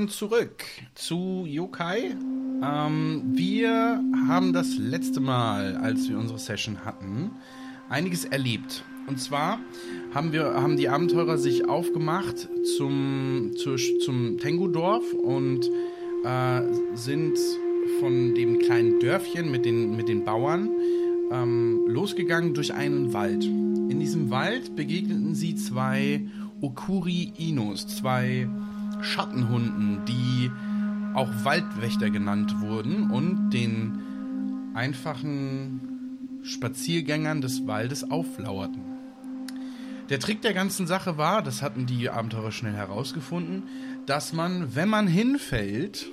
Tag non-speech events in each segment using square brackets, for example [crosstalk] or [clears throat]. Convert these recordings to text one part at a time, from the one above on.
willkommen zurück zu Yokai. Ähm, wir haben das letzte Mal, als wir unsere Session hatten, einiges erlebt. Und zwar haben wir haben die Abenteurer sich aufgemacht zum, zu, zum Tengu-Dorf und äh, sind von dem kleinen Dörfchen mit den, mit den Bauern ähm, losgegangen durch einen Wald. In diesem Wald begegneten sie zwei Okuri Inos, zwei Schattenhunden, die auch Waldwächter genannt wurden und den einfachen Spaziergängern des Waldes auflauerten. Der Trick der ganzen Sache war, das hatten die Abenteurer schnell herausgefunden, dass man, wenn man hinfällt,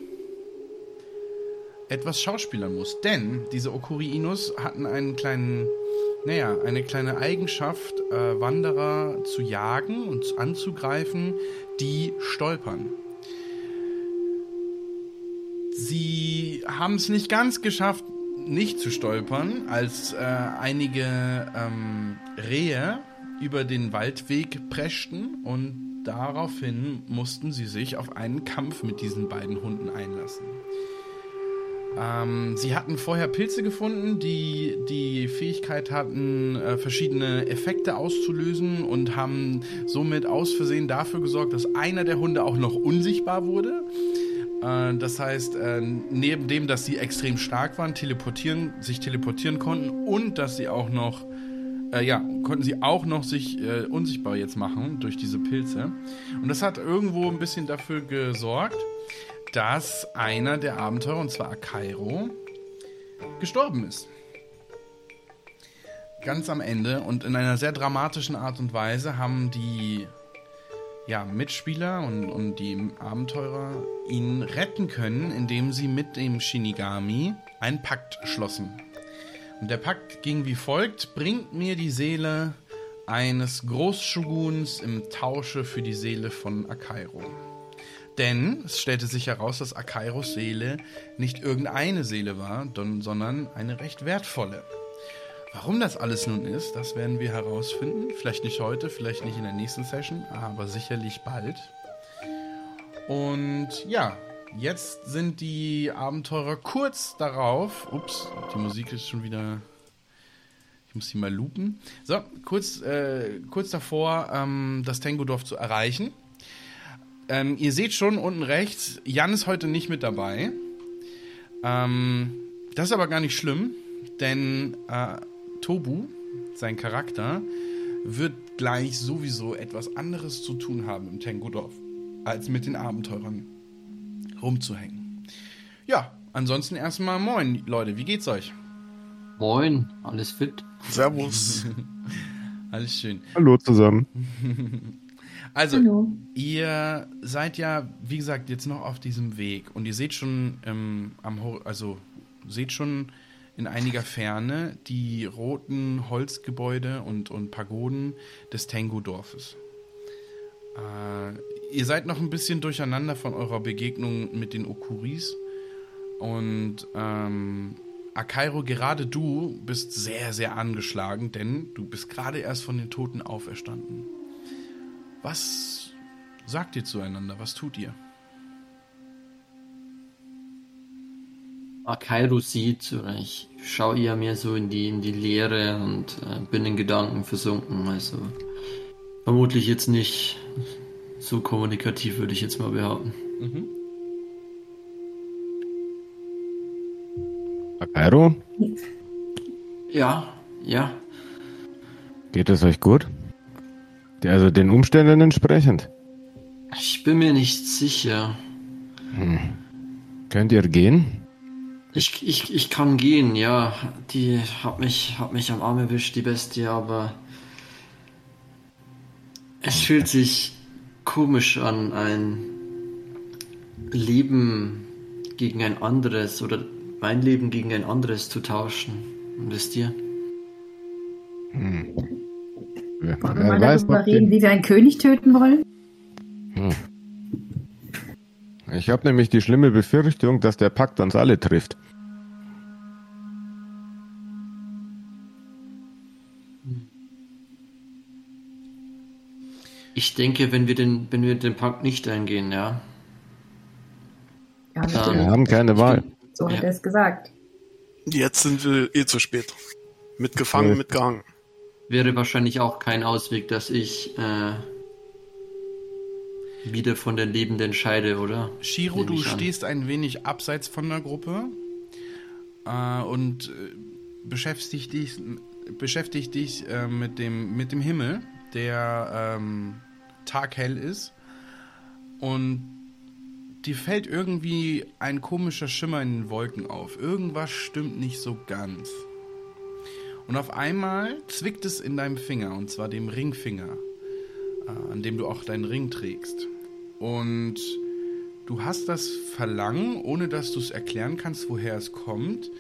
etwas schauspielern muss. Denn diese Okuri-Inus hatten einen kleinen, naja, eine kleine Eigenschaft, äh, Wanderer zu jagen und anzugreifen, die stolpern. Sie haben es nicht ganz geschafft, nicht zu stolpern, als äh, einige ähm, Rehe über den Waldweg preschten und daraufhin mussten sie sich auf einen Kampf mit diesen beiden Hunden einlassen. Ähm, sie hatten vorher Pilze gefunden, die die Fähigkeit hatten, äh, verschiedene Effekte auszulösen und haben somit aus Versehen dafür gesorgt, dass einer der Hunde auch noch unsichtbar wurde. Äh, das heißt, äh, neben dem, dass sie extrem stark waren, teleportieren, sich teleportieren konnten und dass sie auch noch äh, ja, konnten sie auch noch sich äh, unsichtbar jetzt machen durch diese Pilze. Und das hat irgendwo ein bisschen dafür gesorgt, dass einer der Abenteurer, und zwar Akairo, gestorben ist. Ganz am Ende und in einer sehr dramatischen Art und Weise haben die ja, Mitspieler und, und die Abenteurer ihn retten können, indem sie mit dem Shinigami einen Pakt schlossen. Und der Pakt ging wie folgt: Bringt mir die Seele eines Großshoguns im Tausche für die Seele von Akairo. Denn es stellte sich heraus, dass Akairos Seele nicht irgendeine Seele war, sondern eine recht wertvolle. Warum das alles nun ist, das werden wir herausfinden. Vielleicht nicht heute, vielleicht nicht in der nächsten Session, aber sicherlich bald. Und ja, jetzt sind die Abenteurer kurz darauf. Ups, die Musik ist schon wieder. Ich muss sie mal lupen. So, kurz, äh, kurz davor, ähm, das Tengodorf zu erreichen. Ähm, ihr seht schon unten rechts, Jan ist heute nicht mit dabei. Ähm, das ist aber gar nicht schlimm, denn äh, Tobu, sein Charakter, wird gleich sowieso etwas anderes zu tun haben im Tengodorf, als mit den Abenteurern rumzuhängen. Ja, ansonsten erstmal moin, Leute, wie geht's euch? Moin, alles fit? Servus. [laughs] alles schön. Hallo zusammen. [laughs] Also, Hallo. ihr seid ja, wie gesagt, jetzt noch auf diesem Weg und ihr seht schon ähm, am, also seht schon in einiger Ferne die roten Holzgebäude und, und Pagoden des Tengu-Dorfes. Äh, ihr seid noch ein bisschen durcheinander von eurer Begegnung mit den Okuris und ähm, Akairo, gerade du bist sehr, sehr angeschlagen, denn du bist gerade erst von den Toten auferstanden. Was sagt ihr zueinander? Was tut ihr? Akairo sieht, oder ich schaue eher mehr so in die, in die Leere und äh, bin in Gedanken versunken. Also vermutlich jetzt nicht so kommunikativ, würde ich jetzt mal behaupten. Mhm. Akairo? Ja, ja. Geht es euch gut? Also den Umständen entsprechend. Ich bin mir nicht sicher. Hm. Könnt ihr gehen? Ich, ich, ich kann gehen, ja. Die hat mich, hat mich am Arm erwischt, die Bestie, aber es fühlt sich komisch an, ein Leben gegen ein anderes oder mein Leben gegen ein anderes zu tauschen. Wisst ihr? Hm. Wollen wir mal darüber reden, wie wir einen König töten wollen? Hm. Ich habe nämlich die schlimme Befürchtung, dass der Pakt uns alle trifft. Ich denke, wenn wir den, wenn wir den Pakt nicht eingehen, ja, Ja, natürlich. Wir haben keine Wahl. So hat Ja. er es gesagt. Jetzt sind wir eh zu spät. Mitgefangen, Ja. mitgehangen. Wäre wahrscheinlich auch kein Ausweg, dass ich äh, wieder von den Lebenden scheide, oder? Shiro, du stehst ein wenig abseits von der Gruppe äh, und äh, beschäftigst dich, beschäftigt dich äh, mit, dem, mit dem Himmel, der ähm, taghell ist. Und dir fällt irgendwie ein komischer Schimmer in den Wolken auf. Irgendwas stimmt nicht so ganz. Und auf einmal zwickt es in deinem Finger, und zwar dem Ringfinger, äh, an dem du auch deinen Ring trägst. Und du hast das Verlangen, ohne dass du es erklären kannst, woher es kommt,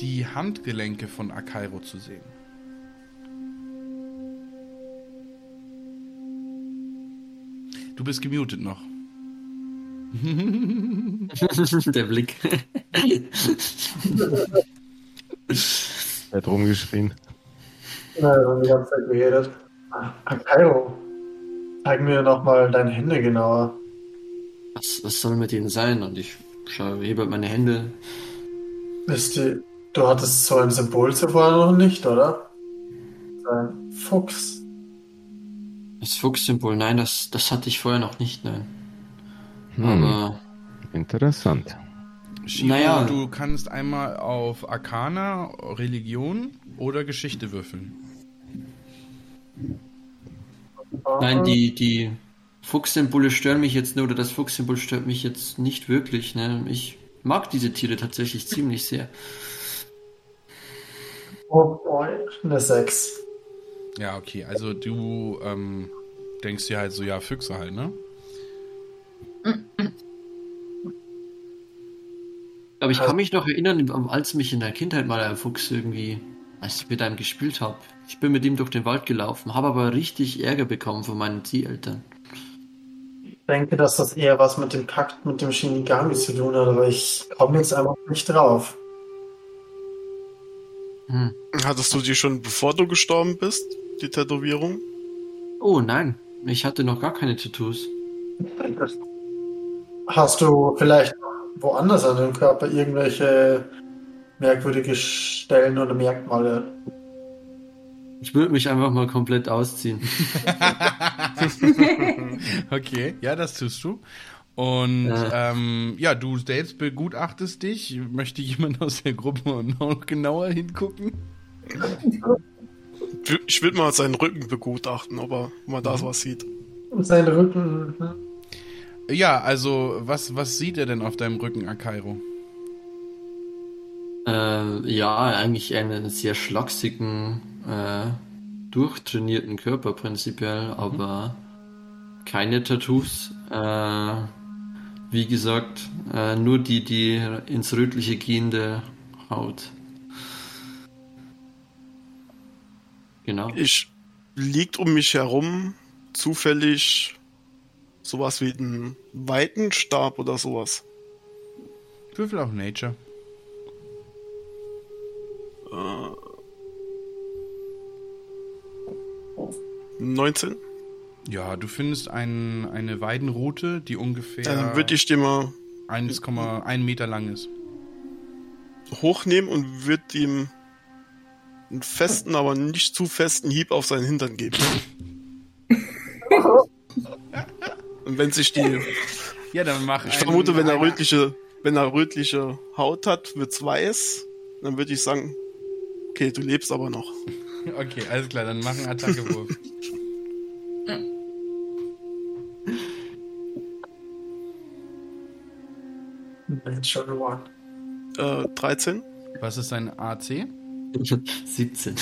die Handgelenke von Akairo zu sehen. Du bist gemutet noch. [laughs] [laughs] Der Blick. [laughs] Hat rumgeschrien. Ja, wir haben die ganze Zeit geredet. Ah, Kairo, zeig mir nochmal deine Hände genauer. Was, was soll mit ihnen sein? Und ich schaue, hebe halt meine Hände. Ist die, du hattest so ein Symbol zuvor noch nicht, oder? So ein Fuchs. Das Fuchssymbol, nein, das, das hatte ich vorher noch nicht, nein. Hm, Aber interessant. Shiro, Naja. du kannst einmal auf Arcana, Religion oder Geschichte würfeln. nein, die, die Fuchssymbole stören mich jetzt nur, oder das Fuchssymbol stört mich jetzt nicht wirklich. Ne? Ich mag diese Tiere tatsächlich ziemlich sehr. Oh boy, eine 6. Ja, okay, also du ähm, denkst dir halt so, ja, Füchse halt, ne? Aber ich kann mich noch erinnern, als mich in der Kindheit mal ein Fuchs irgendwie, als ich mit einem gespielt habe. Ich bin mit ihm durch den Wald gelaufen, habe aber richtig Ärger bekommen von meinen Zieheltern. Ich denke, dass das eher was mit dem Pakt mit dem Shinigami zu tun hat, aber ich komme jetzt einfach nicht drauf. Hm. Hattest du die schon bevor du gestorben bist, die Tätowierung? Oh nein, ich hatte noch gar keine Tattoos. Hast du vielleicht woanders an dem Körper irgendwelche merkwürdige Stellen oder Merkmale? Ich würde mich einfach mal komplett ausziehen. [laughs] Okay, ja, das tust du. Und Ja. ähm, ja, du selbst begutachtest dich. Möchte jemand aus der Gruppe noch genauer hingucken? Ich will mal seinen Rücken begutachten, ob er ob man da was sieht. Sein Rücken. hm? Ja, also, was, was sieht er denn auf deinem Rücken, Akairo? Äh, ja, eigentlich einen sehr schlachsigen, äh, durchtrainierten Körper prinzipiell, aber keine Tattoos. Äh, wie gesagt, äh, nur die, die ins Rötliche gehende Haut. Genau. Ich liegt um mich herum zufällig sowas wie ein Weitenstab oder sowas. Würfel auf Nature. Äh, 19? Ja, du findest ein, eine Weidenrute, die ungefähr Dann würde ich den mal 1,1 Meter lang ist. hochnehmen und würde ihm einen festen, aber nicht zu festen Hieb auf seinen Hintern geben. [laughs] [laughs] und wenn sich die, Ja, dann mach ich einen- vermute, wenn er rötliche, wenn er rötliche Haut hat, wird's weiß, dann würde ich sagen, okay, du lebst aber noch. [laughs] Okay, alles klar, dann mach einen Attackewurf. One. Äh, 13? Was ist dein AC? 17.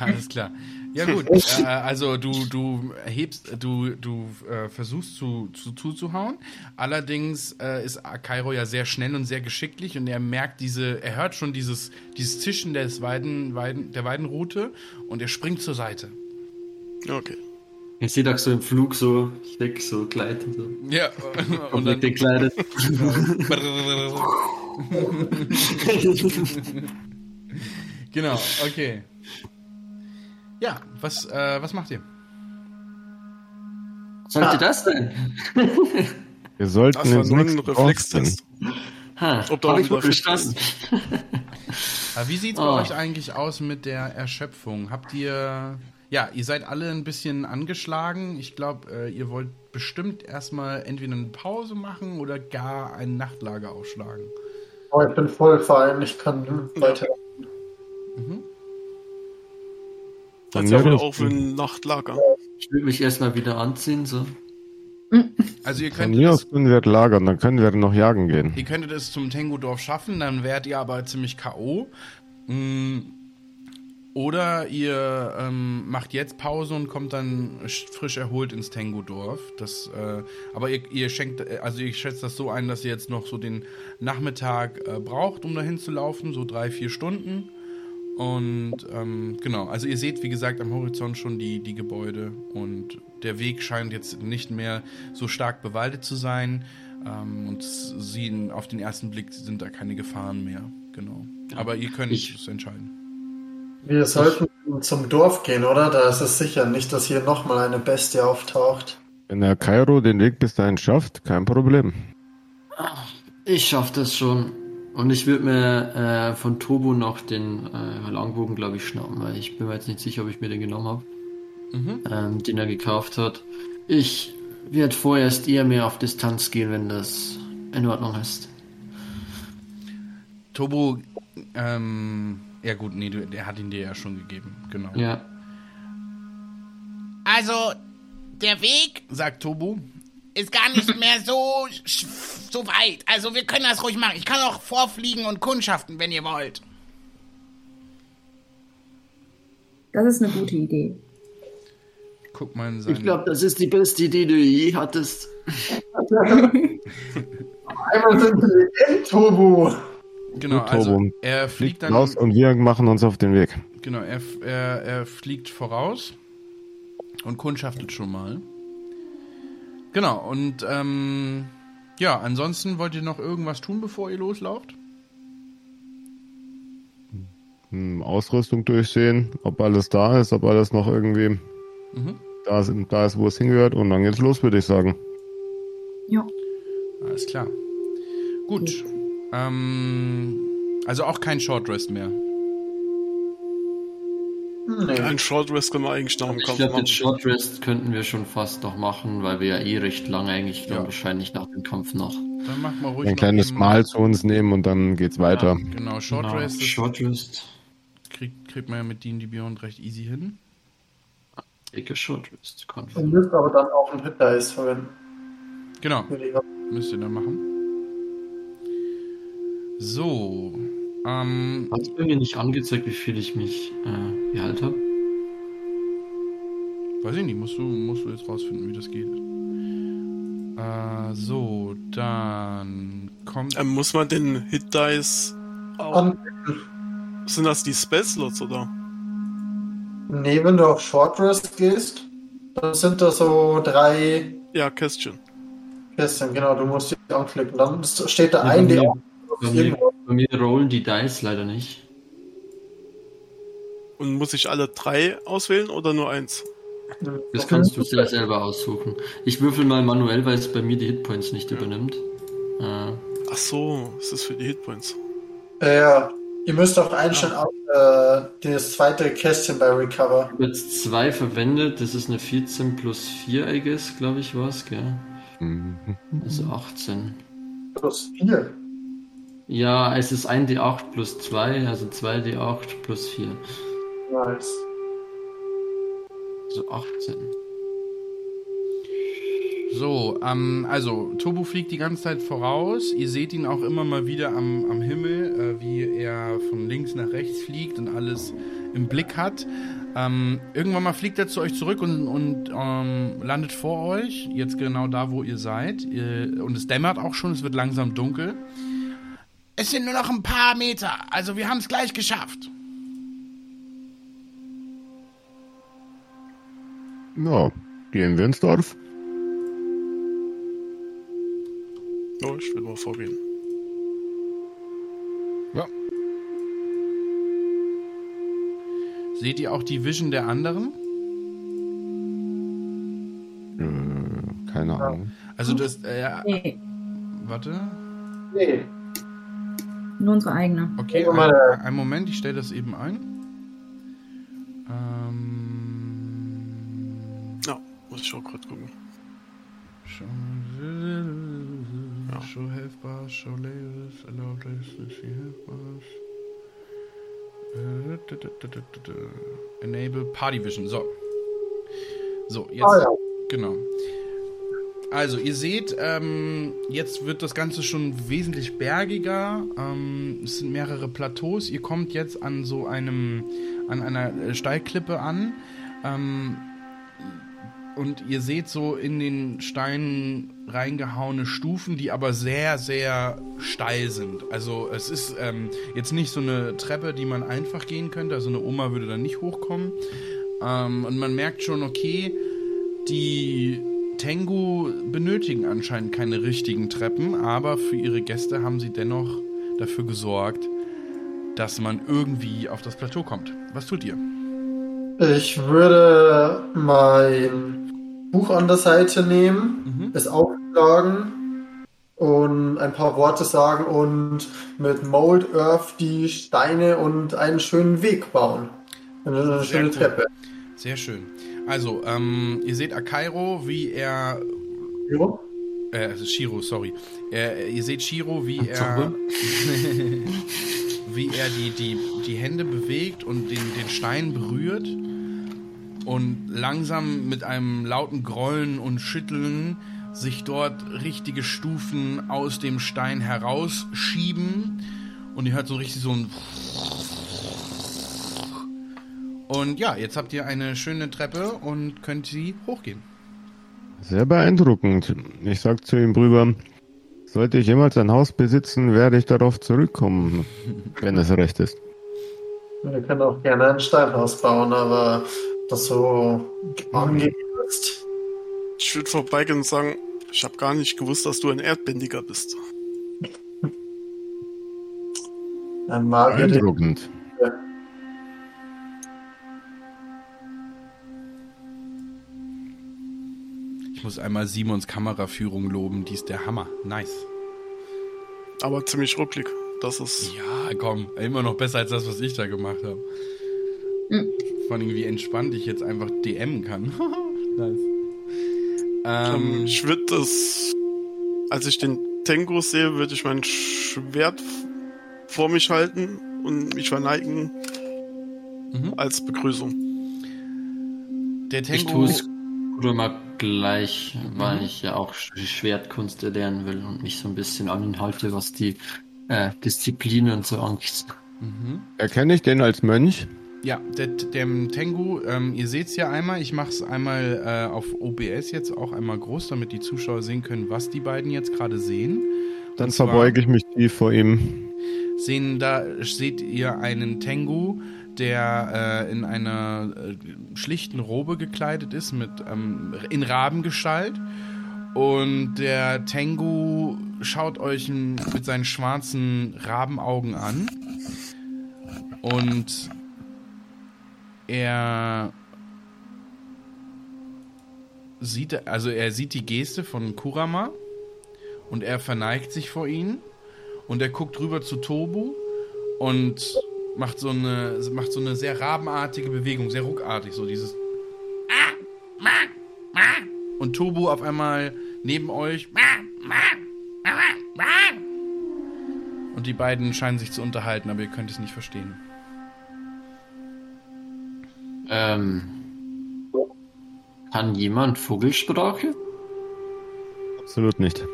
Alles klar. Ja gut, [laughs] äh, also du du hebst, du du äh, versuchst zu, zu zuzuhauen. Allerdings äh, ist Kairo ja sehr schnell und sehr geschicklich und er merkt diese, er hört schon dieses dieses Zischen des Weiden, Weiden der Weidenrute und er springt zur Seite. Okay. Ich sehe doch so im Flug so weg, so gleiten. So. Ja [laughs] und dann gekleidet. [laughs] genau, okay. Ja, was äh, was macht ihr? Sollte das sein? [laughs] Wir sollten Das war nur ein Reflextest. Ha, Ob da ich verstanden. [laughs] Wie sieht's Ah. bei euch eigentlich aus mit der Erschöpfung? Habt ihr. Ja, ihr seid alle ein bisschen angeschlagen. Ich glaube, äh, ihr wollt bestimmt erstmal entweder eine Pause machen oder gar ein Nachtlager aufschlagen. Oh, ich bin voll fein, ich kann weiter. Dann Ja, für ein Nachtlager. Ich will mich erstmal wieder anziehen, so. Also ihr Von könntet, mir es, aus können wir lagern, dann können wir noch jagen gehen. ihr könntet es zum Tengu-Dorf schaffen, dann wärt ihr aber ziemlich K.O. Mm, Oder ihr ähm, macht jetzt Pause und kommt dann sch- frisch erholt ins Tengu-Dorf. Das, äh, aber ihr, ihr schenkt, äh, also ich schätze das so ein, dass ihr jetzt noch so den Nachmittag äh, braucht, um dahin zu laufen, so drei, vier Stunden. Und ähm, genau, also ihr seht, wie gesagt, am Horizont schon die, die Gebäude und der Weg scheint jetzt nicht mehr so stark bewaldet zu sein. Ähm, und sie auf den ersten Blick sind da keine Gefahren mehr. Genau. Aber ihr könnt Ich- es entscheiden. Wir sollten zum Dorf gehen, oder? Da ist es sicher nicht, dass hier nochmal eine Bestie auftaucht. Wenn der Kairo den Weg bis dahin schafft, kein Problem. Ich schaff das schon. Und ich würde mir äh, von Tobo noch den äh, Langbogen, glaube ich, schnappen, weil ich bin mir jetzt nicht sicher, ob ich mir den genommen habe, Mhm. ähm, den er gekauft hat. Ich werde vorerst eher mehr auf Distanz gehen, wenn das in Ordnung ist. Tobo, ähm, ja gut, nee, der hat ihn dir ja schon gegeben, genau. Ja. Also, der Weg Sagt Tobo. Ist gar nicht mehr so, so weit. Also, wir können das ruhig machen. Ich kann auch vorfliegen und kundschaften, wenn ihr wollt. Das ist eine gute Idee. Guck mal in seine... Ich glaube, das ist die beste Idee, die du je hattest. [laughs] Einmal sind intelligent, Tobu. genau, Gut, also er fliegt dann... raus und wir machen uns auf den Weg. Genau, er, er, er fliegt voraus und kundschaftet schon mal. Genau, und ähm, ja, ansonsten wollt ihr noch irgendwas tun, bevor ihr loslauft? Hm, Ausrüstung durchsehen, ob alles da ist, ob alles noch irgendwie Mhm. da, ist, da ist, wo es hingehört. Und dann geht's los, würde ich sagen. Ja. Alles klar. Gut. Ähm, also auch kein Short Rest mehr. Nee. Ein Short Rest können wir eigentlich nach dem Ich Kampf glaube, den machen. Short Rest könnten wir schon fast noch machen, weil wir ja eh recht lange eigentlich dann Ja. wahrscheinlich nach dem Kampf noch. Dann macht mal ruhig Ein kleines Mahl zu uns nehmen und dann geht's weiter. Genau, Short Genau, Rest Short Rest. kriegt, kriegt man ja mit D&D Beyond recht easy hin. Dicke Short Rest. Wir Confirm. müssen aber dann auch einen Hit Dice verwenden. Genau, die- müsst ihr dann machen. So, ähm, Hat es bei mir nicht angezeigt, wie viel ich mich äh, geheilt habe? Weiß ich nicht, musst du, musst du jetzt rausfinden, wie das geht. Äh, so, dann kommt. Ähm, muss man den Hit Dice auch. An- Sind das die Spell Slots oder? Nee, wenn du auf Short Rest gehst, dann sind da so drei Ja, Kästchen. Kästchen, genau, du musst die anklicken. Dann steht da Ja, ein bei D8 mir- auf Bei mir, bei mir rollen die Dice leider nicht. Und muss ich alle drei auswählen oder nur eins? Das kannst du sehr selber aussuchen. Ich würfel mal manuell, weil es bei mir die Hitpoints nicht übernimmt. Äh, Ach so, es ist für die Hitpoints. Äh, Ja, ihr müsst auch einstellen auf äh, das zweite Kästchen bei Recover. ich habe jetzt zwei verwendet. Das ist eine 14 plus 4, I guess, glaube ich, war es, gell? Mhm. Also 18. Plus 4. Ja, es ist 1d8 plus 2, also 2d8 plus 4. Nice. Also 18. So, ähm, also, Tobu fliegt die ganze Zeit voraus. Ihr seht ihn auch immer mal wieder am, am Himmel, äh, wie er von links nach rechts fliegt und alles im Blick hat. Ähm, irgendwann mal fliegt er zu euch zurück und, und ähm, landet vor euch, jetzt genau da, wo ihr seid. Ihr, und es dämmert auch schon, es wird langsam dunkel. Es sind nur noch ein paar Meter. Also, wir haben es gleich geschafft. Ja, gehen wir ins Dorf. Ja, ich will mal vorgehen. Seht ihr auch die Vision der anderen? Äh, keine machen. Also das, äh, Nee, warte. Nee. Nur unsere eigene. Okay, ein, einen Moment, ich stelle das eben ein. Ähm, Ja, muss ich auch gerade gucken. show, show health bars, show labels, allow players to see health bars. Äh, Enable Party Vision. So. So, jetzt. Ah, ja. Genau. Also, ihr seht, ähm, jetzt wird das Ganze schon wesentlich bergiger. Ähm, es sind mehrere Plateaus. Ihr kommt jetzt an so einem, an einer äh, Steilklippe an. Ähm, und ihr seht so in den Stein reingehauene Stufen, die aber sehr, sehr steil sind. Also es ist ähm, jetzt nicht so eine Treppe, die man einfach gehen könnte. Also eine Oma würde da nicht hochkommen. Ähm, und man merkt schon, okay, die Tengu benötigen anscheinend keine richtigen Treppen, aber für ihre Gäste haben sie dennoch dafür gesorgt, dass man irgendwie auf das Plateau kommt. Was tut ihr? Ich würde mein Buch an der Seite nehmen, Mhm. es aufschlagen und ein paar Worte sagen und mit Mold Earth die Steine und einen schönen Weg bauen. Eine Sehr schöne cool. Treppe. Sehr schön. Also, ähm, ihr seht Akairo, wie er Ja. Äh, Shiro, sorry. Äh, ihr seht Shiro, wie er, [laughs] wie er die, die, die Hände bewegt und den, den Stein berührt und langsam mit einem lauten Grollen und Schütteln sich dort richtige Stufen aus dem Stein herausschieben und ihr hört so richtig so ein und ja, jetzt habt ihr eine schöne Treppe und könnt sie hochgehen. Sehr beeindruckend. Ich sag zu ihm rüber, sollte ich jemals ein Haus besitzen, werde ich darauf zurückkommen, [laughs] wenn es recht ist. Wir können auch gerne ein Steinhaus bauen, aber das so angekürzt. Ich würde vorbeigehen und sagen, ich habe gar nicht gewusst, dass du ein Erdbändiger bist. Ein Magier, Beeindruckend. Muss einmal Simons Kameraführung loben, die ist der Hammer. Nice. Aber ziemlich rucklig. Das ist. Ja, komm, immer noch besser als das, was ich da gemacht habe. Mhm. Vor allem, wie entspannt ich jetzt einfach DM kann. [laughs] nice. Ähm, Ähm, ich würde das. Als ich den Tengu sehe, würde ich mein Schwert vor mich halten und mich verneigen Mhm. als Begrüßung. der Ich Tengu. tue es Kurama gleich, weil Mhm. ich ja auch die Schwertkunst erlernen will und mich so ein bisschen an ihn halte, was die äh, Disziplin und so angeht. Mhm. Erkenne ich den als Mönch? Ja, der, dem Tengu, ähm, ihr seht es ja einmal. Ich mache es einmal äh, auf OBS jetzt auch einmal groß, damit die Zuschauer sehen können, was die beiden jetzt gerade sehen. Dann verbeuge ich mich tief vor ihm. sehen da seht ihr einen Tengu, der äh, in einer äh, schlichten Robe gekleidet ist mit ähm, in Rabengestalt. Und der Tengu schaut euch mit seinen schwarzen Rabenaugen an. Und er sieht also er sieht die Geste von Kurama. Und er verneigt sich vor ihn und er guckt rüber zu Tobu. Und macht so eine macht so eine sehr rabenartige Bewegung, sehr ruckartig, so dieses und Tobu auf einmal neben euch und die beiden scheinen sich zu unterhalten, aber ihr könnt es nicht verstehen. Ähm, kann jemand Vogelsprache? Absolut nicht.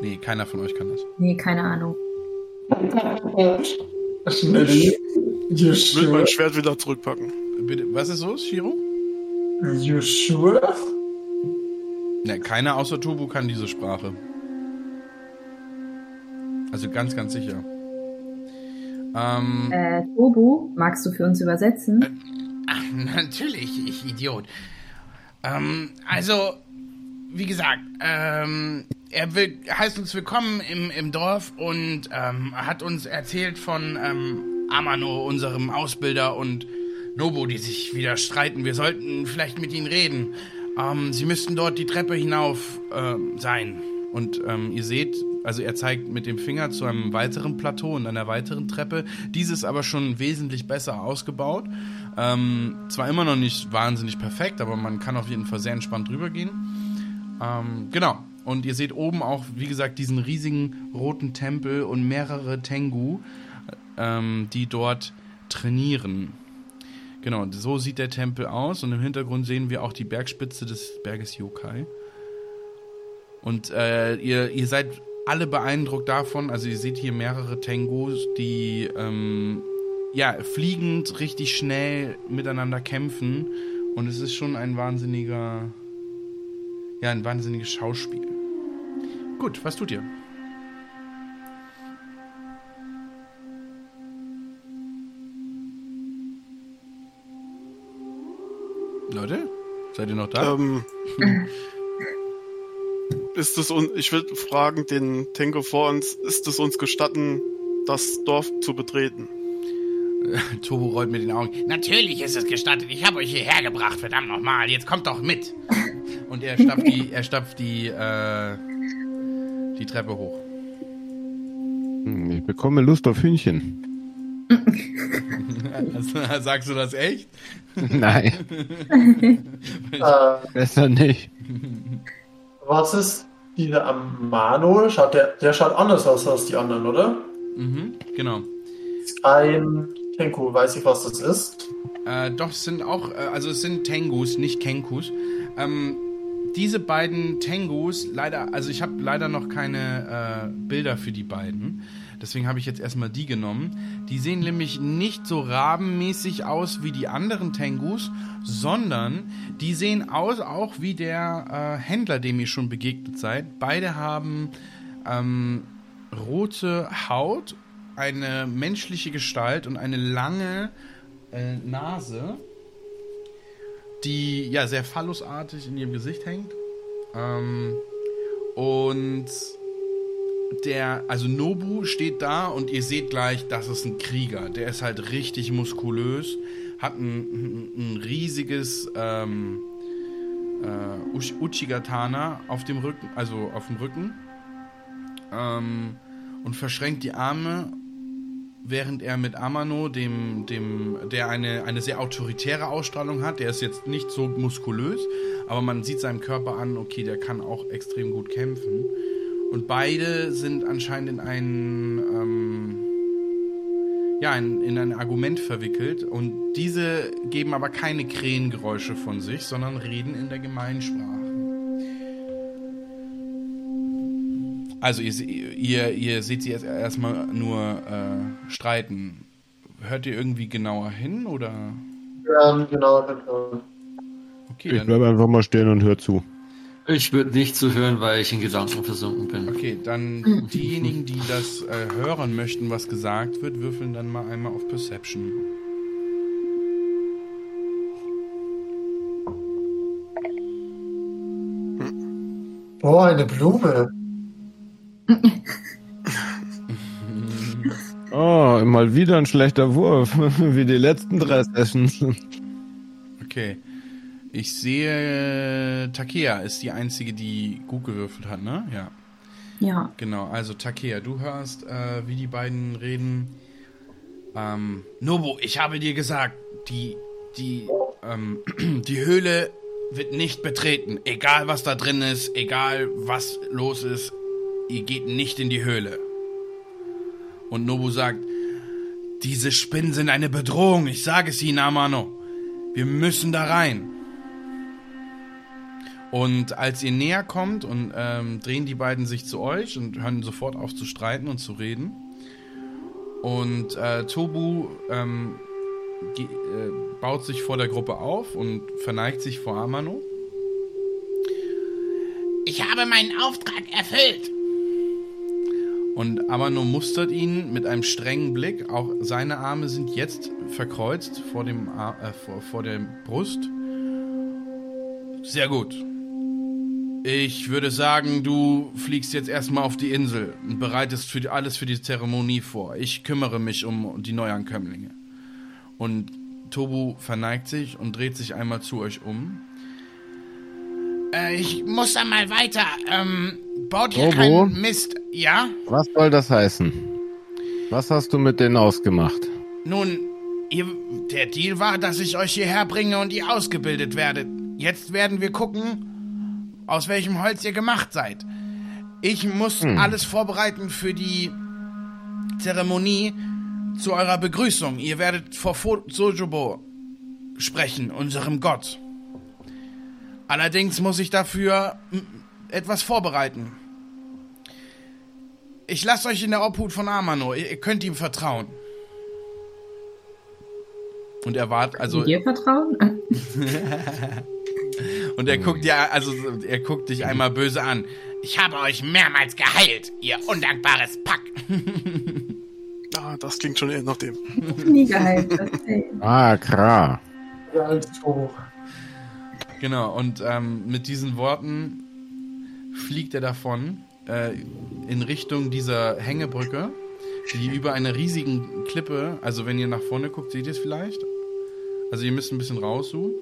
Nee, keiner von euch kann das. Nee, keine Ahnung. Schnell. Ich You will sure? mein Schwert wieder zurückpacken. Bitte, was ist los, Shiro? You sure? Ne, keiner außer Tobu kann diese Sprache. Also ganz, ganz sicher. Ähm, Äh, Tobu, magst du für uns übersetzen? Ach, natürlich, ich Idiot. Ähm, also, wie gesagt, ähm, er will, heißt uns willkommen im, im Dorf und ähm, hat uns erzählt von ähm, Amano, unserem Ausbilder, und Nobu, die sich wieder streiten. Wir sollten vielleicht mit ihnen reden. Ähm, Sie müssten dort die Treppe hinauf äh, sein. Und ähm, ihr seht, also er zeigt mit dem Finger zu einem weiteren Plateau und einer weiteren Treppe. Dieses aber schon wesentlich besser ausgebaut. Ähm, zwar immer noch nicht wahnsinnig perfekt, aber man kann auf jeden Fall sehr entspannt drüber gehen. Ähm, genau. Und ihr seht oben auch, wie gesagt, diesen riesigen roten Tempel und mehrere Tengu, ähm, die dort trainieren. Genau, so sieht der Tempel aus und im Hintergrund sehen wir auch die Bergspitze des Berges Yokai. Und äh, ihr, ihr seid alle beeindruckt davon, also ihr seht hier mehrere Tengus, die ähm, ja, fliegend richtig schnell miteinander kämpfen und es ist schon ein wahnsinniger, ja, ein wahnsinniges Schauspiel. Gut, was tut ihr? Leute, seid ihr noch da? Ähm, ist es uns, ich will fragen den Tenko vor uns, ist es uns gestatten, das Dorf zu betreten? Tobo rollt mit den Augen. Natürlich ist es gestattet. Ich habe euch hierher gebracht, verdammt nochmal. Jetzt kommt doch mit. Und er stapft die, er stapft die, äh, die Treppe hoch. Hm, Ich bekomme Lust auf Hühnchen. [laughs] Sagst du das echt? [laughs] Nein, [laughs] Äh, besser nicht. was ist dieser Amano? Schaut der, der schaut anders aus als die anderen, oder? Mhm, genau. Ist Ein Tenku, weiß ich, was das ist. Äh, doch, es sind auch, äh, also es sind Tengus, nicht Kenkus. Ähm, diese beiden Tengus, leider, also ich habe leider noch keine äh, Bilder für die beiden. Deswegen habe ich jetzt erstmal die genommen. Die sehen nämlich nicht so rabenmäßig aus wie die anderen Tengus, sondern die sehen aus auch wie der äh, Händler, dem ihr schon begegnet seid. Beide haben ähm, rote Haut, eine menschliche Gestalt und eine lange äh, Nase, die ja sehr phallusartig in ihrem Gesicht hängt. Ähm, und der, also Nobu steht da und ihr seht gleich, das ist ein Krieger. Der ist halt richtig muskulös, hat ein, ein, riesiges ähm, äh, Uch- Uchigatana auf dem Rücken, also auf dem Rücken ähm, und verschränkt die Arme, während er mit Amano, dem, dem, der eine, eine sehr autoritäre Ausstrahlung hat, der ist jetzt nicht so muskulös, aber man sieht seinem Körper an, okay, der kann auch extrem gut kämpfen. Und beide sind anscheinend in ein, ähm, ja, in, in ein Argument verwickelt. Und diese geben aber keine Krähengeräusche von sich, sondern reden in der Gemeinsprache. Also ihr, ihr, ihr seht sie jetzt erstmal nur äh, streiten. Hört ihr irgendwie genauer hin oder? Ja, genau. genau. Okay, Ich dann, bleibe einfach mal stehen und hör zu. Ich würde nicht zuhören, weil ich in Gedanken versunken bin. okay, dann [clears throat] diejenigen, die das äh, hören möchten, was gesagt wird, würfeln dann mal einmal auf Perception. Boah, eine Blume. [laughs] Oh, mal wieder ein schlechter Wurf, [laughs] wie die letzten drei Sessions. Okay. Ich sehe, Takea ist die einzige, die gut gewürfelt hat, ne? Ja. Ja. Genau, also Takea, du hörst, äh, wie die beiden reden. Ähm, Nobu, ich habe dir gesagt, die, die, ähm, [clears throat] die Höhle wird nicht betreten. Egal was da drin ist, egal was los ist, ihr geht nicht in die Höhle. Und Nobu sagt, diese Spinnen sind eine Bedrohung, ich sage es Ihnen, Amano. Wir müssen da rein. Und als ihr näher kommt und ähm, drehen die beiden sich zu euch und hören sofort auf zu streiten und zu reden. Und äh, Tobu ähm, äh, baut sich vor der Gruppe auf und verneigt sich vor Amano. Ich habe meinen Auftrag erfüllt. Und Amano mustert ihn mit einem strengen Blick. Auch seine Arme sind jetzt verkreuzt vor, dem äh, vor, vor der Brust. Sehr gut. Ich würde sagen, du fliegst jetzt erstmal auf die Insel und bereitest für die, alles für die Zeremonie vor. Ich kümmere mich um die Neuankömmlinge. Und Tobu verneigt sich und dreht sich einmal zu euch um. Äh, ich muss da mal weiter. Ähm, baut hier Robo? keinen Mist, ja? Was soll das heißen? Was hast du mit denen ausgemacht? Nun, ihr, der Deal war, dass ich euch hierher bringe und ihr ausgebildet werdet. Jetzt werden wir gucken, aus welchem Holz ihr gemacht seid. Ich muss alles vorbereiten für die Zeremonie zu eurer Begrüßung. Ihr werdet vor Sojobo sprechen, unserem Gott. Allerdings muss ich dafür etwas vorbereiten. Ich lasse euch in der Obhut von Amano. Ihr, ihr könnt ihm vertrauen. Und er wart, also Dir vertrauen? [laughs] und er guckt ja, also er guckt dich einmal böse an. Ich habe euch mehrmals geheilt, ihr undankbares Pack. [laughs] Ah, das klingt schon eher nach dem. Nie geheilt. Okay. [laughs] Ah, klar. Ja, als Toro. Genau, und ähm, mit diesen Worten fliegt er davon äh, in Richtung dieser Hängebrücke, die über einer riesigen Klippe, also wenn ihr nach vorne guckt, seht ihr es vielleicht? Also ihr müsst ein bisschen rauszoomen.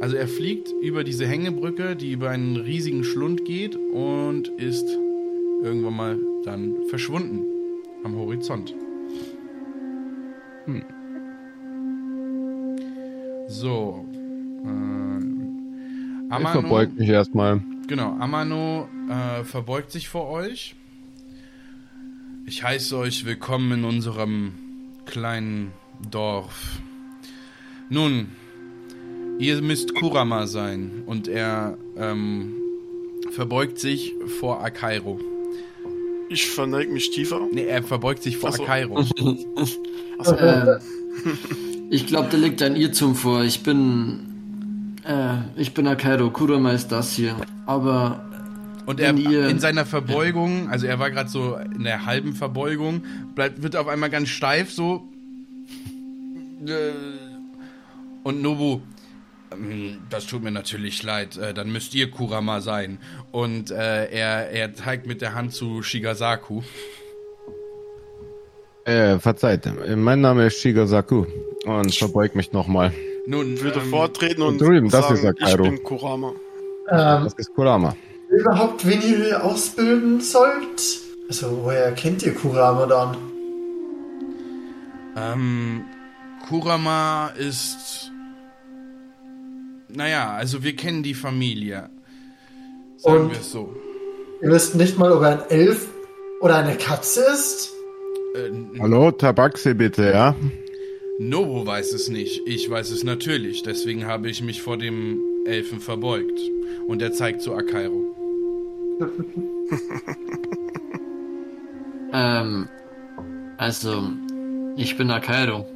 Also er fliegt über diese Hängebrücke, die über einen riesigen Schlund geht und ist irgendwann mal dann verschwunden am Horizont. Hm. So. Äh, Ich Amano, verbeug mich erstmal. genau, Amano äh, verbeugt sich vor euch. Ich heiße euch willkommen in unserem kleinen Dorf. Nun, ihr müsst Kurama sein und er ähm, verbeugt sich vor Akairo. Ich verneig mich tiefer. Nee, er verbeugt sich vor Ach so. Akairo. [laughs] Äh, ich glaube, da liegt ein Irrtum vor. Ich bin. Äh, ich bin Akairo. Kurama ist das hier. Aber. Und er ihr- in seiner Verbeugung, also er war gerade so in der halben Verbeugung, bleibt, wird auf einmal ganz steif so. Äh, Und Nobu, ähm, das tut mir natürlich leid, äh, dann müsst ihr Kurama sein. Und äh, er, er zeigt mit der Hand zu Shigasaku. Äh, verzeiht. Mein Name ist Shigasaku und verbeug mich nochmal. Nun, würde ähm, vortreten und, drüben, das sagen, ist Akairo. ich bin Kurama. Ähm, Das ist Kurama. überhaupt, wen ihr ausbilden sollt? Also, woher kennt ihr Kurama dann? Ähm, Kurama ist. Naja, also wir kennen die Familie. Sagen Und- wir es so. Ihr wisst nicht mal, ob er ein Elf oder eine Katze ist? Äh, Hallo, Tabaxi bitte, ja? Nobu weiß es nicht. Ich weiß es natürlich. Deswegen habe ich mich vor dem Elfen verbeugt. Und er zeigt zu Akairo. [laughs] Ähm. Also. Ich bin Akairo.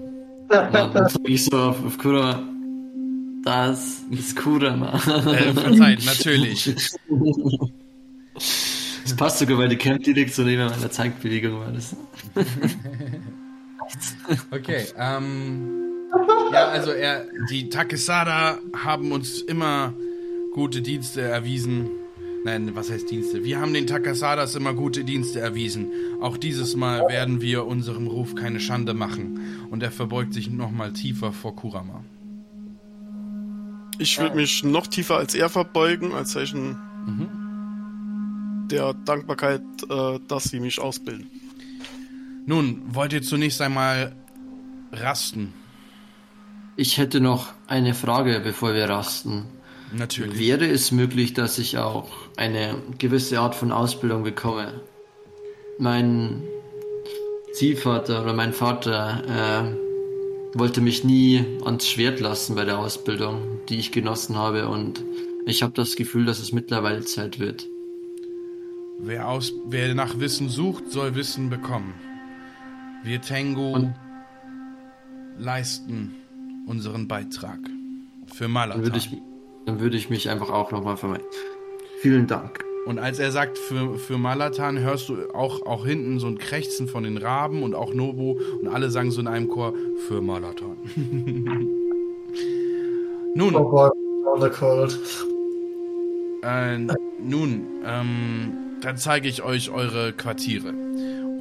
Und dann sag ich so auf, auf Kurama. Das ist Kurama. Äh, verzeiht, natürlich. [laughs] Das passt sogar, weil die Camp direkt so neben meiner Zeigbewegung war. Das. [laughs] Okay, ähm. Ja, also er, die Takesada haben uns immer gute Dienste erwiesen. Nein, was heißt Dienste? Wir haben den Takasadas immer gute Dienste erwiesen. Auch dieses Mal werden wir unserem Ruf keine Schande machen. Und er verbeugt sich nochmal tiefer vor Kurama. Ich würde mich noch tiefer als er verbeugen, als Zeichen der Dankbarkeit, äh, dass sie mich ausbilden. Nun, wollt ihr zunächst einmal rasten? Ich hätte noch eine Frage, bevor wir rasten. Natürlich. Wäre es möglich, dass ich auch eine gewisse Art von Ausbildung bekomme? Mein Ziehvater oder mein Vater äh, wollte mich nie ans Schwert lassen bei der Ausbildung, die ich genossen habe und ich habe das Gefühl, dass es mittlerweile Zeit wird. Wer, aus, wer nach Wissen sucht, soll Wissen bekommen. Wir Tengu Und- leisten unseren Beitrag für Dann Malata. würde ich, dann würde ich mich einfach auch nochmal vermeiden. Vielen Dank. Und als er sagt für, für Malatan, hörst du auch, auch hinten so ein Krächzen von den Raben und auch Nobu und alle sagen so in einem Chor für Malatan. [laughs] nun, Oh on the cold. Äh, nun, ähm, dann zeige ich euch eure Quartiere.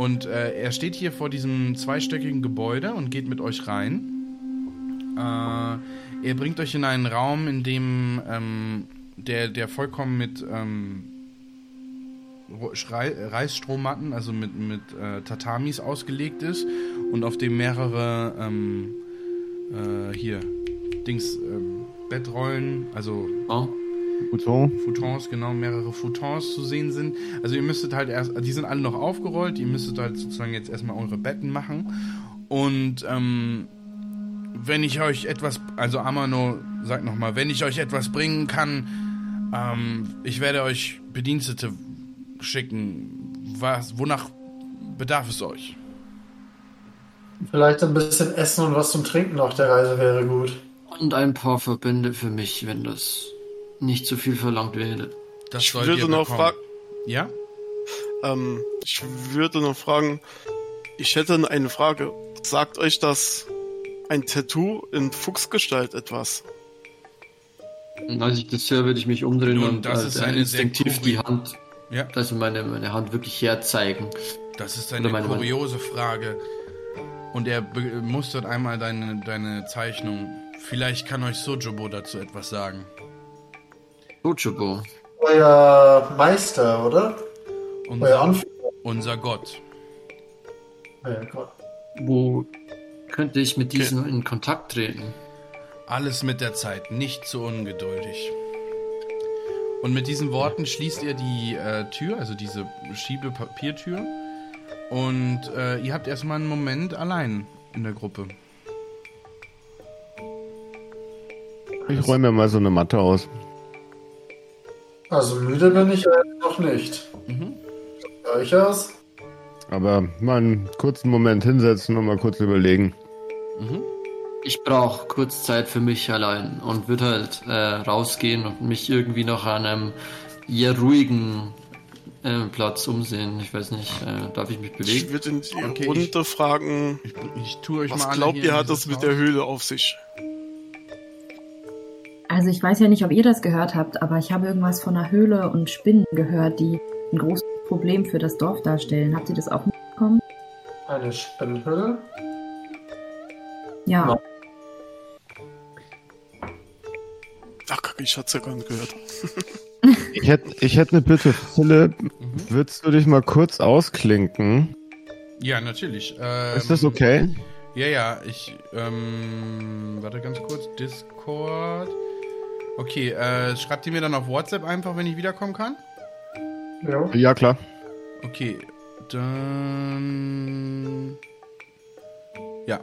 Und äh, er steht hier vor diesem zweistöckigen Gebäude und geht mit euch rein. Äh, er bringt euch in einen Raum, in dem ähm, der, der vollkommen mit ähm, Reisstrohmatten, also mit, mit äh, Tatamis ausgelegt ist und auf dem mehrere ähm, äh, hier Dings ähm, Bettrollen, also oh. Futon. Futons, genau, mehrere Futons zu sehen sind. Also ihr müsstet halt erst, die sind alle noch aufgerollt, ihr müsstet halt sozusagen jetzt erstmal eure Betten machen. Und ähm, wenn ich euch etwas, also Amano sagt nochmal, wenn ich euch etwas bringen kann, ähm, ich werde euch Bedienstete schicken. Was, wonach bedarf es euch? Vielleicht ein bisschen Essen und was zum Trinken auf der Reise wäre gut. Und ein paar Verbände für mich, wenn das nicht zu viel verlangt wäre. Das ich würde noch fragen. Ja? Ähm, ich würde noch fragen, ich hätte eine Frage. Sagt euch das ein Tattoo in Fuchsgestalt etwas? Als ich das höre, würde ich mich umdrehen Nun, und das ist eine instinktiv die Hand, ja. also meine, meine Hand wirklich herzeigen. Das ist eine meine, kuriose Frage. Und er mustert einmal deine, deine Zeichnung. Vielleicht kann euch Sojobo dazu etwas sagen. Sojobo? Euer Meister, oder? Unser, Euer Anführer. Unser Gott. Euer Gott. Wo könnte ich mit diesem okay. in Kontakt treten? Alles mit der Zeit, nicht zu ungeduldig. Und mit diesen Worten schließt er die äh, Tür, also diese Schiebepapiertür. Und äh, ihr habt erstmal einen Moment allein in der Gruppe. Ich räume mir mal so eine Matte aus. Also müde bin ich noch nicht. Mhm. Euch aus? Aber mal einen kurzen Moment hinsetzen und mal kurz überlegen. Mhm. Ich brauche kurz Zeit für mich allein und würde halt äh, rausgehen und mich irgendwie noch an einem eher ruhigen äh, Platz umsehen. Ich weiß nicht, äh, darf ich mich bewegen? Ich würde in die okay, Runde ich, fragen, ich, ich tue euch was mal glaubt ihr, hat das mit der Höhle auf sich? Also ich weiß ja nicht, ob ihr das gehört habt, aber ich habe irgendwas von einer Höhle und Spinnen gehört, die ein großes Problem für das Dorf darstellen. Habt ihr das auch mitbekommen? Eine Spinnenhöhle? Ja. Ach, ich hatte es ja gar nicht gehört. [laughs] ich hätte ich hätt eine Bitte, Philipp. Mhm. Würdest du dich mal kurz ausklinken? Ja, natürlich. Ähm, Ist das okay? Ja, ja, ich, ähm, warte ganz kurz, Discord. Okay, äh, schreibt ihr mir dann auf WhatsApp einfach, wenn ich wiederkommen kann? Ja. Ja, klar. Okay, dann. Ja,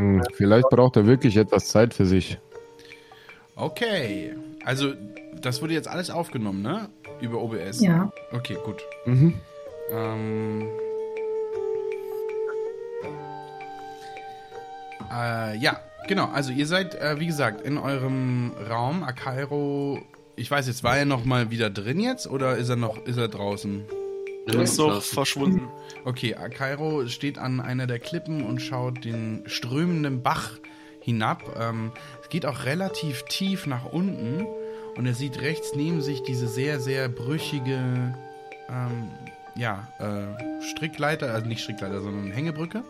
Hm, vielleicht braucht er wirklich etwas Zeit für sich. Okay. Also, das wurde jetzt alles aufgenommen, ne? Über OBS. Ja. Okay, gut. Mhm. Ähm. Äh, ja, genau. Also ihr seid, äh, wie gesagt, in eurem Raum. Akairo, ich weiß jetzt, war er noch mal wieder drin jetzt oder ist er noch, ist er draußen? Der ist noch verschwunden. Okay, Akairo steht an einer der Klippen und schaut den strömenden Bach hinab. Ähm, es geht auch relativ tief nach unten und er sieht rechts neben sich diese sehr, sehr brüchige ähm, ja, äh, Strickleiter, also nicht Strickleiter, sondern Hängebrücke.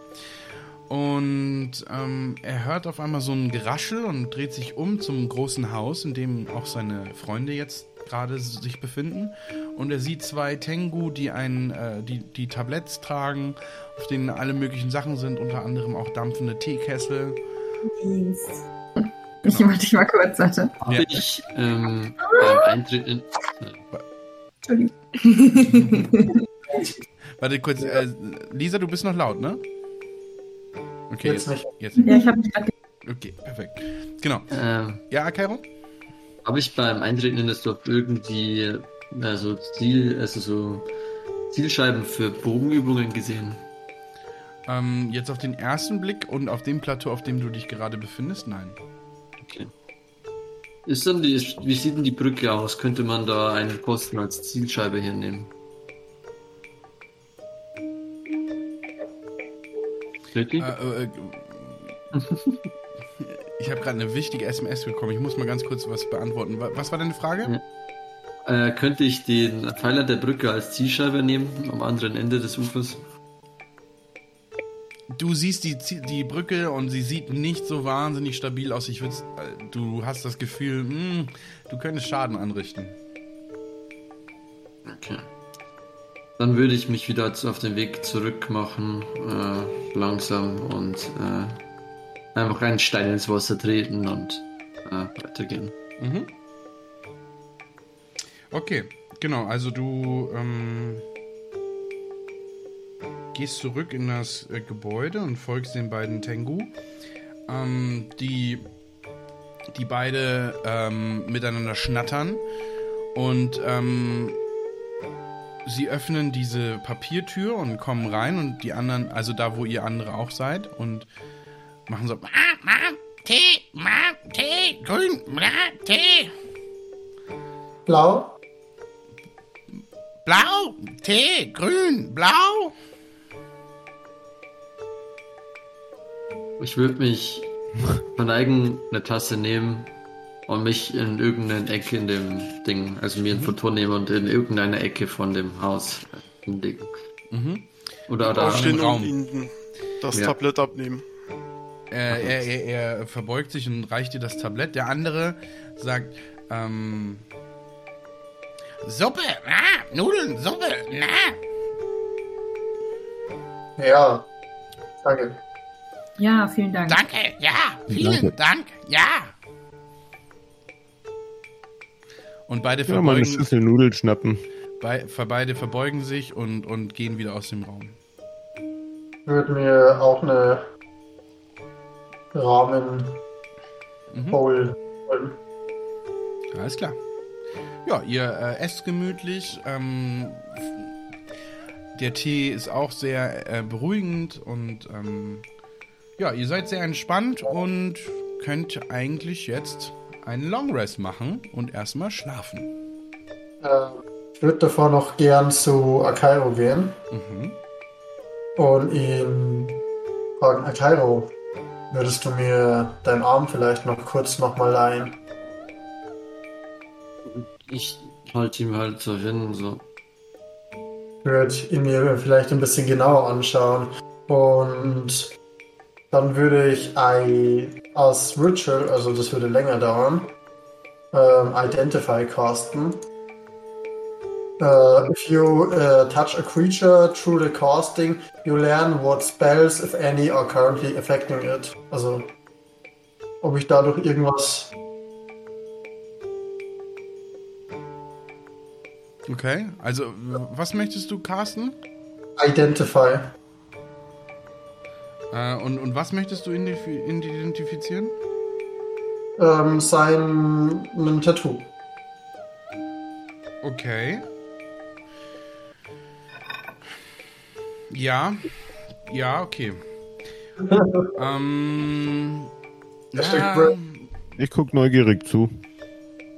Und ähm, er hört auf einmal so ein Geraschel und dreht sich um zum großen Haus, in dem auch seine Freunde jetzt gerade sich befinden. Und er sieht zwei Tengu, die ein, äh, die, die Tabletts tragen, auf denen alle möglichen Sachen sind, unter anderem auch dampfende Teekessel. Ich wollte dich mal kurz, warte. Habe Ja. ich ähm, beim Eintritt in. Entschuldigung. [laughs] Warte kurz, äh, Lisa, du bist noch laut, ne? Okay, Jetzt nicht. Jetzt. ja, ich habe mich gerade Okay, perfekt. Genau. Ähm, Ja, Akairo? Habe ich beim Eintreten in das Dorf irgendwie also Ziel, also so Zielscheiben für Bogenübungen gesehen? Ähm, jetzt auf den ersten Blick und auf dem Plateau, auf dem du dich gerade befindest, nein. Okay. Ist dann die, wie sieht denn die Brücke aus? Könnte man da einen Posten als Zielscheibe hernehmen? Wirklich? Äh, äh, äh, [laughs] ich habe gerade eine wichtige SMS bekommen. Ich muss mal ganz kurz was beantworten. Wa- Was war deine Frage? Ja. Äh, könnte ich den Pfeiler der Brücke als Zielscheibe nehmen, am anderen Ende des Ufers? Du siehst die, die Brücke und sie sieht nicht so wahnsinnig stabil aus. Ich würd's, äh, du hast das Gefühl, mh, du könntest Schaden anrichten. Okay. Dann würde ich mich wieder auf den Weg zurück machen, äh, langsam und äh, einfach einen Stein ins Wasser treten und äh, weitergehen. Mhm. Okay, genau. Also du ähm, gehst zurück in das äh, Gebäude und folgst den beiden Tengu, ähm, die, die beide ähm, miteinander schnattern und ähm, sie öffnen diese Papiertür und kommen rein und die anderen, also da, wo ihr andere auch seid und machen so Ma, ma, Tee, ma, Tee, grün, ma, Tee, Blau? Blau, Tee, grün, blau. Ich würde mich verneigen, eine Tasse nehmen und mich in irgendeine Ecke in dem Ding, also mir ein Foto nehmen und in irgendeine Ecke von dem Haus hinlegen. Mhm. Oder da. Aufstehen Raum. das Ja. Tablett abnehmen. Er, er, er, er verbeugt sich und reicht dir das Tablett. Der andere sagt, ähm, Suppe, na, Nudeln, Suppe, na. Ja. Danke. Ja, vielen Dank. Danke, ja, vielen Danke. Dank, ja. und beide Ja, mal eine verbeugen, Schüssel Nudeln schnappen. bei, beide verbeugen sich und, und gehen wieder aus dem Raum. Ich würde mir auch eine Ramen Mhm. Bowl holen. Alles klar. Ja, ihr äh, esst gemütlich. Ähm, der Tee ist auch sehr äh, beruhigend und ähm, ja, ihr seid sehr entspannt und könnt eigentlich jetzt einen Long Rest machen und erstmal schlafen. Äh, ich würde davor noch gern zu Akairo gehen Mhm. und ihn fragen, Akairo, würdest du mir deinen Arm vielleicht noch kurz nochmal leihen? Ich halte ihm halt so hin, so. Ich würde ihn mir vielleicht ein bisschen genauer anschauen und dann würde ich als Ritual, also das würde länger dauern, ähm, Identify casten. Uh, if you uh, touch a creature through the casting, you learn what spells, if any, are currently affecting it. Also, ob ich dadurch irgendwas. Okay, also was möchtest du casten? Identify. Äh, und, und was möchtest du identif- identifizieren? Ähm, sein ein Tattoo. Okay. Ja. Ja, okay. [laughs] ähm. Ja, Ich guck neugierig zu.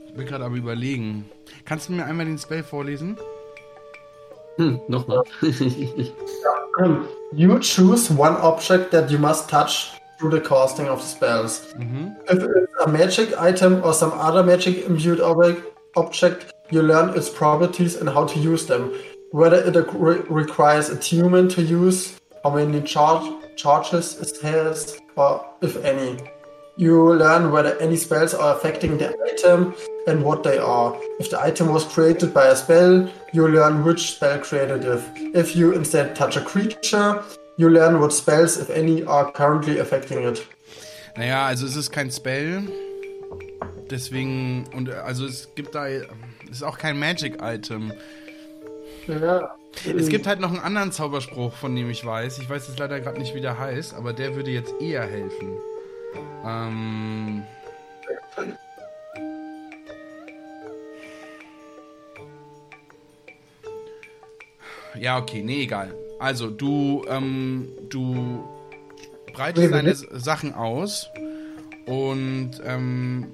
ich will gerade aber überlegen. Kannst du mir einmal den Spell vorlesen? Hm, nochmal. [laughs] Um, You choose one object that you must touch through the casting of the spells. If it's a magic item or some other magic imbued object, object, you learn its properties and how to use them. Whether it re- requires attunement to use, how many charge charges it has, or if any. You learn whether any spells are affecting the item and what they are. If the item was created by a spell, you learn which spell created it. If you instead touch a creature, you learn what spells, if any, are currently affecting it. Naja, also es ist kein Spell. Deswegen, und also es gibt da, es ist auch kein Magic-Item. Ja. Es gibt halt noch einen anderen Zauberspruch, von dem ich weiß. Ich weiß jetzt leider gerade nicht, wie der heißt, aber der würde jetzt eher helfen. Ähm. Ja, okay, nee, egal. Also, du, ähm, du breitest deine Sachen aus und, ähm,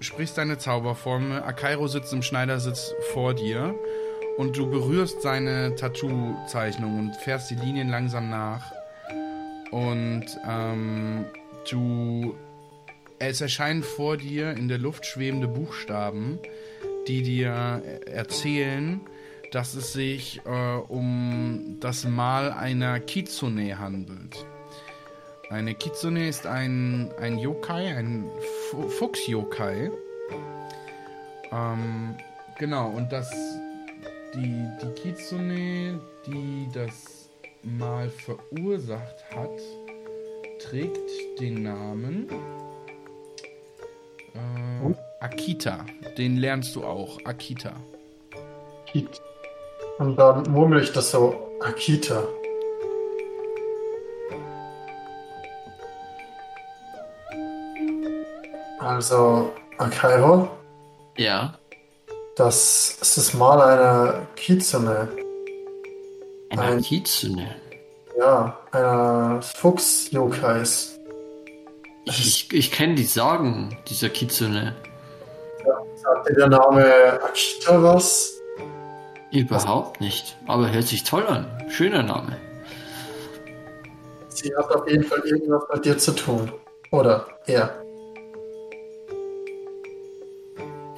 sprichst deine Zauberformel. Akairo sitzt im Schneidersitz vor dir und du berührst seine Tattoo-Zeichnung und fährst die Linien langsam nach. Und ähm, du. Es erscheinen vor dir in der Luft schwebende Buchstaben, die dir erzählen, dass es sich äh, um das Mal einer Kitsune handelt. Eine Kitsune ist ein, ein Yokai, ein Fu- Fuchs-Yokai. Ähm, genau, und das die, die Kitsune, die das Mal verursacht hat, trägt den Namen äh, Akita. Den lernst du auch, Akita. Und dann murmel ich das so, Akita. Also, Akairo, ja. das ist das Mal einer Kitsune. Eine Ein- Kitsune. Ja, einer Fuchs-Yokais. Ich, ich, ich kenne die Sagen dieser Kitsune. Sagt dir der Name Akita was? Überhaupt nicht. Aber hört sich toll an. Schöner Name. Sie hat auf jeden Fall irgendwas mit dir zu tun. Oder er.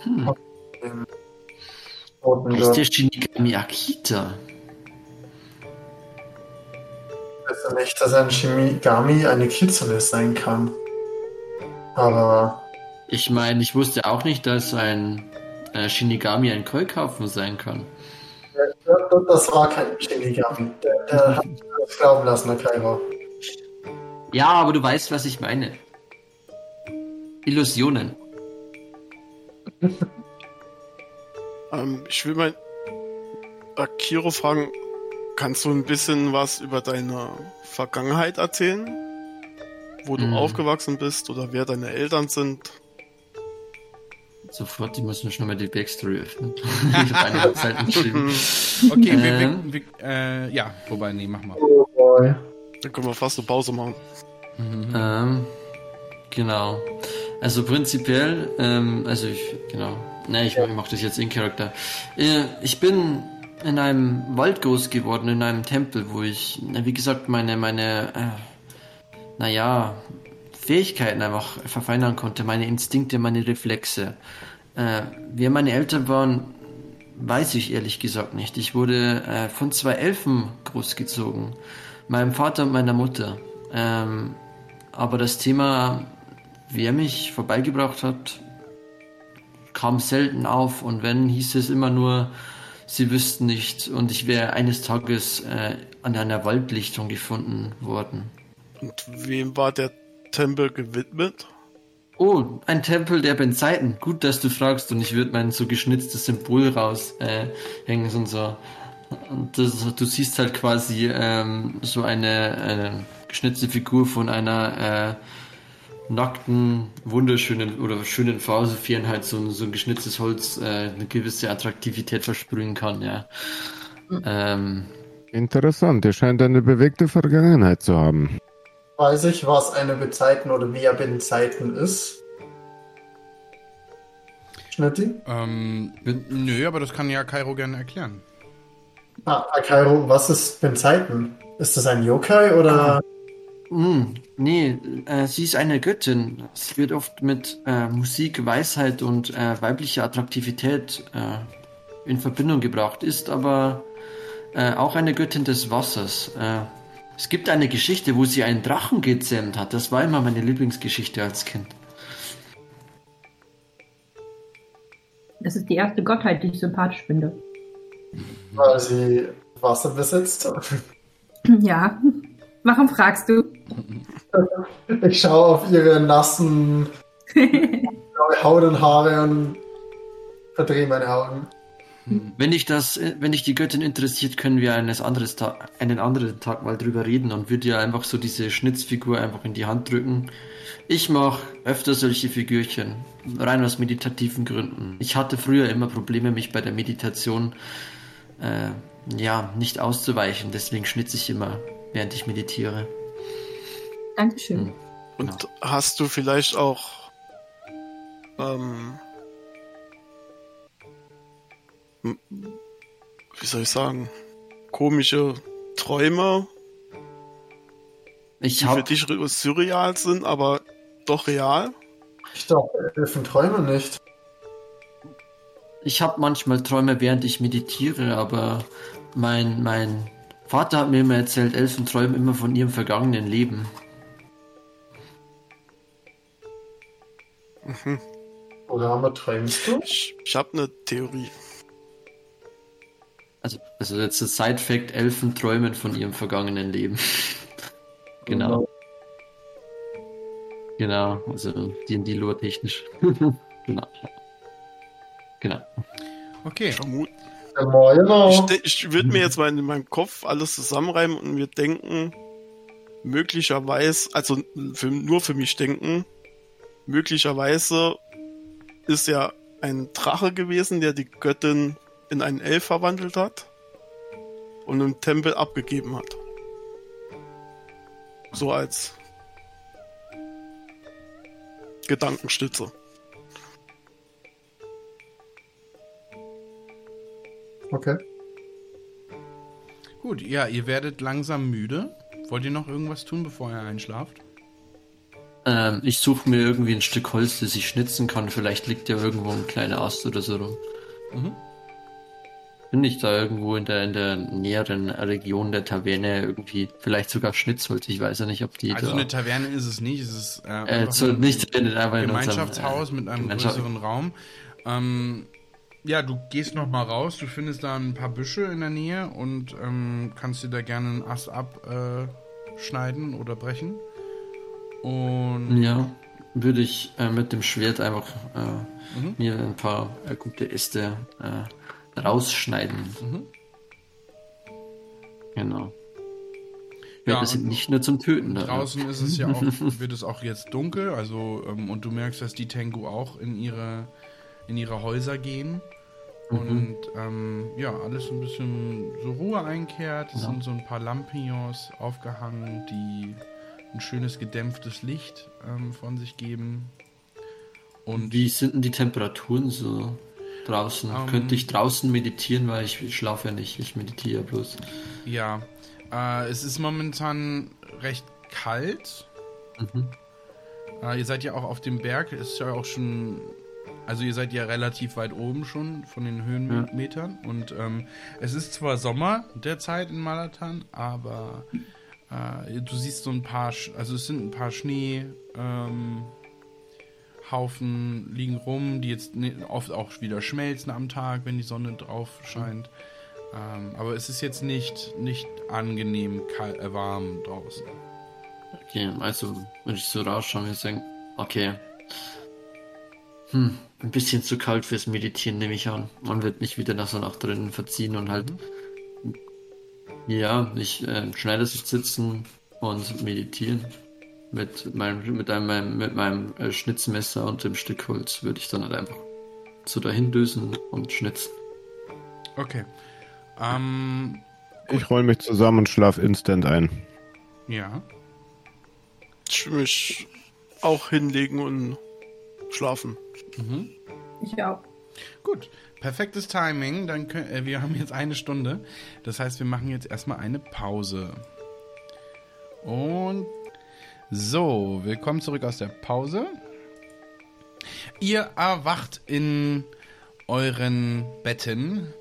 Hm. Heißt der. Shinigami Akita? Ja nicht, dass ein Shimigami eine Kitsune sein kann. Aber Ich meine, ich wusste auch nicht, dass ein äh, Shinigami ein Keukarpfen sein kann. das, das war kein Shinigami. Der, der hat das glauben lassen, der Kairo. Ja, aber du weißt, was ich meine. Illusionen. [laughs] Ähm, ich will mal Akiro fragen, kannst du ein bisschen was über deine Vergangenheit erzählen? Wo du Mhm. aufgewachsen bist oder wer deine Eltern sind? Sofort, die müssen schon mal die Backstory öffnen. [laughs] ich habe einige Zeit geschrieben. [laughs] Okay, wir, Ähm. wir, wir, äh, ja, wobei, nee, mach mal. Dann können wir fast eine Pause machen. Ähm, genau. Also prinzipiell, ähm, also ich, genau. Ne, ich, ich mache das jetzt in Charakter. Äh, ich bin in einem Wald groß geworden, in einem Tempel, wo ich, wie gesagt, meine, meine, äh, naja, Fähigkeiten einfach verfeinern konnte, meine Instinkte, meine Reflexe. Äh, wer meine Eltern waren, weiß ich ehrlich gesagt nicht. Ich wurde äh, von zwei Elfen großgezogen, meinem Vater und meiner Mutter. Ähm, aber das Thema, wer mich vorbeigebracht hat, kam selten auf und wenn, hieß es immer nur, sie wüssten nicht und ich wäre eines Tages äh, an einer Waldlichtung gefunden worden. Und wem war der Tempel gewidmet? Oh, ein Tempel der Benzeiten. Gut, dass du fragst und ich würde mein so geschnitztes Symbol raushängen, äh, hängen, so, so Und das, du siehst halt quasi ähm, so eine, eine geschnitzte Figur von einer äh, nackten, wunderschönen oder schönen sofern halt so, ein- so ein geschnitztes Holz äh, eine gewisse Attraktivität versprühen kann, ja. Ähm, Interessant, er scheint eine bewegte Vergangenheit zu haben. Weiß ich, was eine Bezeiten oder wie er Bezeiten ist? Schnitti? Ähm, nö, aber das kann ja Kairo gerne erklären. Ah, Akairo, was ist Bezeiten? Ist das ein Yokai oder? [laughs] Hm, nee, äh, sie ist eine Göttin. Sie wird oft mit äh, Musik, Weisheit und äh, weiblicher Attraktivität äh, in Verbindung gebracht, ist aber äh, auch eine Göttin des Wassers. Äh, es gibt eine Geschichte, wo sie einen Drachen gezähmt hat. Das war immer meine Lieblingsgeschichte als Kind. Das ist die erste Gottheit, die ich sympathisch finde. Weil sie Wasser besitzt? [laughs] Ja. Warum fragst du? Ich schaue auf ihre nassen [laughs] Haut und Haare und verdrehe meine Augen. Wenn dich das, äh, wenn dich die Göttin interessiert, können wir eines anderes Tag, einen anderen Tag mal drüber reden und würde dir einfach so diese Schnitzfigur einfach in die Hand drücken. Ich mache öfter solche Figürchen, rein aus meditativen Gründen. Ich hatte früher immer Probleme, mich bei der Meditation äh, ja nicht auszuweichen, deswegen schnitze ich immer, während ich meditiere. Dankeschön. Hm. Und hast du vielleicht auch ähm, wie soll ich sagen, komische Träume, Ich die für habe dich surreal sind, aber doch real? Ich dachte, Elfen träumen nicht. Ich habe manchmal Träume, während ich meditiere, aber mein, mein Vater hat mir immer erzählt, Elfen träumen immer von ihrem vergangenen Leben. Oder träumst du? Ich, ich habe eine Theorie. Also, also jetzt das Side-Fact, Elfen träumen von ihrem vergangenen Leben. [laughs] genau. Genau, also D&D-Lore technisch. [laughs] genau. Genau. Okay. Vermut Ja, genau. Ich, ich würde mir jetzt mal in meinem Kopf alles zusammenreimen und mir denken, möglicherweise, also für, nur für mich denken, möglicherweise ist ja ein Drache gewesen, der die Göttin in einen Elf verwandelt hat und im Tempel abgegeben hat. So als Gedankenstütze. Okay. Gut, ja, ihr werdet langsam müde. Wollt ihr noch irgendwas tun, bevor ihr einschlaft? Ähm, ich suche mir irgendwie ein Stück Holz, das ich schnitzen kann. Vielleicht liegt ja irgendwo ein kleiner Ast oder so rum. Mhm. Bin ich da irgendwo in der, in der näheren Region der Taverne irgendwie, vielleicht sogar Schnitzholz, ich weiß ja nicht, ob die Also da, eine Taverne ist es nicht. Es ist äh, äh, zu, ein nicht in, aber in Gemeinschaftshaus unserem, mit einem Gemeinschaft- größeren Raum. Ähm, ja, du gehst noch mal raus. Du findest da ein paar Büsche in der Nähe und ähm, kannst dir da gerne einen Ast abschneiden äh, oder brechen. Und Ja, würde ich äh, mit dem Schwert einfach äh, Mhm. mir ein paar äh, gute Äste äh, rausschneiden. Mhm. Genau. Ja, Ja, das sind nicht nur zum Töten da. Draußen ist es ja [laughs] auch, wird es auch jetzt dunkel, also ähm, und du merkst, dass die Tengu auch in ihre in ihre Häuser gehen Mhm. und ähm, ja, alles ein bisschen so Ruhe einkehrt. Es Ja. sind so ein paar Lampions aufgehangen, die ein schönes gedämpftes Licht ähm, von sich geben. Und Wie sind denn die Temperaturen so draußen? Ähm, Könnte ich draußen meditieren, weil ich, schlafe ja nicht, ich meditiere ja bloß. ja, äh, es ist momentan recht kalt. Mhm. Äh, ihr seid ja auch auf dem Berg, ist ja auch schon. Also ihr seid ja relativ weit oben schon von den Höhenmetern. Und ähm, es ist zwar Sommer derzeit in Malatan, aber äh, du siehst so ein paar, also es sind ein paar Schnee. Ähm, liegen rum, die jetzt ne- oft auch wieder schmelzen am Tag, wenn die Sonne drauf scheint. Ähm, aber es ist jetzt nicht, nicht angenehm kalt, äh, warm draußen. Okay, also wenn ich so rausschaue, würde ich sagen, okay. Hm, ein bisschen zu kalt fürs Meditieren nehme ich an. Man wird mich wieder nach so nach drinnen verziehen und halt Ja, ich äh, Schneidersitz sitzen und meditieren. Mit meinem, mit einem, mit meinem äh, Schnitzmesser und dem Stück Holz würde ich dann halt einfach so dahin düsen und schnitzen. Okay. Ähm, Ich roll mich zusammen und schlaf instant ein. ja. Ich will mich auch hinlegen und schlafen. Ich auch. Gut, perfektes Timing. Dann können, äh, wir haben jetzt eine Stunde. Das heißt, wir machen jetzt erstmal eine Pause. Und so, willkommen zurück aus der Pause. Ihr erwacht in euren Betten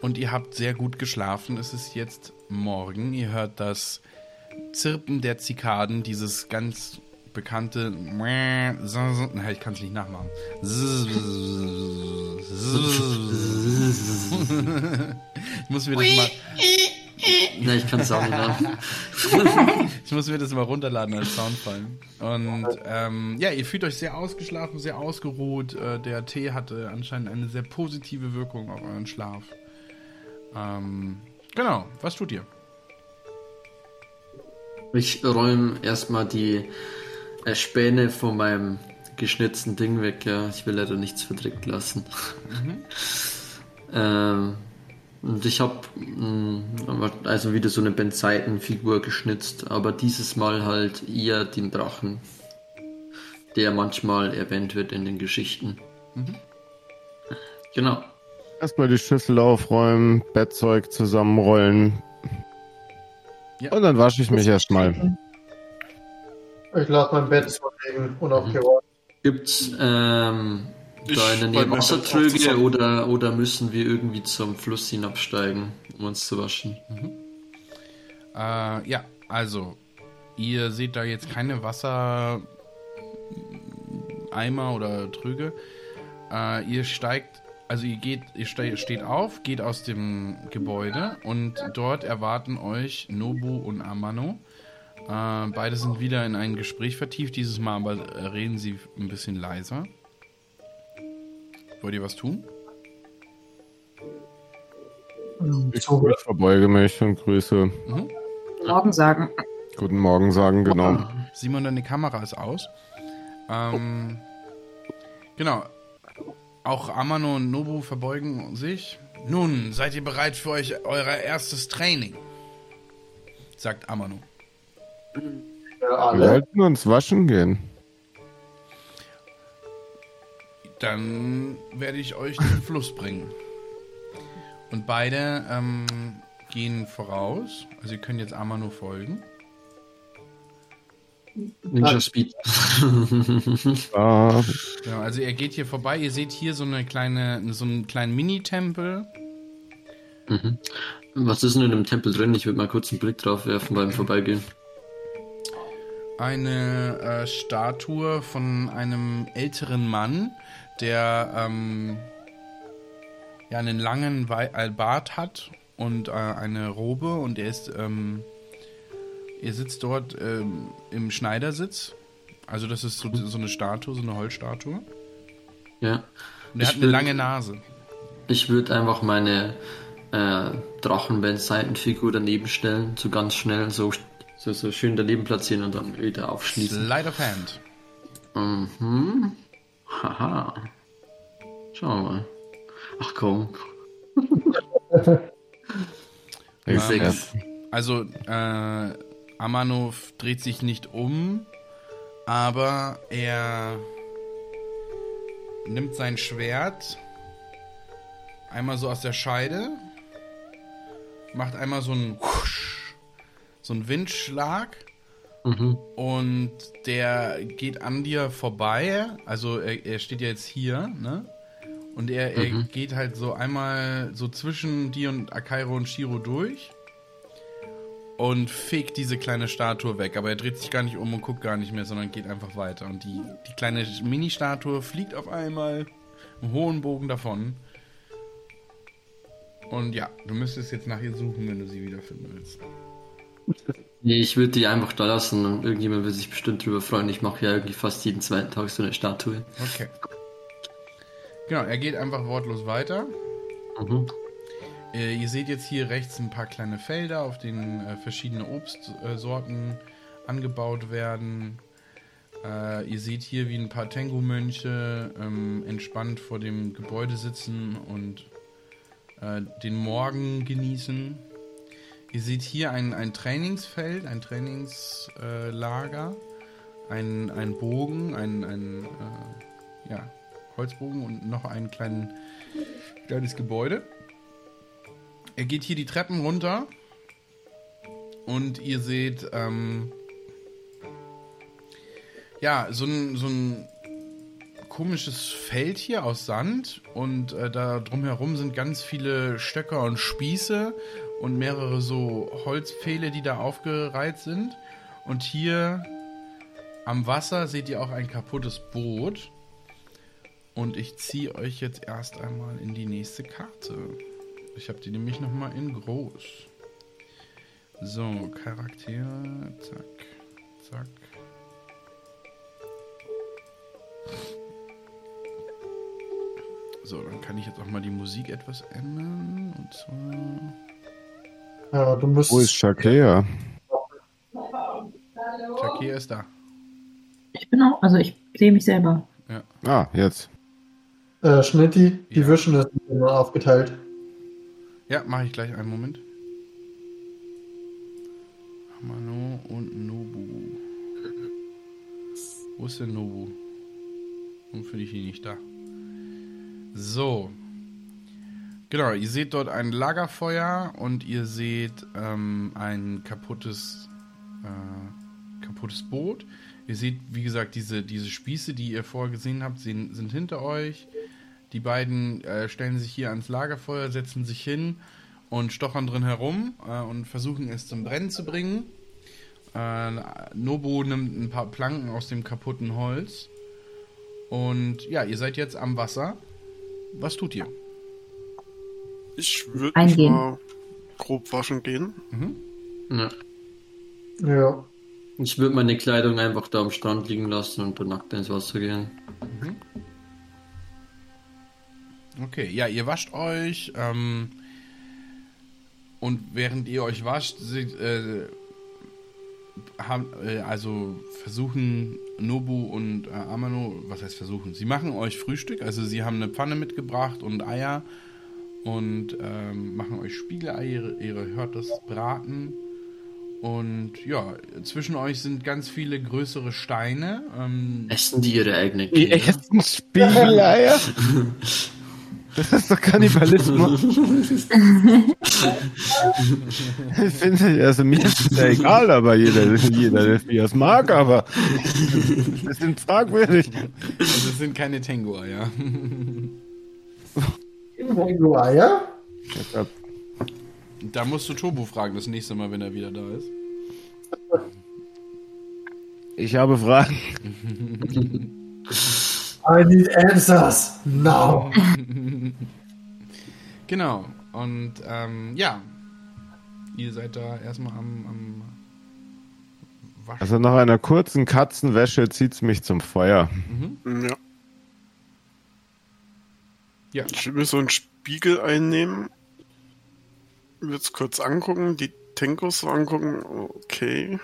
und ihr habt sehr gut geschlafen. Es ist jetzt morgen. Ihr hört das Zirpen der Zikaden, dieses ganz bekannte. Na, ich kann es nicht nachmachen. Ich muss mir das mal, Ne, ich kann es auch nicht ich muss mir das mal runterladen als Soundfall. Und ähm, ja, ihr fühlt euch sehr ausgeschlafen, sehr ausgeruht. Äh, der Tee hatte anscheinend eine sehr positive Wirkung auf euren Schlaf. Ähm, genau, was tut ihr? Ich räume erstmal die Späne von meinem geschnitzten Ding weg, ja. Ich will leider nichts verdreckt lassen. [laughs] ähm, und ich habe also wieder so eine Ben-Seiten-Figur geschnitzt, aber dieses Mal halt eher den Drachen, der manchmal erwähnt wird in den Geschichten. Genau. Erstmal die Schüssel aufräumen, Bettzeug zusammenrollen. Ja. Und dann wasche ich mich erstmal. Ich lade mein Bett zulegen und aufgeräumt. Gibt's ähm, Ich da in der Nähe räum mein Bett auch Wassertröge zusammen. oder, oder müssen wir irgendwie zum Fluss hinabsteigen, um uns zu waschen? Äh, ja, also, ihr seht da jetzt keine Wassereimer oder Trüge. Äh, ihr steigt, also ihr geht, ihr ste steht auf, geht aus dem Gebäude und dort erwarten euch Nobu und Amano. Äh, beide sind wieder in ein Gespräch vertieft, dieses Mal aber äh, reden sie ein bisschen leiser. Wollt ihr was tun? Ich verbeuge mich und grüße. Morgen sagen. Guten Morgen sagen, genau. Simon, deine Kamera ist aus. Ähm, genau. Auch Amano und Nobu verbeugen sich. Nun, seid ihr bereit für euch euer erstes Training? Sagt Amano. Ja, Wir alle. wollten uns waschen gehen. Dann werde ich euch zum Fluss bringen. Und beide ähm, gehen voraus. Also ihr könnt jetzt Amano folgen. Ninja Speed. [laughs] Ah, Genau, also ihr geht hier vorbei. Ihr seht hier so eine kleine, so einen kleinen Mini-Tempel. mhm. Was ist denn in dem Tempel drin? Ich würde mal kurz einen Blick drauf werfen beim Vorbeigehen. Eine äh, Statue von einem älteren Mann, der ähm, ja einen langen äh, Bart hat und äh, eine Robe und er ist ähm, er sitzt dort ähm, im Schneidersitz. Also das ist so, so eine Statue, so eine Holzstatue. Ja. Und er hat eine würd- lange Nase. Ich würde einfach meine äh, Drachenband-Seitenfigur daneben stellen, so ganz schnell, so, so, so schön daneben platzieren und dann wieder aufschließen. Slide of Hand. Mhm. Haha. Schauen wir mal. Ach komm. [laughs] ich, Sechs. Also, äh, Amanov dreht sich nicht um, aber er nimmt sein Schwert einmal so aus der Scheide, macht einmal so einen Husch, so einen Windschlag Mhm. und der geht an dir vorbei. Also er, er steht ja jetzt hier, ne? Und er, er Mhm. geht halt so einmal so zwischen dir und Akairo und Shiro durch und fegt diese kleine Statue weg. Aber er dreht sich gar nicht um und guckt gar nicht mehr, sondern geht einfach weiter. Und die, die kleine Mini-Statue fliegt auf einmal im hohen Bogen davon. Und ja, du müsstest jetzt nach ihr suchen, wenn du sie wiederfinden willst. Nee, ich würde die einfach da lassen und irgendjemand wird sich bestimmt drüber freuen. Ich mache ja irgendwie fast jeden zweiten Tag so eine Statue. Okay. Genau, er geht einfach wortlos weiter. Mhm. Äh, ihr seht jetzt hier rechts ein paar kleine Felder, auf denen äh, verschiedene Obstsorten angebaut werden. Äh, ihr seht hier, wie ein paar Tengu-Mönche ähm, entspannt vor dem Gebäude sitzen und äh, den Morgen genießen. Ihr seht hier ein, ein Trainingsfeld, ein Trainingslager, ein, ein Bogen, ein, ein äh, ja, Holzbogen und noch ein kleinen, kleines Gebäude. Er geht hier die Treppen runter und ihr seht ähm, ja so ein, so ein komisches Feld hier aus Sand und äh, da drumherum sind ganz viele Stöcker und Spieße und mehrere so Holzpfähle, die da aufgereiht sind. Und hier am Wasser seht ihr auch ein kaputtes Boot. Und ich ziehe euch jetzt erst einmal in die nächste Karte. Ich habe die nämlich nochmal in groß. So, Charaktere, zack, zack. So, dann kann ich jetzt auch mal die Musik etwas ändern. Und zwar. Ja, du musst. Wo ist Shakea? Shakir ist da. Ich bin auch, also ich sehe mich selber. Ah, jetzt. Äh, Schnitti, die Ja. Wischen ist immer aufgeteilt. Ja, mache ich gleich einen Moment. Amano und Nobu. Wo ist denn Nobu? Warum finde ich ihn nicht da? So. Genau, ihr seht dort ein Lagerfeuer und ihr seht ähm, ein kaputtes, äh, kaputtes Boot. Ihr seht, wie gesagt, diese, diese Spieße, die ihr vorher gesehen habt, sind, sind hinter euch. Die beiden äh, stellen sich hier ans Lagerfeuer, setzen sich hin und stochern drin herum äh, und versuchen es zum Brennen zu bringen. Äh, Nobu nimmt ein paar Planken aus dem kaputten Holz. Und ja, ihr seid jetzt am Wasser. Was tut ihr? Ich würde mal grob waschen gehen. Ja. Ja. Ich würde meine Kleidung einfach da am Strand liegen lassen und dann nackt ins Wasser gehen. Okay, ja, ihr wascht euch. Ähm, und während ihr euch wascht, seht, äh, haben, äh, also versuchen Nobu und äh, Amano, was heißt versuchen? Sie machen euch Frühstück, also sie haben eine Pfanne mitgebracht und Eier und ähm, machen euch Spiegeleier, ihr, hört das Braten. Und ja, zwischen euch sind ganz viele größere Steine. Ähm, Essen die ihre eigenen Die Kinder? essen Spiegeleier? [laughs] Das ist doch Kannibalismus. ich finde, also mir ist es ja egal, aber jeder, jeder wie er es mag, aber das sind fragwürdig. also es sind keine Tengu-Eier. [laughs] Irgendwo Eier? Da musst du Tobu fragen, das nächste Mal, wenn er wieder da ist. Ich habe Fragen. [laughs] I need answers. Now. [laughs] Genau. Und ähm, ja, ihr seid da erstmal am, am Waschen. Also nach einer kurzen Katzenwäsche zieht's mich zum Feuer. Ja. Ja. Ich will mir so einen Spiegel einnehmen. Würde es kurz angucken, die Tenkos so angucken. Okay.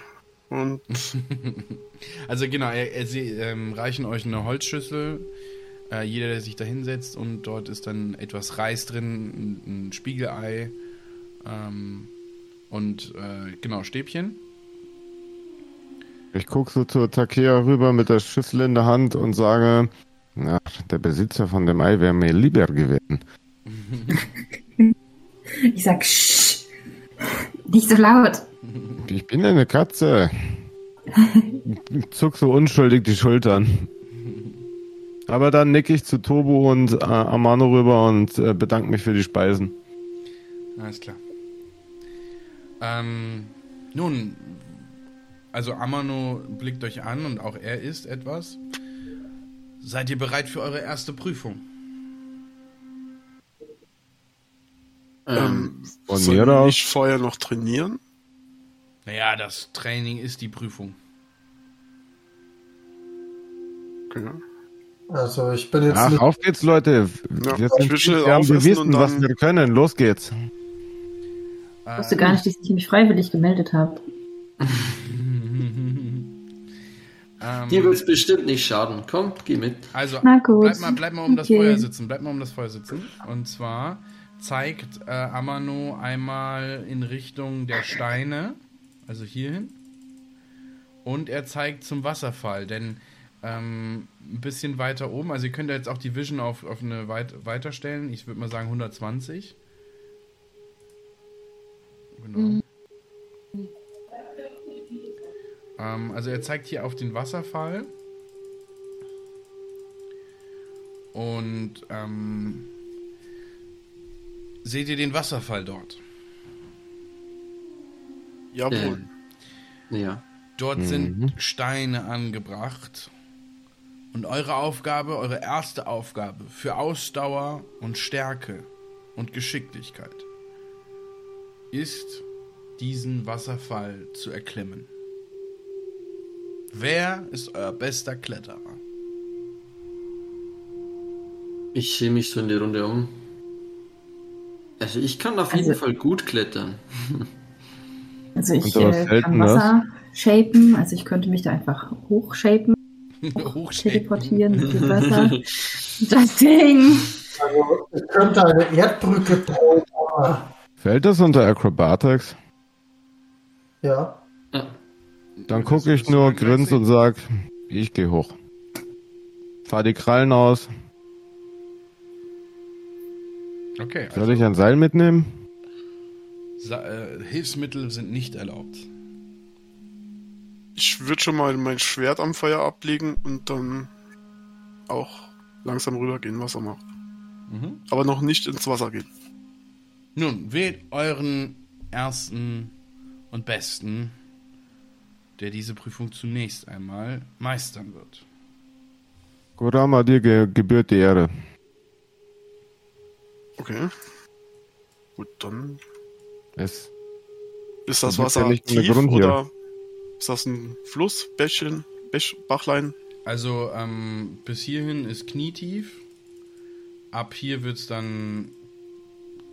Und [laughs] Also genau, er, er, sie ähm, reichen euch eine Holzschüssel. Äh, jeder, der sich da hinsetzt und dort ist dann etwas Reis drin, ein, ein Spiegelei ähm, und äh, genau, Stäbchen. Ich gucke so zur Takea rüber mit der Schüssel in der Hand und sage, na, der Besitzer von dem Ei wäre mir lieber gewesen. [laughs] Ich sag, Shh, nicht so laut. Ich bin eine Katze. Ich [laughs] zuck so unschuldig die Schultern. Aber dann nick ich zu Tobo und äh, Amano rüber und äh, bedanke mich für die Speisen. Alles klar. Ähm, nun, also Amano blickt euch an und auch er isst etwas. Seid ihr bereit für eure erste Prüfung? ähm, Von sollen mir wir nicht vorher noch trainieren? Naja, das Training ist die Prüfung. Okay. Also ich bin jetzt Ach, auf geht's, Leute. Ja, wir sind wir haben bewiesen, und was dann- wir können. Los geht's. Ich wusste gar nicht, dass ich mich freiwillig gemeldet habe. [laughs] Ähm, Dir wird es bestimmt nicht schaden. Komm, geh mit. Also, Na gut. bleib mal, bleib mal um das Okay. Feuer sitzen. Bleib mal um das Feuer sitzen. Und zwar zeigt äh, Amano einmal in Richtung der Steine, also hierhin. Und er zeigt zum Wasserfall, denn ähm, ein bisschen weiter oben, also ihr könnt ja jetzt auch die Vision auf, auf eine weit, weiterstellen. Ich würde mal sagen 120. Genau. Ähm, also er zeigt hier auf den Wasserfall. Und ähm, seht ihr den Wasserfall dort? Jawohl. Ja. Dort sind Steine angebracht. Und eure Aufgabe, eure erste Aufgabe für Ausdauer und Stärke und Geschicklichkeit ist, diesen Wasserfall zu erklimmen. Wer ist euer bester Kletterer? Ich sehe mich so in die Runde um. Also ich kann auf jeden Also- Fall gut klettern. [laughs] Also ich äh, kann Wasser shapen, also ich könnte mich da einfach hochshapen, [laughs] Hochschapen. teleportieren mit dem Wasser. [laughs] Das Ding! Also, ich könnte eine Erdbrücke bauen, Fällt das unter Acrobatics? ja. Dann gucke ich nur, grins und sag, ich gehe hoch. Fahr die Krallen aus. Okay, Soll also ich ein Seil mitnehmen? Sa äh, Hilfsmittel sind nicht erlaubt. Ich würde schon mal mein Schwert am Feuer ablegen und dann auch langsam rübergehen, was er macht. Mhm. Aber noch nicht ins Wasser gehen. Nun, wählt euren ersten und besten, der diese Prüfung zunächst einmal meistern wird. Kurama, dir ge gebührt die Ehre. Okay. Gut, dann Es, ist das ja Wasser nicht tief Grund hier. oder ist das ein Fluss, Bächchen, Bäch, Bachlein? Also ähm, bis hierhin ist knietief. Ab hier wird es dann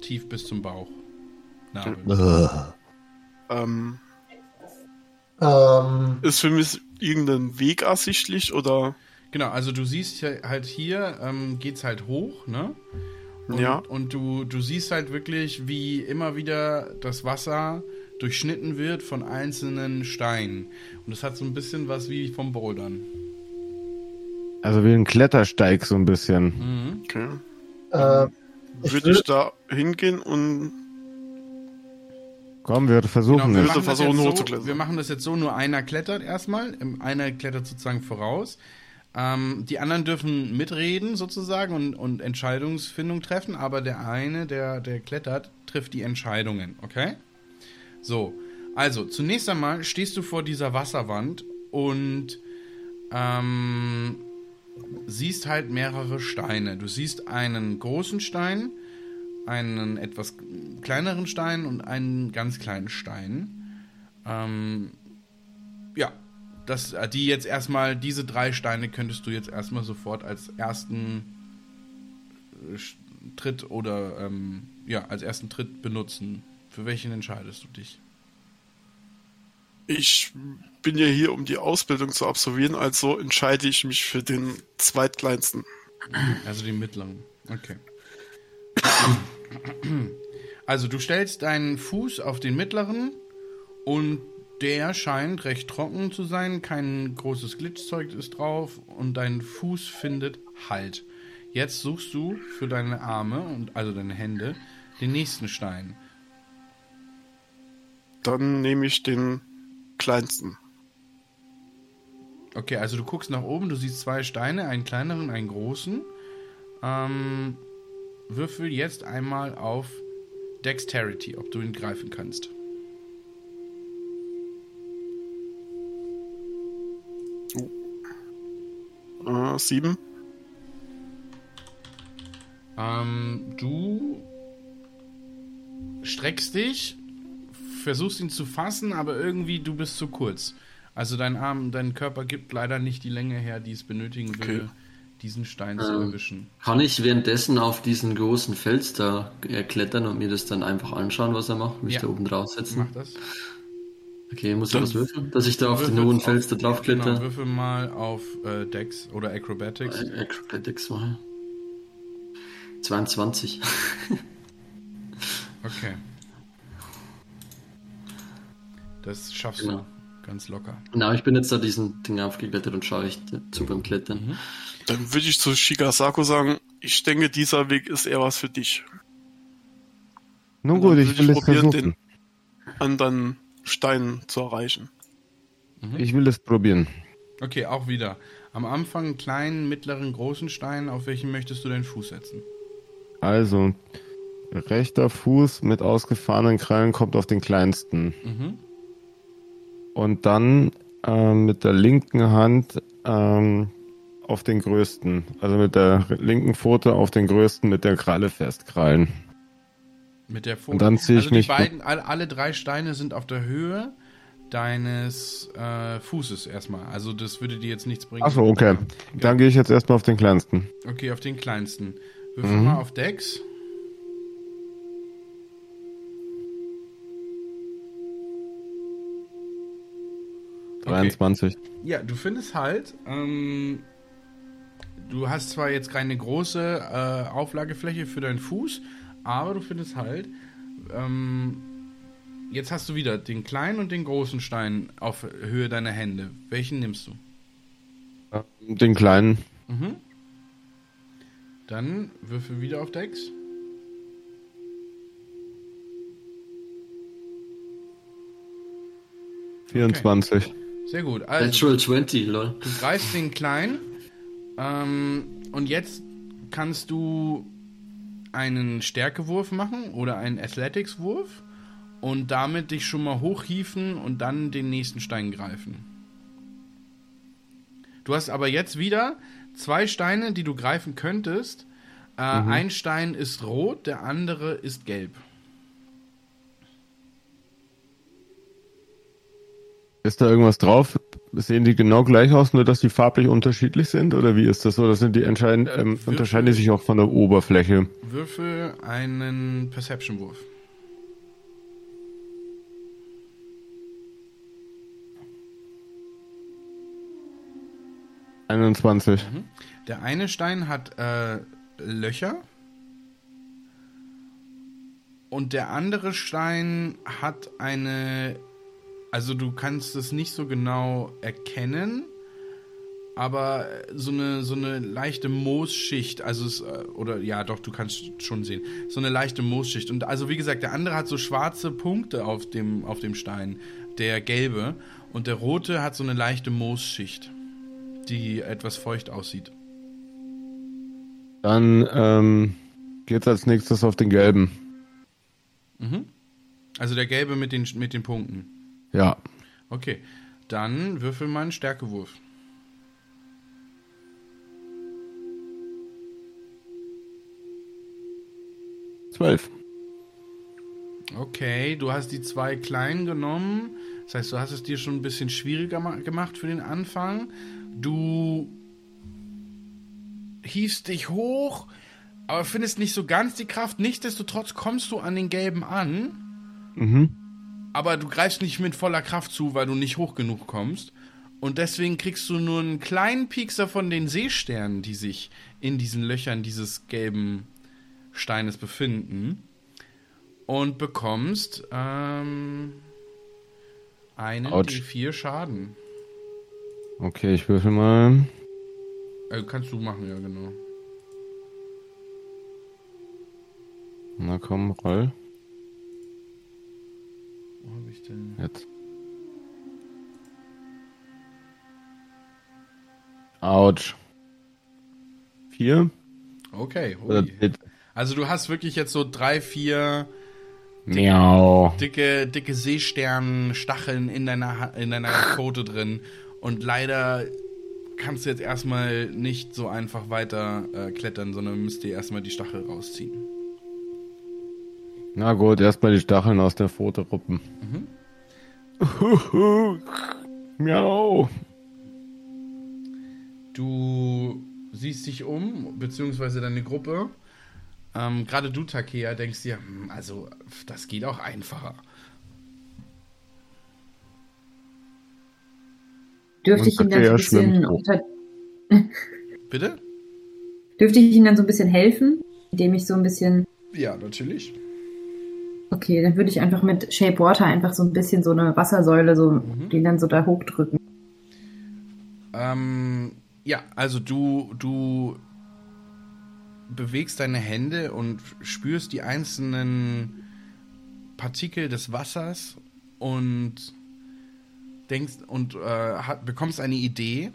tief bis zum Bauch. Nabel. Ähm, Ähm, ist für mich irgendein Weg ersichtlich oder Genau, also du siehst halt hier, ähm, geht's halt hoch, ne? Und, Ja. Und du, du siehst halt wirklich, wie immer wieder das Wasser durchschnitten wird von einzelnen Steinen. Und das hat so ein bisschen was wie vom Bouldern. also wie ein Klettersteig so ein bisschen. Mhm. okay. äh, ich würde ich würd- da hingehen und Komm, wir versuchen wir, es. versuchen, jetzt so, wir machen das jetzt so, nur einer klettert erstmal, im- einer klettert sozusagen voraus. Ähm, die anderen dürfen mitreden sozusagen und, und Entscheidungsfindung treffen, aber der eine, der, der klettert, trifft die Entscheidungen, okay? So, also zunächst einmal stehst du vor dieser Wasserwand und ähm, siehst halt mehrere Steine. Du siehst einen großen Stein, einen etwas kleineren Stein und einen ganz kleinen Stein. Ähm, ja, das, äh, die jetzt erstmal, diese drei Steine könntest du jetzt erstmal sofort als ersten äh, Tritt oder ähm, ja, als ersten Tritt benutzen. Für welchen entscheidest du dich? ich bin ja hier, um die Ausbildung zu absolvieren, also entscheide ich mich für den zweitkleinsten. Also den mittleren. Okay. Also du stellst deinen Fuß auf den mittleren und der scheint recht trocken zu sein. Kein großes Glitchzeug ist drauf und dein Fuß findet Halt. Jetzt suchst du für deine Arme und also deine Hände den nächsten Stein. Dann nehme ich den kleinsten. Okay, also du guckst nach oben, du siehst zwei Steine, einen kleineren, einen großen. Ähm, würfel jetzt einmal auf Dexterity, ob du ihn greifen kannst. Äh, sieben. Ähm, du streckst dich, versuchst ihn zu fassen, aber irgendwie du bist zu kurz. Also dein Arm, dein Körper gibt leider nicht die Länge her, die es benötigen würde, diesen Stein zu Ähm, erwischen. Kann ich währenddessen auf diesen großen Fels da äh, klettern und mir das dann einfach anschauen, was er macht? Mich Ja. da oben draufsetzen? Mach das. Okay, muss ich was würfeln? Dass ich da auf den hohen Fels da drauf Genau, kletter? würfel mal auf äh, Dex oder Acrobatics. Äh, Acrobatics mache. [laughs] 22. Okay. Das schaffst Genau. du ganz locker. Na, ich bin jetzt da diesen Ding aufgeklettert und schaue ich zu beim Klettern. Dann würde ich zu Shigasako sagen, ich denke, dieser Weg ist eher was für dich. Nun gut, ich würde will ich es probieren, versuchen. Anderen Stein zu erreichen. Ich will es probieren. Okay, auch wieder. Am Anfang einen kleinen, mittleren, großen Stein. Auf welchen möchtest du deinen Fuß setzen? Also, rechter Fuß mit ausgefahrenen Krallen kommt auf den kleinsten. Mhm. Und dann ähm, mit der linken Hand ähm, auf den größten. Also mit der linken Pfote auf den größten mit der Kralle festkrallen. Mit der Folie. Und dann ziehe ich also die mich- beiden, alle, alle drei Steine sind auf der Höhe deines äh, Fußes erstmal. Also das würde dir jetzt nichts bringen. Achso, okay. Ja. Dann gehe ich jetzt erstmal auf den kleinsten. Okay, auf den kleinsten. Würfel Mhm. mal auf Dex. Okay. 23. Ja, du findest halt, ähm, du hast zwar jetzt keine große äh, Auflagefläche für deinen Fuß, aber du findest halt, ähm, jetzt hast du wieder den kleinen und den großen Stein auf Höhe deiner Hände. Welchen nimmst du? Den kleinen. Mhm. Dann würfel wieder auf Dex. Okay. 24. Sehr gut. Also, Natural 20, lol. Du greifst den kleinen ähm, und jetzt kannst du einen Stärkewurf machen oder einen Athletics-Wurf und damit dich schon mal hochhieven und dann den nächsten Stein greifen. Du hast aber jetzt wieder zwei Steine, die du greifen könntest. Äh, Ein Stein ist rot, der andere ist gelb. Ist da irgendwas drauf? Sehen die genau gleich aus, nur dass die farblich unterschiedlich sind? Oder wie ist das so? Oder sind die entscheidend, ähm, unterscheiden die sich auch von der Oberfläche? Würfel einen Perception-Wurf. Mhm. 21. Der eine Stein hat äh, Löcher und der andere Stein hat eine, also du kannst es nicht so genau erkennen, aber so eine so eine leichte Moosschicht, also es, äh, oder ja, doch du kannst schon sehen, so eine leichte Moosschicht und also wie gesagt, der andere hat so schwarze Punkte auf dem auf dem Stein, der gelbe und der rote hat so eine leichte Moosschicht, die etwas feucht aussieht. Dann ähm, geht's als nächstes auf den gelben. Mhm. Also der gelbe mit den, mit den Punkten. Ja. Okay. Dann würfel mal einen Stärkewurf. Zwölf. Okay, du hast die zwei kleinen genommen. Das heißt, du hast es dir schon ein bisschen schwieriger ma- gemacht für den Anfang. Du hiefst dich hoch, aber findest nicht so ganz die Kraft. Nichtsdestotrotz kommst du an den gelben an. Mhm. Aber du greifst nicht mit voller Kraft zu, weil du nicht hoch genug kommst. Und deswegen kriegst du nur einen kleinen Piekser von den Seesternen, die sich in diesen Löchern dieses gelben Steines befinden. Und bekommst ähm, einen Autsch. D4 Schaden. Okay, ich würfel mal. Äh, kannst du machen, ja, genau. Na komm, roll. Wo hab ich denn? Jetzt. Autsch. Vier? Okay. Also du hast wirklich jetzt so drei, vier Miau. dicke, dicke Seesternstacheln in deiner, in deiner [laughs] Pfote drin. Und leider kannst du jetzt erstmal nicht so einfach weiter äh, klettern, sondern müsst dir erstmal die Stachel rausziehen. Na gut, erstmal die Stacheln aus der Pfote ruppen. Miau. Du siehst dich um, beziehungsweise deine Gruppe. Ähm, Gerade du, Takea, denkst dir, hm, also das geht auch einfacher. Dürfte ich ihm dann so ein bisschen unter, [laughs] Bitte? dürfte ich ihm dann so ein bisschen helfen, indem ich so ein bisschen Ja, natürlich. Okay, dann würde ich einfach mit Shape Water einfach so ein bisschen so eine Wassersäule, so Mhm. den dann so da hochdrücken. Ähm, ja, also du, du bewegst deine Hände und spürst die einzelnen Partikel des Wassers und denkst und äh, hat, bekommst eine Idee,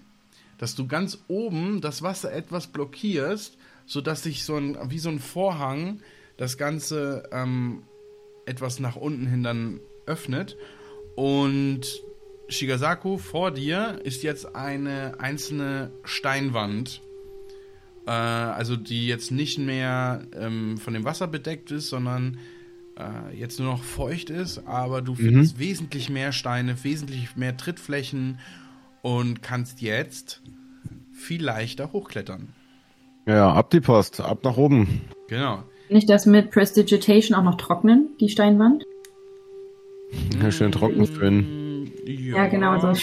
dass du ganz oben das Wasser etwas blockierst, sodass sich so ein, wie so ein Vorhang das Ganze ähm, etwas nach unten hin dann öffnet. Und Shigasaku, vor dir ist jetzt eine einzelne Steinwand. Äh, also die jetzt nicht mehr ähm, von dem Wasser bedeckt ist, sondern äh, jetzt nur noch feucht ist, aber du findest wesentlich mehr Steine, wesentlich mehr Trittflächen und kannst jetzt viel leichter hochklettern. Ja, ab die Post, ab nach oben. Genau. Kann ich das mit Prestidigitation auch noch trocknen, die Steinwand? Ja, schön trocken föhnen. Mm, Ja, genau. So.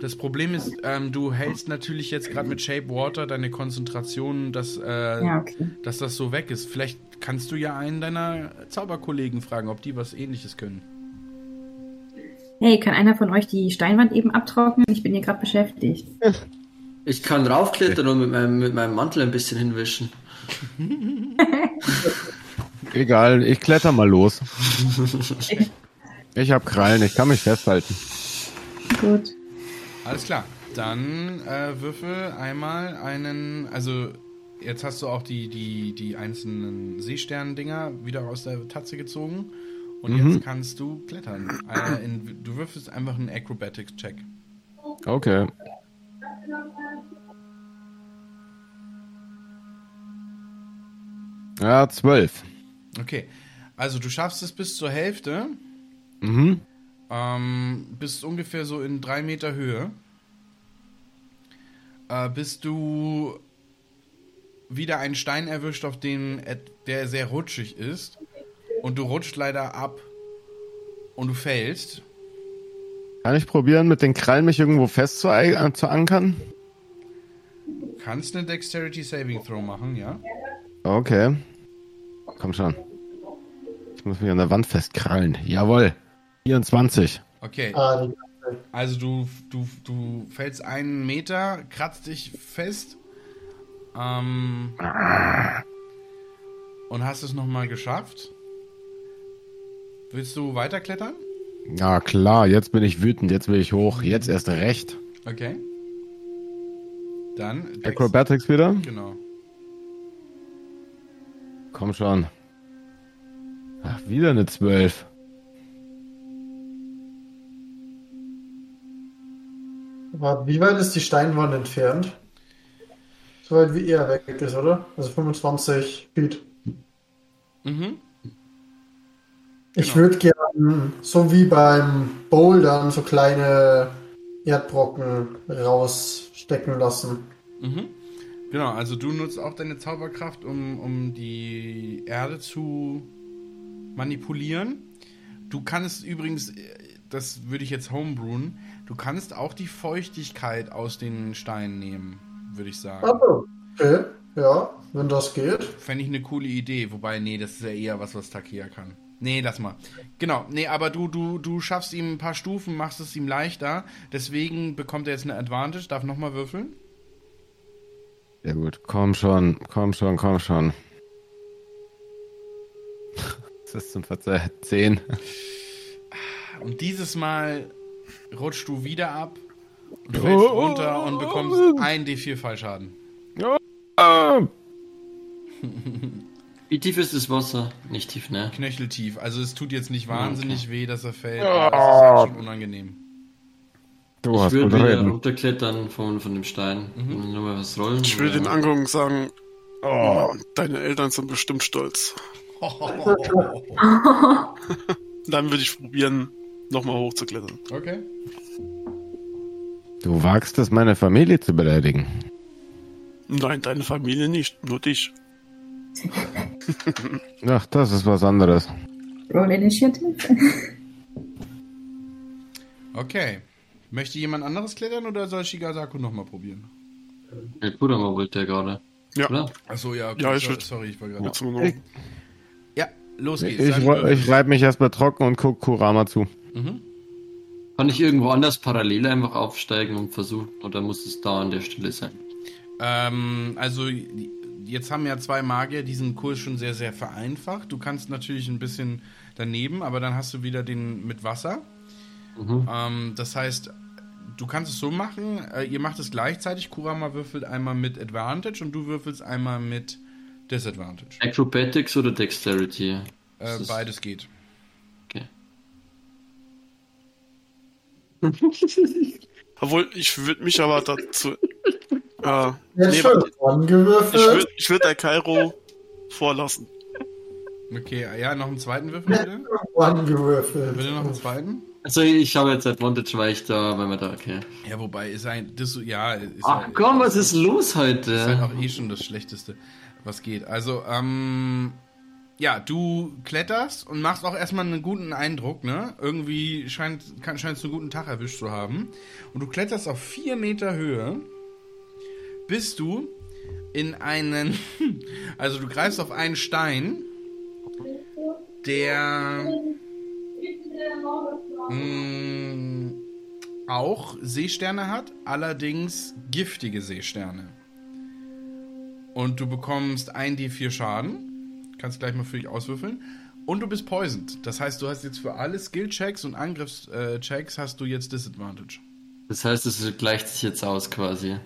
Das Problem ist, ähm, du hältst natürlich jetzt gerade mit Shape Water deine Konzentration, dass, äh, Ja, okay. dass das so weg ist. Vielleicht kannst du ja einen deiner Zauberkollegen fragen, ob die was ähnliches können. Hey, kann einer von euch die Steinwand eben abtrocknen? Ich bin hier gerade beschäftigt. Ich kann raufklettern und mit meinem, mit meinem Mantel ein bisschen hinwischen. [laughs] Egal, ich kletter mal los. Ich hab Krallen, ich kann mich festhalten. Gut. Alles klar. Dann äh, würfel einmal einen, also jetzt hast du auch die, die, die einzelnen Seestern-Dinger wieder aus der Tatze gezogen. Und jetzt kannst du klettern. Äh, in, du würfelst einfach einen Acrobatics-Check. Okay. Ja, zwölf. Okay. Also du schaffst es bis zur Hälfte. Mhm. Ähm, bist ungefähr so in drei Meter Höhe. Äh, bist du wieder einen Stein erwischt, auf den der sehr rutschig ist. Und du rutscht leider ab. Und du fällst. Kann ich probieren, mit den Krallen mich irgendwo fest zu, äh, zu ankern? Kannst eine Dexterity Saving Throw machen, ja? Okay. Komm schon. Ich muss mich an der Wand festkrallen. Jawohl. 24. Okay. Ah, Also du, du, du fällst einen Meter, kratzt dich fest. Ähm, und hast es nochmal geschafft. Willst du weiterklettern? Ja, klar, jetzt bin ich wütend, jetzt will ich hoch. Jetzt erst recht. Okay. Dann. Acrobatics wieder? Genau. Komm schon. Ach, wieder eine 12. warte, wie weit ist die Steinwand entfernt? So weit wie er weg ist, oder? Also 25 Feet. Mhm. Ich Genau. würde gern, so wie beim Bouldern, so kleine Erdbrocken rausstecken lassen. Mhm. Genau, also du nutzt auch deine Zauberkraft, um, um die Erde zu manipulieren. Du kannst übrigens, äh, das würde ich jetzt homebrewen, du kannst auch die Feuchtigkeit aus den Steinen nehmen, würde ich sagen. Also, okay, ja, wenn das geht. Fände ich eine coole Idee, wobei, nee, das ist ja eher was, was Takia kann. Nee, lass mal. Genau, nee, aber du, du, du schaffst ihm ein paar Stufen, machst es ihm leichter, deswegen bekommt er jetzt eine Advantage, darf nochmal würfeln. Sehr gut. Komm schon, komm schon, komm schon. [laughs] Das ist zum Verzeih. 10. Und dieses Mal rutschst du wieder ab und fällst runter und bekommst ein D4 Fallschaden. Ah! [laughs] Wie tief ist das Wasser? Nicht tief, ne? Knöcheltief. Also es tut jetzt nicht wahnsinnig weh, dass er fällt, aber es ist halt schon unangenehm. Du Ich würde wieder reden. runterklettern von, von dem Stein. Und nur mal was rollen. Ich oder- den angucken und sagen, oh, deine Eltern sind bestimmt stolz. [laughs] Dann würde ich probieren, nochmal hochzuklettern. Okay. Du wagst es, meine Familie zu beleidigen. Nein, deine Familie nicht, nur dich. [laughs] Ach, das ist was anderes. Roll Initiative. Okay. Möchte jemand anderes klettern oder soll Shigasaku nochmal probieren? Ja, Kurama wollte der gerade. Ja. Oder? Achso, ja, okay, Ja, ich sorry, ich war gerade. Ich- Ja, los Ich, geht's. ich, ich reibe mich erstmal trocken und guck Kurama zu. Mhm. Kann ich irgendwo anders parallel einfach aufsteigen und versuchen? Oder muss es da an der Stelle sein? Ähm, also jetzt haben ja zwei Magier diesen Kurs schon sehr, sehr vereinfacht. Du kannst natürlich ein bisschen daneben, aber dann hast du wieder den mit Wasser. Mhm. Ähm, das heißt, du kannst es so machen, äh, ihr macht es gleichzeitig. Kurama würfelt einmal mit Advantage und du würfelst einmal mit Disadvantage. Acrobatics oder Dexterity? Äh, beides geht. Okay. [laughs] Obwohl, ich würde mich aber dazu. Äh, nee, ich würde ich würd der Kairo vorlassen. Okay, ja, noch einen zweiten Würfel bitte. Bitte noch einen zweiten. Also ich habe jetzt Advantage, weil ich da, weil wir da, okay. Ja, wobei ist ein, das, ja, ist Ach ja- komm, was ist los ist halt heute? auch eh schon das Schlechteste, was geht. Also, ähm, ja, du kletterst und machst auch erstmal einen guten Eindruck, ne? Irgendwie scheint, kann, scheinst du einen guten Tag erwischt zu haben. Und du kletterst auf vier Meter Höhe, bis du in einen, [laughs] also du greifst auf einen Stein, der mh, auch Seesterne hat, allerdings giftige Seesterne. Und du bekommst 1d4 Schaden. Kannst gleich mal für dich auswürfeln. Und du bist poisoned. Das heißt, du hast jetzt für alle Skill-Checks und Angriffschecks hast du jetzt Disadvantage. Das heißt, es gleicht sich jetzt aus quasi.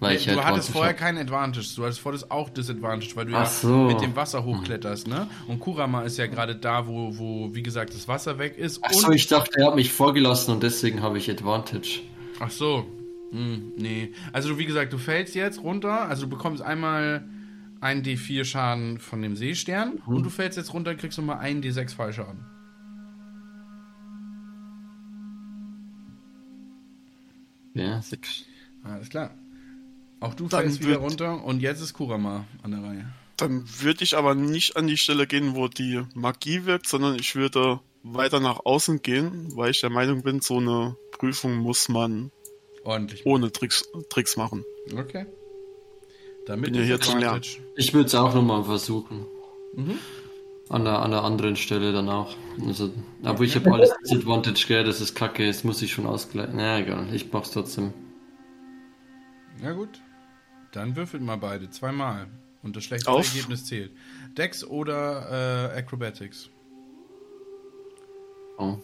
Weil ich du halt hattest vorher hab. kein Advantage. Du hattest vorher auch Disadvantage, weil du Ach ja so. mit dem Wasser hochkletterst, ne? Und Kurama ist ja gerade da, wo, wo, wie gesagt, das Wasser weg ist. Ach und so, ich dachte, er hat mich vorgelassen und deswegen habe ich Advantage. Ach so. Hm, nee. Also du, wie gesagt, du fällst jetzt runter, also du bekommst einmal einen D4 Schaden von dem Seestern und du fällst jetzt runter, kriegst nochmal einen D6 Fallschaden. Ja, sechs. Alles klar. Auch du fällst wieder runter und jetzt ist Kurama an der Reihe. Dann würde ich aber nicht an die Stelle gehen, wo die Magie wirkt, sondern ich würde weiter nach außen gehen, weil ich der Meinung bin, so eine Prüfung muss man Ordentlich. ohne Tricks, Tricks machen. Okay. Damit Bin ja hier zu Disadvantage. Ich würde es auch nochmal versuchen. Mhm. An einer, an einer anderen Stelle dann auch. Also, aber ich habe alles [laughs] Disadvantage, gell, das ist kacke, jetzt muss ich schon ausgleichen. Na egal, ich mach's trotzdem. Ja gut. Dann würfelt mal beide, zweimal. Und das schlechteste Auf. Ergebnis zählt. Dex oder äh, Acrobatics. Oh.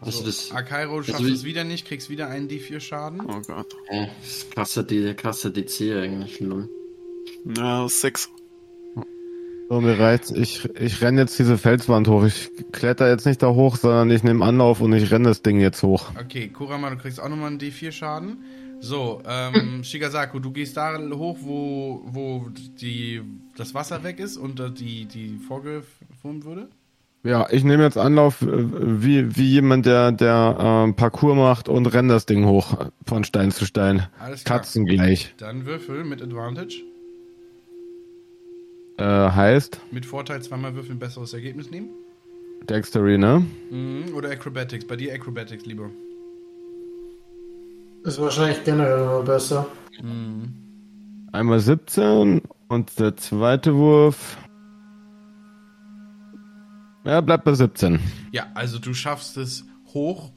Also so, das, Akairo schaffst also es wieder nicht, kriegst wieder einen D4 Schaden. Oh Gott. äh, das ist krasser, die, krasser DC eigentlich. lol. Ja, sechs. So, mir reicht's. Ich, ich renne jetzt diese Felswand hoch. Ich kletter jetzt nicht da hoch, sondern ich nehme Anlauf und ich renne das Ding jetzt hoch. Okay, Kurama, du kriegst auch nochmal einen D4 Schaden. So, ähm, [clears throat] Shigasaku, du gehst da hoch, wo, wo die, das Wasser weg ist und die, die vorgeformt wurde. Ja, ich nehme jetzt Anlauf äh, wie, wie jemand, der, der ähm, Parcours macht und renn das Ding hoch von Stein zu Stein. Alles klar. Katzen gleich. Dann Würfel mit Advantage. Äh, heißt Mit Vorteil zweimal würfeln, besseres Ergebnis nehmen. Dextery, ne? Mhm. Oder Acrobatics. Bei dir Acrobatics lieber. Ist wahrscheinlich generell immer besser. Einmal 17 und der zweite Wurf. Ja, bleibt bei 17. Ja, also du schaffst es hoch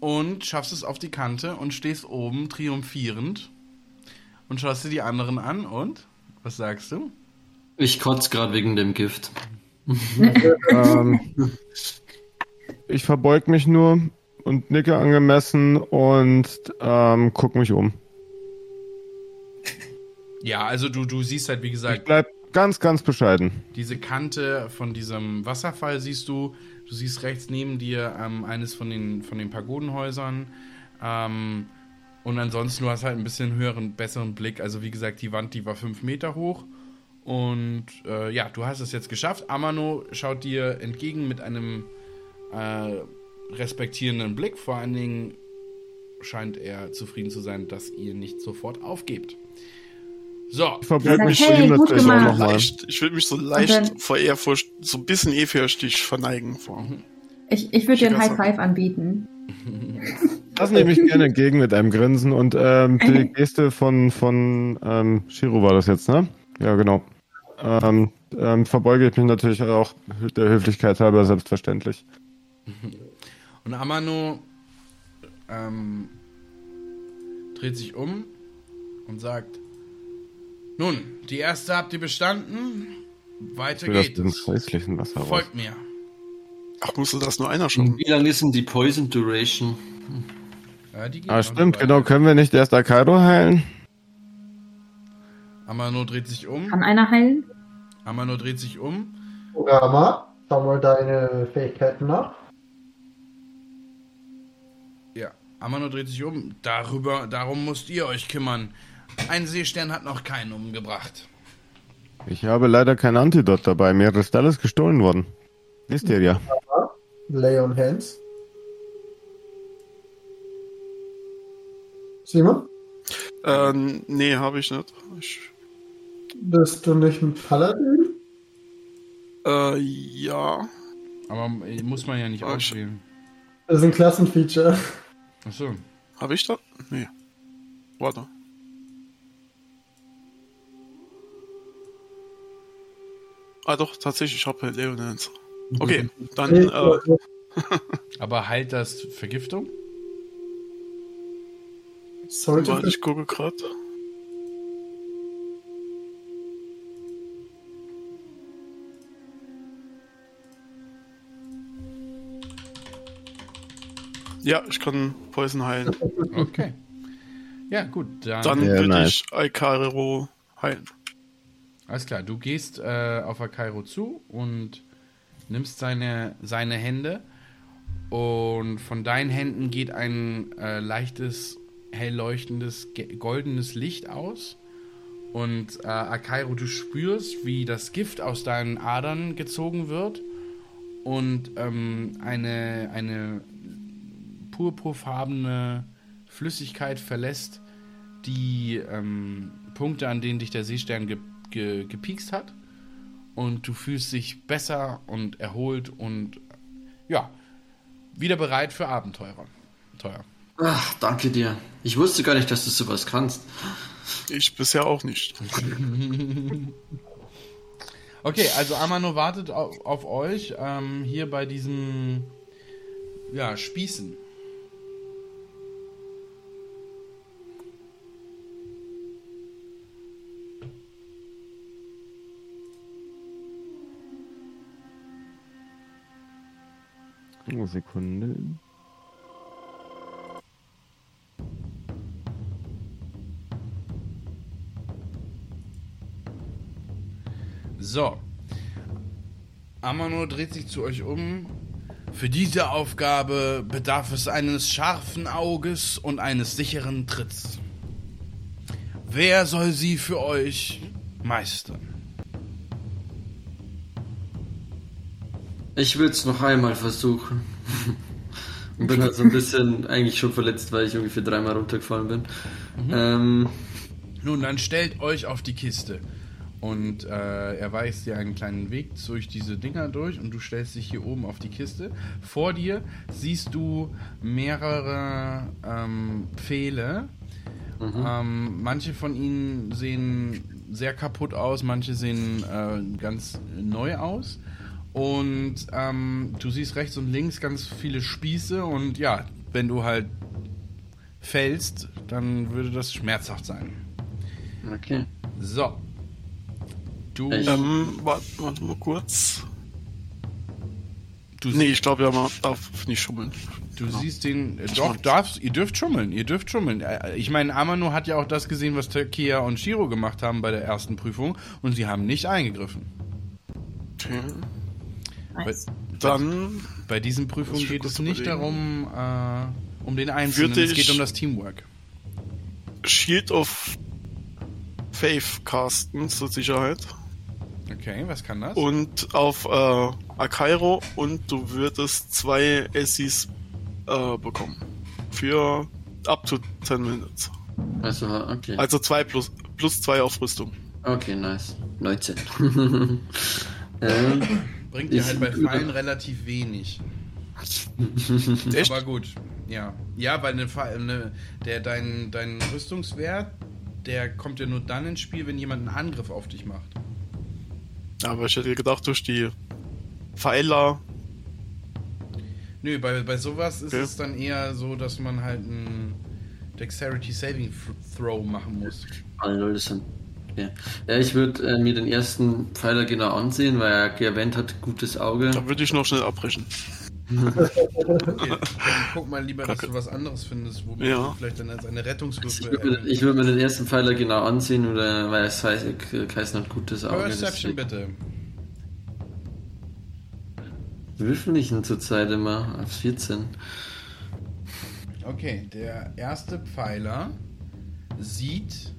und schaffst es auf die Kante und stehst oben triumphierend und schaust dir die anderen an und was sagst du? Ich kotze gerade wegen dem Gift. [laughs] ähm, ich verbeug mich nur und nicke angemessen und ähm, guck mich um. Ja, also du, du siehst halt, wie Ich gesagt, bleib ganz, ganz bescheiden. diese Kante von diesem Wasserfall siehst du. Du siehst rechts neben dir ähm, eines von den, von den Pagodenhäusern. Ähm, und ansonsten, du hast halt ein bisschen höheren, besseren Blick. Also wie gesagt, die Wand, die war fünf Meter hoch. Und äh, ja, du hast es jetzt geschafft. Amano schaut dir entgegen mit einem äh, respektierenden Blick. Vor allen Dingen scheint er zufrieden zu sein, dass ihr nicht sofort aufgebt. So, Ich verbeug mich Hey, zu ihm gut natürlich auch gemacht. nochmal. Leicht, ich würde mich so leicht dann- vor eher vor, so ein bisschen ehrfürchtig verneigen vor. Ich, ich würde dir ein High Five anbieten. [laughs] Das nehme ich gerne [laughs] entgegen mit einem Grinsen und ähm, die Geste von, von ähm, Shiro war das jetzt, ne? Ja, genau. Ähm, ähm, verbeuge ich mich natürlich auch der Höflichkeit halber selbstverständlich. [laughs] Und Amano ähm, dreht sich um und sagt: Nun, die erste habt ihr bestanden. Weiter Für das geht dem es. häuslichen Wasser raus. Folgt mir. Ach, musste das nur einer schon? Wie lange ist denn die Poison Duration? Ja, Ah, stimmt, genau. Können wir nicht erst Akairo heilen? Amano dreht sich um. Kann einer heilen? Amano dreht sich um. Rama, schau mal deine Fähigkeiten nach. Ja, Amano dreht sich um. Darüber, darum müsst ihr euch kümmern. Ein Seestern hat noch keinen umgebracht. Ich habe leider kein Antidot dabei. Mir ist alles gestohlen worden. Wisst ihr ja. Lay on Hands. Simon, Äh, nee, habe ich nicht. Ich, bist du nicht ein Paladin? äh, ja. Aber äh, muss man ja nicht auswählen. Das ist ein Klassenfeature. Achso. Habe ich das? Nee. Warte. Ah doch, tatsächlich, ich habe Leonance. Okay, dann äh, [laughs] Aber heilt das Vergiftung? Sollte warte, ich gucke gerade. Ja, ich kann Poison heilen. Okay. Ja, gut. Dann, Dann Ja, würde nice. ich Alcarero heilen. alles klar. Du gehst äh, auf Akairo zu und nimmst seine, seine Hände. Und von deinen Händen geht ein äh, leichtes, hell leuchtendes, goldenes Licht aus. Und äh, Akairo, du spürst, wie das Gift aus deinen Adern gezogen wird. Und ähm, eine, eine purpurfarbene Flüssigkeit verlässt die ähm, Punkte, an denen dich der Seestern ge ge gepiekst hat. Und du fühlst dich besser und erholt und ja, wieder bereit für Abenteuer. Teuer. Ach, danke dir. Ich wusste gar nicht, dass du sowas kannst. Ich bisher auch nicht. [laughs] Okay, also Amano wartet auf, auf euch ähm, hier bei diesen ja, Spießen. Oh, Sekunde. So. Amano dreht sich zu euch um. Für diese Aufgabe bedarf es eines scharfen Auges und eines sicheren Tritts. Wer soll sie für euch meistern? Ich will es noch einmal versuchen. [laughs] Und bin halt so ein bisschen eigentlich schon verletzt, weil ich ungefähr dreimal runtergefallen bin. Ähm, Nun, dann stellt euch auf die Kiste. Und äh, er weist dir einen kleinen Weg durch diese Dinger durch und du stellst dich hier oben auf die Kiste. Vor dir siehst du mehrere ähm, Pfähle. Ähm, manche von ihnen sehen sehr kaputt aus, manche sehen äh, ganz neu aus. Und ähm, du siehst rechts und links ganz viele Spieße und ja, wenn du halt fällst, dann würde das schmerzhaft sein. okay. So. Du, Ich- Ähm, warte, warte mal kurz. du, Nee, ich glaube, ja, man darf nicht schummeln. du Genau. siehst den. Äh, doch, darfst, ihr dürft schummeln, ihr dürft schummeln. Äh, Ich meine, Amano hat ja auch das gesehen, was Takia und Shiro gemacht haben bei der ersten Prüfung und sie haben nicht eingegriffen. Okay. Nice. Dann Bei diesen Prüfungen geht es nicht darum, äh, um den Einzelnen, es geht um das Teamwork. Shield of Faith casten zur Sicherheit. Okay, was kann das? Und auf äh, Akairo und du würdest zwei Essis äh, bekommen. Für up to 10 Minutes. Also, okay. Also zwei plus plus zwei auf Rüstung. Okay, nice. 19. [laughs] ähm, Bringt dir halt bei Pfeilen relativ wenig. [laughs] Echt? Aber gut, ja. Ja, weil eine, eine, der, dein, dein Rüstungswert, der kommt ja nur dann ins Spiel, wenn jemand einen Angriff auf dich macht. Aber ich hätte gedacht, durch die Pfeiler. Nö, bei, bei sowas ist Okay. es dann eher so, dass man halt einen Dexterity Saving Th- Throw machen muss. Lol, das sind. Ja, ja ich würde äh, mir den ersten Pfeiler genau ansehen, weil er erwähnt hat, gutes Auge. Da würde ich noch schnell abbrechen. Okay, dann [laughs] guck mal lieber, dass du was anderes findest, womit Ja. du vielleicht dann als eine Ich Rettungswürfel. würde mir, ich würd mir den ersten Pfeiler genau ansehen, oder, weil es heißt, Kaisen hat gutes Auge. Perception bitte. Würfel ich denn zurzeit immer auf 14? Okay, der erste Pfeiler sieht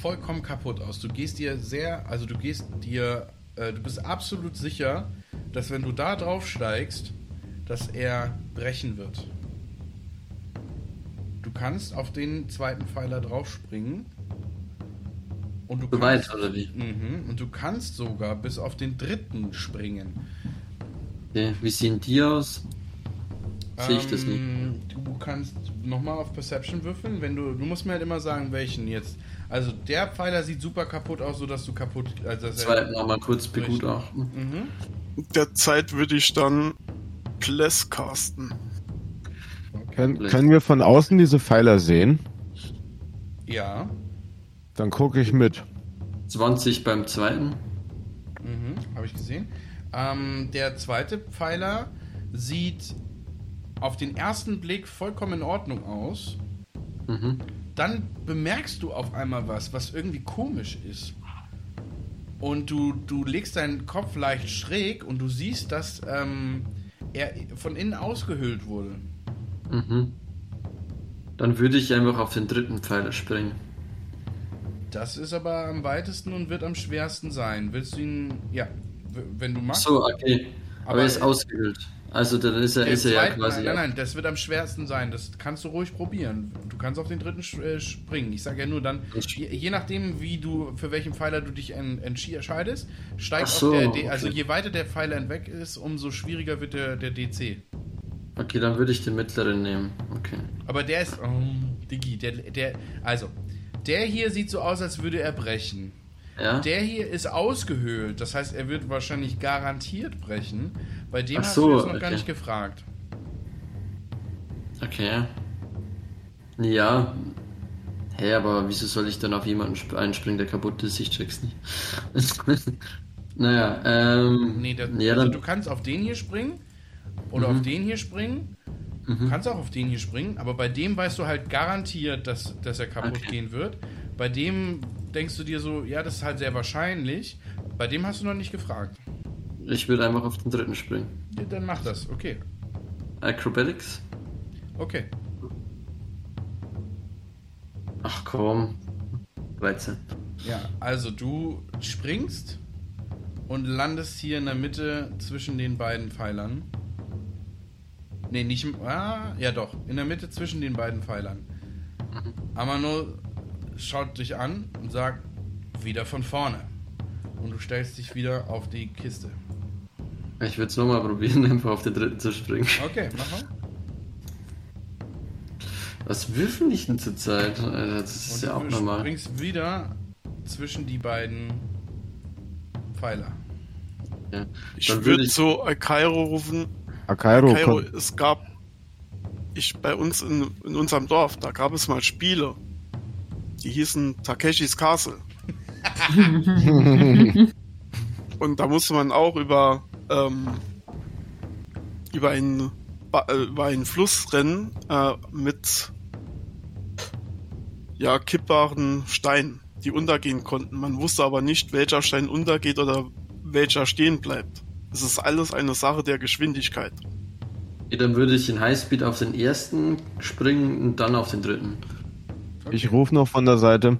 vollkommen kaputt aus. Du gehst dir sehr, also du gehst dir, äh, du bist absolut sicher, dass wenn du da drauf steigst, dass er brechen wird. Du kannst auf den zweiten Pfeiler draufspringen. Und du So kannst, weit, oder wie? Mhm, und du kannst sogar bis auf den dritten springen. Okay. Wie sehen die aus? Sehe ich das nicht? Ähm, Du kannst nochmal auf Perception würfeln, wenn du. Du musst mir halt immer sagen, welchen jetzt. Also der Pfeiler sieht super kaputt aus, sodass du kaputt. Also dass Zweiten nochmal kurz begutachten. Mhm. Derzeit würde ich dann Bless casten. Können, können wir von außen diese Pfeiler sehen? Ja. Dann gucke ich mit. 20 beim zweiten. Mhm. Habe ich gesehen. Ähm, der zweite Pfeiler sieht auf den ersten Blick vollkommen in Ordnung aus. Mhm. Dann bemerkst du auf einmal was, was irgendwie komisch ist. Und du, du legst deinen Kopf leicht schräg und du siehst, dass ähm, er von innen ausgehöhlt wurde. Mhm. Dann würde ich einfach auf den dritten Pfeiler springen. Das ist aber am weitesten und wird am schwersten sein. Willst du ihn. Ja, wenn du Ach magst. so, okay. Aber, Aber- er ist ausgehöhlt. Also dann ist er, ist er ja quasi. nein, nein, das wird am schwersten sein. Das kannst du ruhig probieren. Du kannst auf den dritten äh, springen. Ich sage ja nur dann, je, je nachdem, wie du für welchen Pfeiler du dich entscheidest, steigt so, auf der D, also okay. je weiter der Pfeiler hinweg ist, umso schwieriger wird der, der DC. Okay, dann würde ich den mittleren nehmen. Okay. Aber der ist, oh, Digi, der, der, also der hier sieht so aus, als würde er brechen. Ja? Der hier ist ausgehöhlt, das heißt, er wird wahrscheinlich garantiert brechen. Bei dem Ach hast so, du jetzt noch gar okay. nicht gefragt. Okay. Ja. Hä, aber wieso soll ich dann auf jemanden sp- einspringen, der kaputt ist? Ich check's nicht. [laughs] naja, ähm. Nee, der, ja, also du kannst auf den hier springen oder Mhm. auf den hier springen. Du kannst auch auf den hier springen, aber bei dem weißt du halt garantiert, dass, dass er kaputt Okay. gehen wird. Bei dem denkst du dir so, ja, das ist halt sehr wahrscheinlich. Bei dem hast du noch nicht gefragt. Ich würde einfach auf den dritten springen. Ja, dann mach das, okay. Acrobatics? Okay. Ach komm. 13. Ja, also du springst und landest hier in der Mitte zwischen den beiden Pfeilern. Nee, nicht. im- Ah, ja doch, in der Mitte zwischen den beiden Pfeilern. Amano schaut dich an und sagt, wieder von vorne. Und du stellst dich wieder auf die Kiste. Ich würde es nochmal probieren, [laughs] einfach auf den dritten zu springen. Okay, mach mal. Was würfeln ich denn zurzeit? Alter, Das ist Und ja auch du normal. springst wieder zwischen die beiden Pfeiler. Ja. Ich Dann würde würde ich. zu Akairo rufen. Akairo, Kairo, kon- es gab ich bei uns in, in unserem Dorf, da gab es mal Spiele. Die hießen Takeshis Castle. [laughs] Und da musste man auch über ähm, über einen äh, über einen Fluss rennen äh, mit ja kippbaren Steinen, die untergehen konnten. Man wusste aber nicht, welcher Stein untergeht oder welcher stehen bleibt. Es ist alles eine Sache der Geschwindigkeit. Okay, dann würde ich in Highspeed auf den ersten springen und dann auf den dritten. ich rufe noch von der Seite.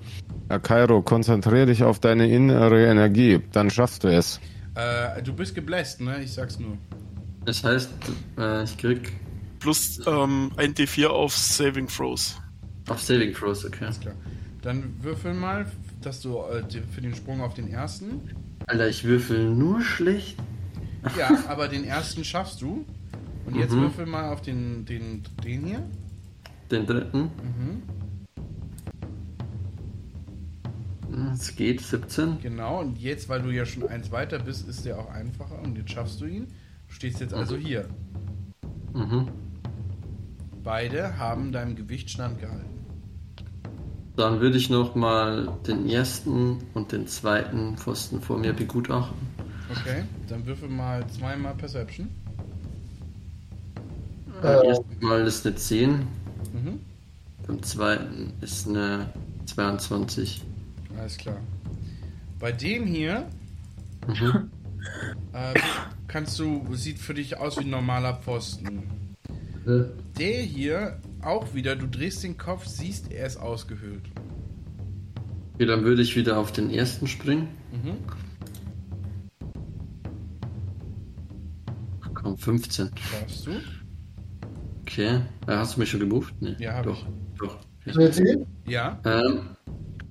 Akairo, konzentriere dich auf deine innere Energie, dann schaffst du es. Äh, du bist gebläst, ne? Ich sag's nur. Das heißt, äh, ich krieg Plus ähm, ein D4 auf Saving Throws. auf Saving Throws, okay. Alles klar. Dann würfel mal, dass du äh, für den Sprung auf den ersten. Alter, ich würfel nur schlecht. Ja, aber den ersten schaffst du. Und jetzt Mhm. würfel mal auf den, den, den hier. Den dritten. Mhm. Es geht, 17. Genau, und jetzt, weil du ja schon eins weiter bist, ist der auch einfacher und jetzt schaffst du ihn. Du stehst jetzt also hier. Mhm. Beide haben deinem Gewicht standgehalten. Dann würde ich noch mal den ersten und den zweiten Pfosten vor mir begutachten. Okay, dann würfel mal zweimal Perception. Beim Äh. ersten Mal ist eine 10, Mhm. beim zweiten ist eine 22. Alles klar. Bei dem hier Mhm. äh, kannst du, sieht für dich aus wie ein normaler Pfosten. Der hier auch wieder, du drehst den Kopf, siehst, er ist ausgehöhlt. Okay, dann würde ich wieder auf den ersten springen. Mhm. Komm, 15. Schaffst du? Okay. Äh, hast du mich schon gebucht? Nee. Ja, hab doch. ich. Doch. Okay. Ja. Ähm,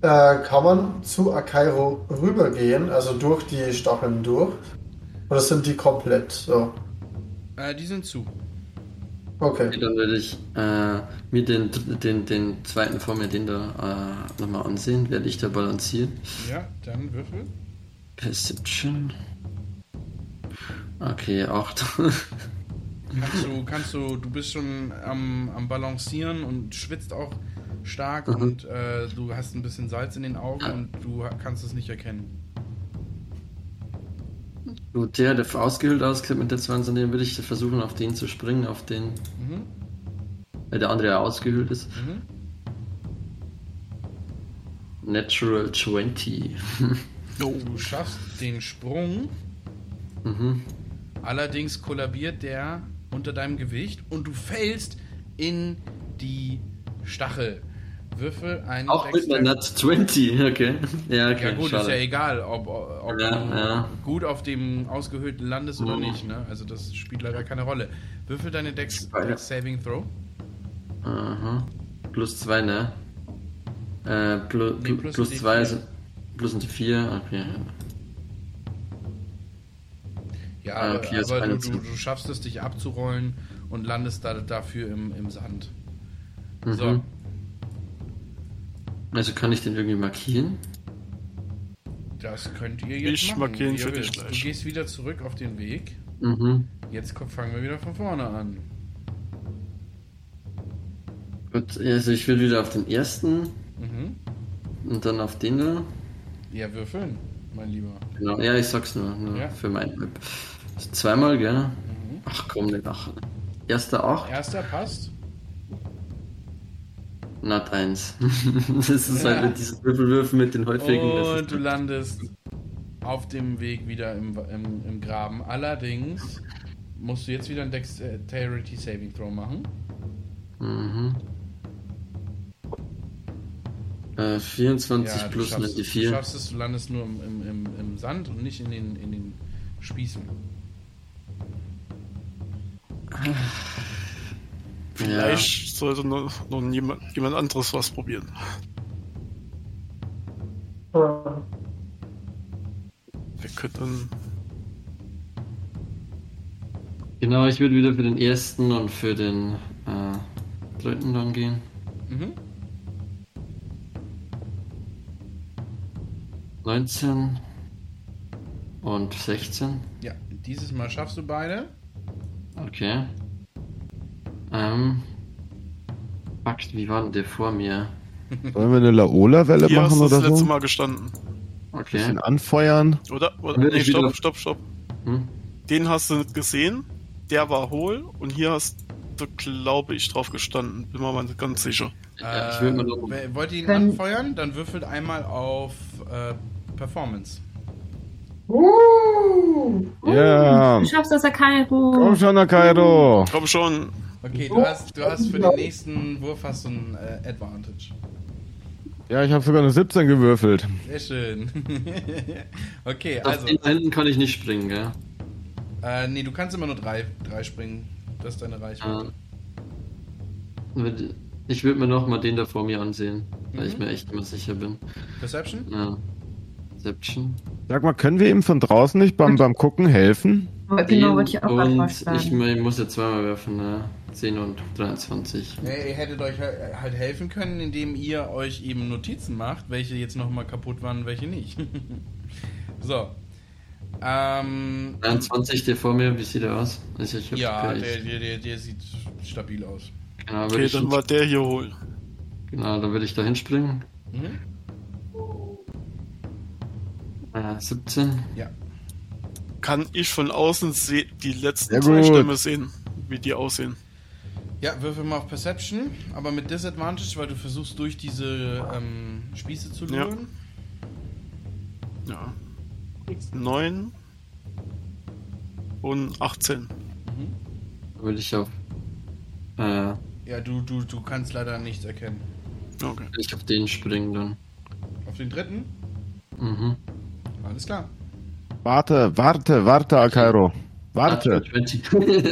Äh, kann man zu Akairo rübergehen, also durch die Stacheln durch? Oder sind die komplett so? Äh, die sind zu. Okay. okay, dann würde ich äh, mir den, den, den zweiten vor mir, den da äh, nochmal ansehen, werde ich da balancieren. Ja, dann würfel. Perception. Okay, 8. Kannst du, kannst du, du bist schon am, am Balancieren und schwitzt auch stark Mhm. und äh, du hast ein bisschen Salz in den Augen und du kannst es nicht erkennen. Gut, der, der ausgehöhlt ausklebt mit der 20, den würde ich versuchen, auf den zu springen, auf den, Mhm. weil der andere ja ausgehöhlt ist. Mhm. Natural 20. [laughs] Du schaffst den Sprung, mhm. allerdings kollabiert der unter deinem Gewicht und du fällst in die Stachel. Würfel einen Auch mit einer Nat 20, okay. Ja, okay, Ja gut, schade. ist ja egal, ob, ob Ja, du ja. gut auf dem ausgehöhlten landest oder Mhm. nicht. Ne? Also das spielt leider keine Rolle. Würfel deine Dex, Saving Throw. Aha. Plus 2, ne? Äh, plus, Nee, plus plus 2 D4. ist. Plus ein 4, okay. Ja, Ah, okay, ist aber du, du, du schaffst es, dich abzurollen und landest da, dafür im, im Sand. Mhm. So, Also kann ich den irgendwie markieren? das könnt ihr jetzt Ich machen. markiere ihn für dich gleich. Du gehst wieder zurück auf den Weg. Mhm. Jetzt fangen wir wieder von vorne an. Gut, also ich will wieder auf den ersten Mhm. und dann auf den da. Ja, würfeln, mein Lieber. Genau. Ja, ich sag's nur, nur Ja. für mein Web. Also zweimal, gell? Mhm. Ach komm, den Ach. Erster 8, Erster passt. Nat 1. [laughs] das ist halt mit diesen Würfelwürfen mit den häufigen. Und du landest auf dem Weg wieder im, im, im Graben. Allerdings musst du jetzt wieder ein Dexterity Saving Throw machen. Mhm. Äh, 24 du plus eine du 4. schaffst es, du landest nur im, im, im, im Sand und nicht in den, in den Spießen. Vielleicht sollte noch, noch jemand, jemand anderes was probieren. Äh, Wir könnten. Genau, ich würde wieder für den ersten und für den äh, dritten dann gehen. Mhm. 19 und 16. Ja, dieses Mal schaffst du beide. Okay. Ähm. Fuck, wie war denn der vor mir? Sollen wir eine Laola-Welle Hier hast machen du das oder letzte so? Mal gestanden. Okay. Bisschen anfeuern. Oder? oder nee, ich stopp, stopp, stopp. Hm? Den hast du nicht gesehen. Der war hohl. Und hier hast du, glaube ich, drauf gestanden. Bin mir mal nicht ganz sicher. Ja, ich würde mal noch. Äh, wollt ihr ihn Können- anfeuern? Dann würfelt einmal auf äh, Performance. uh, Ja. Du schaffst das, Akairo. Komm schon, Akairo. Komm schon. Okay, du hast, du hast für den nächsten Wurf hast du ein äh, Advantage. Ja, ich habe sogar eine 17 gewürfelt. Sehr schön. [laughs] okay, Auf also. den einen kann ich nicht springen, gell? Äh, nee, du kannst immer nur drei, drei springen. Das ist deine Reichweite. Äh, würd- ich würde mir noch mal den da vor mir ansehen. weil ich mir echt immer sicher bin. Perception? Ja. Deception. Sag mal, können wir ihm von draußen nicht beim, beim Gucken helfen? Genau, wollte ich auch gerade ich, ich muss ja zweimal werfen, ne? 10 und 23. Ja, ihr hättet euch halt helfen können, indem ihr euch eben Notizen macht, welche jetzt nochmal kaputt waren und welche nicht. [laughs] so. Ähm, 23, der vor mir, wie sieht er aus? Also ja, der, der, der, der sieht stabil aus. Genau, Okay, dann war der hier wohl. genau, dann würde ich da hinspringen. Mhm. Äh, 17. Ja. Kann ich von außen die letzten Sehr zwei gut. Stämme sehen, wie die aussehen? Ja, würfel mal auf Perception, aber mit Disadvantage, weil du versuchst durch diese ähm, Spieße zu Ja. luren. Ja. 9 und 18. Da würde ich auf, äh, Ja, du, du, du kannst leider nichts erkennen. Okay. ich auf den springen dann. Auf den dritten? Mhm. Alles klar. Warte, warte, warte, Akairo. Warte. 20.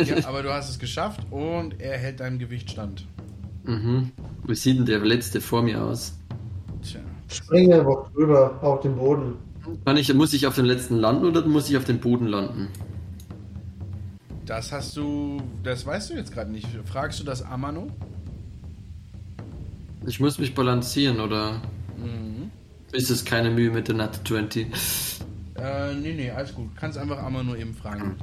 Ja, aber du hast es geschafft und er hält deinem Gewicht stand. mhm. Wie sieht denn der letzte vor mir aus? Tja. Springe einfach drüber auf den Boden. Kann ich, muss ich auf den letzten landen oder muss ich auf den Boden landen? Das hast du. Das weißt du jetzt gerade nicht. Fragst du das Amano? Ich muss mich balancieren oder Mhm. ist es keine Mühe mit der Nat 20? Äh, nee, nee, alles gut. Kannst einfach Amano eben fragen.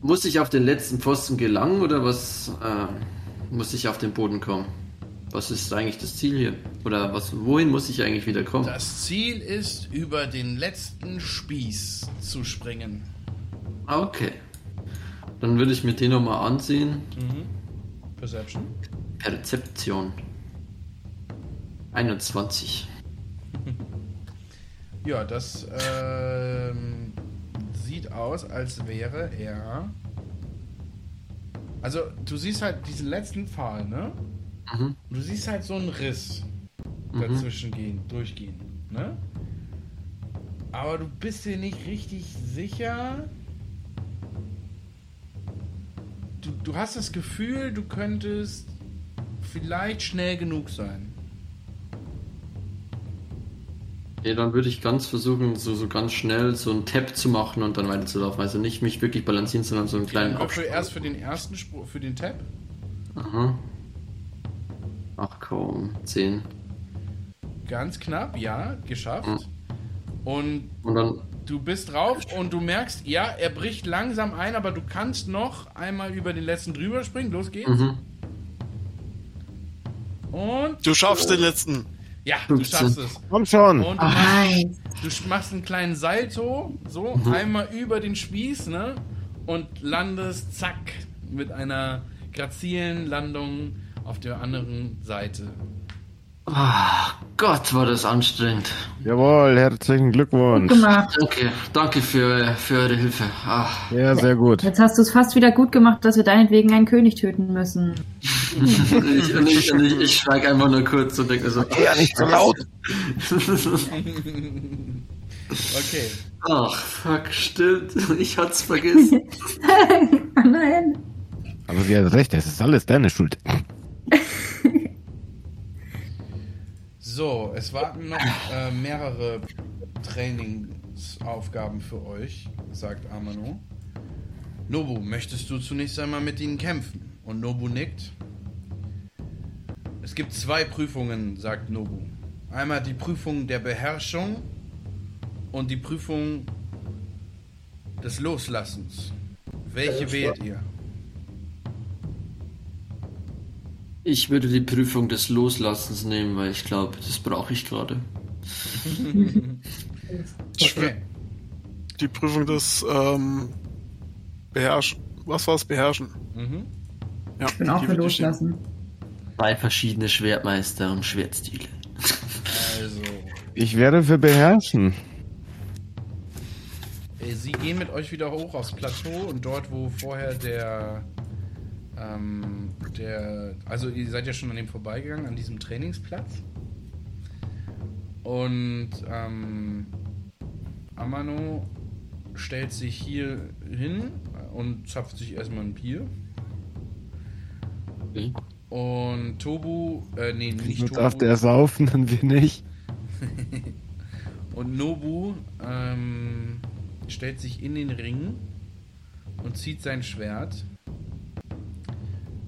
Muss ich auf den letzten Pfosten gelangen oder was äh, muss ich auf den Boden kommen? Was ist eigentlich das Ziel hier? Oder was, wohin muss ich eigentlich wieder kommen? Das Ziel ist, über den letzten Spieß zu springen. Ah, Okay. Dann würde ich mir den nochmal ansehen. Mhm. Perception. Perzeption. 21. [laughs] Ja, das ähm, sieht aus, als wäre er. Also, du siehst halt diesen letzten Pfahl, ne? Mhm. Du siehst halt so einen Riss dazwischen gehen, durchgehen, ne? Aber du bist dir nicht richtig sicher. Du, du hast das Gefühl, du könntest vielleicht schnell genug sein. Ja, dann würde ich ganz versuchen, so, so ganz schnell so einen Tap zu machen und dann weiterzulaufen. Also nicht mich wirklich balancieren, sondern so einen kleinen Absprung. erst für den ersten Spruch, für den Tab. Aha. Ach komm, 10. Ganz knapp, ja, geschafft. Mhm. Und Und dann, du bist drauf und du merkst, ja, er bricht langsam ein, aber du kannst noch einmal über den letzten drüber springen. Los geht's. mhm. Und Du schaffst den letzten. Ja, du 15. schaffst es. Komm schon. Und du, Oh, machst, du machst einen kleinen Salto, so Mhm. einmal über den Spieß, ne? Und landest, zack, mit einer grazilen Landung auf der anderen Seite. Ah, Gott, war das anstrengend. Jawohl, herzlichen Gut Glückwunsch. gemacht. Danke, danke für, für eure Hilfe. Ah, Ja, sehr gut. Jetzt hast du es fast wieder gut gemacht, dass wir deinetwegen einen König töten müssen. ich, und ich, und ich, ich schweig einfach nur kurz und denke so. Ja, nicht so laut. [laughs] Okay. Ach, fuck, stimmt. Ich hat's vergessen. oh [laughs] nein. Aber sie hat recht, es ist alles deine Schuld. [laughs] So, es warten noch äh, mehrere Trainingsaufgaben für euch, sagt Amano. Nobu, möchtest du zunächst einmal mit ihnen kämpfen? Und Nobu nickt. Es gibt zwei Prüfungen, sagt Nobu. Einmal die Prüfung der Beherrschung und die Prüfung des Loslassens. Welche wählt ihr? Ich würde die Prüfung des Loslassens nehmen, weil ich glaube, das brauche ich gerade. Okay. Die Prüfung des ähm, Beherrschen. Was war's? Beherrschen. Mhm. Ja, Ich bin auch für loslassen. Zwei verschiedene Schwertmeister und Schwertstile. Also, Ich werde für beherrschen. Äh, Sie gehen mit euch wieder hoch aufs Plateau und dort, wo vorher der, ähm, der, also ihr seid ja schon an dem vorbeigegangen, an diesem Trainingsplatz. Und ähm, Amano stellt sich hier hin und zapft sich erstmal ein Bier. Okay. Und Tobu, äh, nee, nicht Nur Tobu. darf der saufen, dann wir nicht. [laughs] Und Nobu ähm, stellt sich in den Ring und zieht sein Schwert.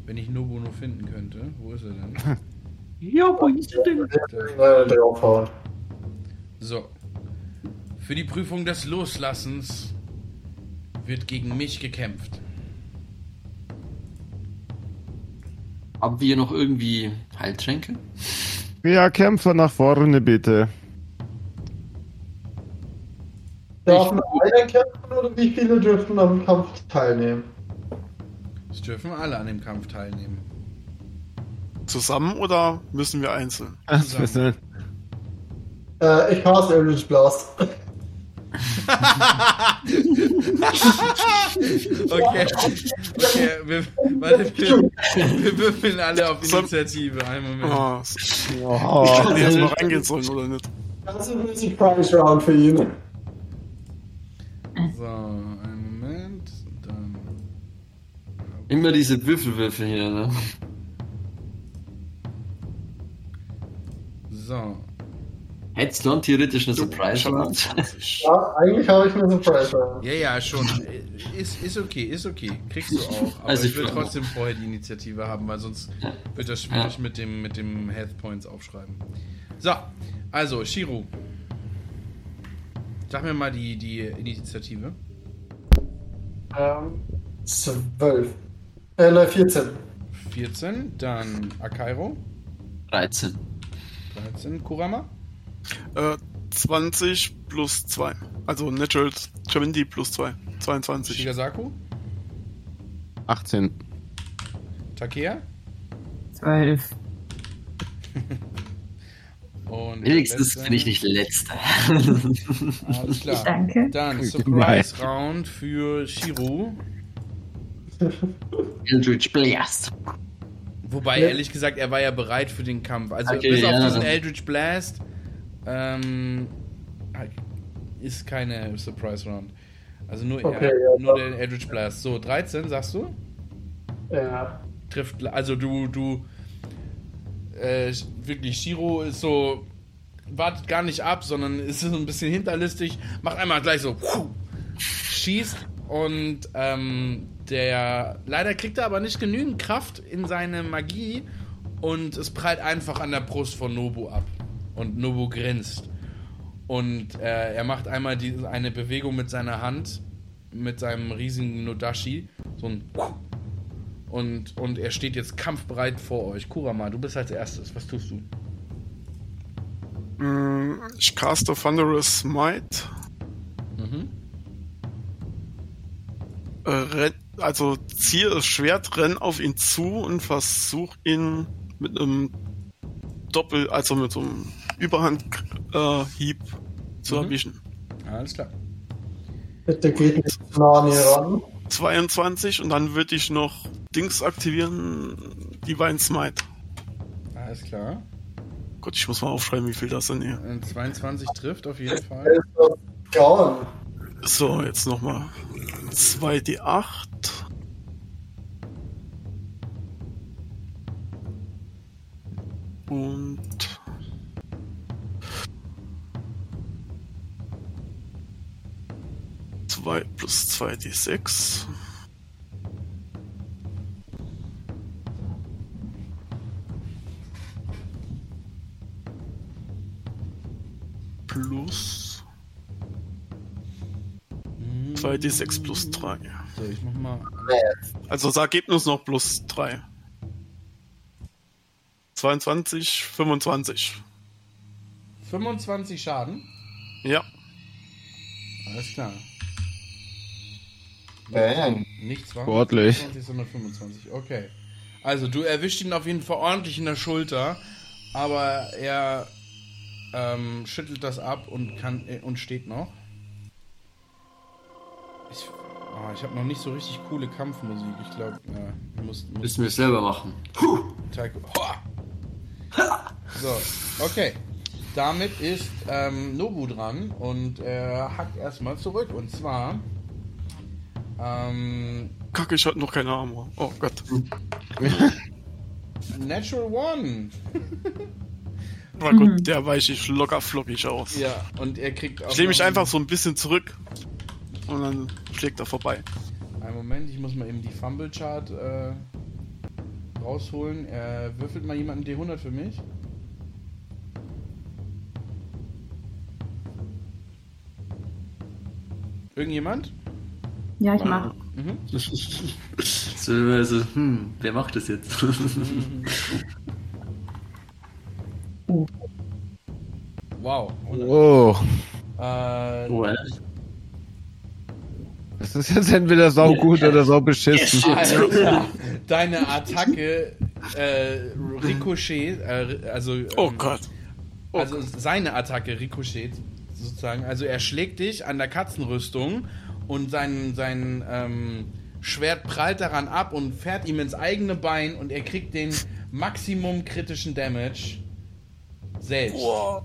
Wenn ich Nobu nur finden könnte. Wo ist er denn? [laughs] Ja, wo ist denn? Äh, draufhauen. So. Für die Prüfung des Loslassens wird gegen mich gekämpft. Haben wir noch irgendwie Heiltränke? Ja, Kämpfer nach vorne bitte. Darf nur einer kämpfen oder wie viele dürfen am Kampf teilnehmen? Es dürfen alle an dem Kampf teilnehmen. Zusammen oder müssen wir einzeln? [laughs] Denn? Äh, ich hasse Eldritch Blast. [laughs] Okay. Okay, wir, warte, wir, wir würfeln alle auf Initiative. Einen Moment. Ah, Oh, ich hätte jetzt mal reingehen sollen, oder nicht? Das ist ein Surprise Round für ihn. So, Immer diese Würfelwürfel hier, ne? So. Hättest du dann theoretisch eine Surprise? 20. Ja, eigentlich habe ich eine Surprise. Ja, ja, schon. Ist, ist okay, ist okay. Kriegst du auch. Aber Also ich ich will trotzdem vorher die Initiative haben, weil sonst wird das schwierig mit dem mit dem Health Points aufschreiben. So, also, Shiru. Sag mir mal die, die Initiative. Ähm, 12. Äh, nein, 14. 14, dann Akairo, 13. 13, Kurama, Äh, 20 plus 2. Also Natural 20 plus 2. 22. Shigasaku, 18. Takea Zwölf. [laughs] und Wenigstens bin ich nicht letzter. Alles klar. Danke. Dann Surprise Round für Shiru. Eldritch Blast. Wobei, Ja. ehrlich gesagt, er war ja bereit für den Kampf. Also Okay, bis auf ja. diesen Eldritch Blast ähm, ist keine Surprise Round. Also nur, Okay, er, ja, nur der Eldritch Blast. So, 13, sagst du? Ja. Trifft, also du, du, äh, wirklich, Shiro ist so, wartet gar nicht ab, sondern ist so ein bisschen hinterlistig, macht einmal gleich so, puh, schießt und ähm, der, leider kriegt er aber nicht genügend Kraft in seine Magie und es prallt einfach an der Brust von Nobu ab. Und Nobu grinst. Und äh, er macht einmal die, eine Bewegung mit seiner Hand, mit seinem riesigen Nodashi, so ein und, und er steht jetzt kampfbereit vor euch. Kurama, du bist als erstes. Was tust du? Mm, Ich caste Thunderous Might. Mhm. Äh, also ziehe das Schwert, renn auf ihn zu und versuch ihn mit einem Doppel, also mit so einem Überhandhieb äh, Hieb zu Mhm. erwischen. Alles klar. Bitte geht nicht nah an ihr ran. 22 und dann würde ich noch Dings aktivieren, Divine Smite. Alles klar. Gott, ich muss mal aufschreiben, wie viel das sind hier. Äh, 22 trifft auf jeden Fall. So, jetzt nochmal 2d8. Und. Zwei plus 2d6. Plus 2d6 plus 3. So, ich mach mal. Also das Ergebnis noch plus 3. 22, 25. 25 Schaden. Ja. Alles klar. Bang. Nicht 20, Sportlich. 20, sondern 25. Okay. Also, du erwischt ihn auf jeden Fall ordentlich in der Schulter, aber er ähm, schüttelt das ab und kann äh, und steht noch. Ich, oh, ich habe noch nicht so richtig coole Kampfmusik. Ich glaube, ja, muss, muss Müssen wir es selber machen. Taiko. Hoa! So, okay. Damit ist ähm, Nobu dran und er hackt erstmal zurück. Und zwar. Ähm, Kacke, ich hatte noch keine Armor. Oh Gott. [laughs] Natural One. [laughs] Na gut, der weiche ich locker flockig aus. Ja, und er kriegt auch. Ich lehne mich einfach so ein bisschen zurück und dann schlägt er vorbei. Einen Moment, ich muss mal eben die Fumble Chart äh, rausholen. Er würfelt mal jemanden D100 für mich. Irgendjemand? Ja, ich mach. Mhm. So, also, hm, wer macht das jetzt? [laughs] Wow. 100. Oh. Äh, oh, äh, Das ist jetzt entweder saugut oder sau beschissen. Alter, deine Attacke äh, Ricochet, äh, also ähm, Oh Gott. also seine Attacke Ricochet sozusagen. Also er schlägt dich an der Katzenrüstung und sein sein ähm, Schwert prallt daran ab und fährt ihm ins eigene Bein und er kriegt den Maximum kritischen Damage selbst. Boah.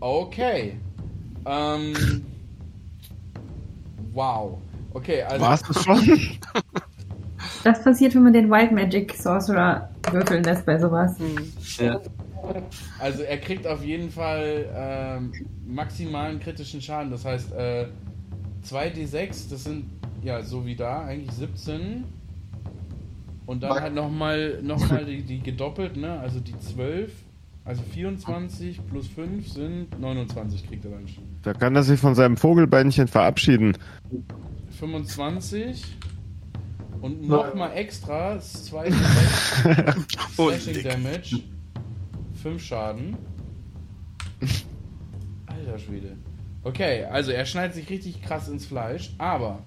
Okay. Ähm, wow. Okay, also War's das schon? Das passiert, wenn man den Wild Magic Sorcerer würfeln lässt bei sowas. ja. Also er kriegt auf jeden Fall ähm, maximalen kritischen Schaden. Das heißt, äh, 2d6, das sind ja so wie da, eigentlich 17. Und dann Mag- halt nochmal noch mal die, die gedoppelt, ne? Also die 12. Also 24 plus 5 sind 29 kriegt er dann schon. Da kann er sich von seinem Vogelbeinchen verabschieden. 25 und nochmal extra 2 Oh, [laughs] Slashing. Damage. 5 Schaden. Alter Schwede. Okay, also er schneidet sich richtig krass ins Fleisch, aber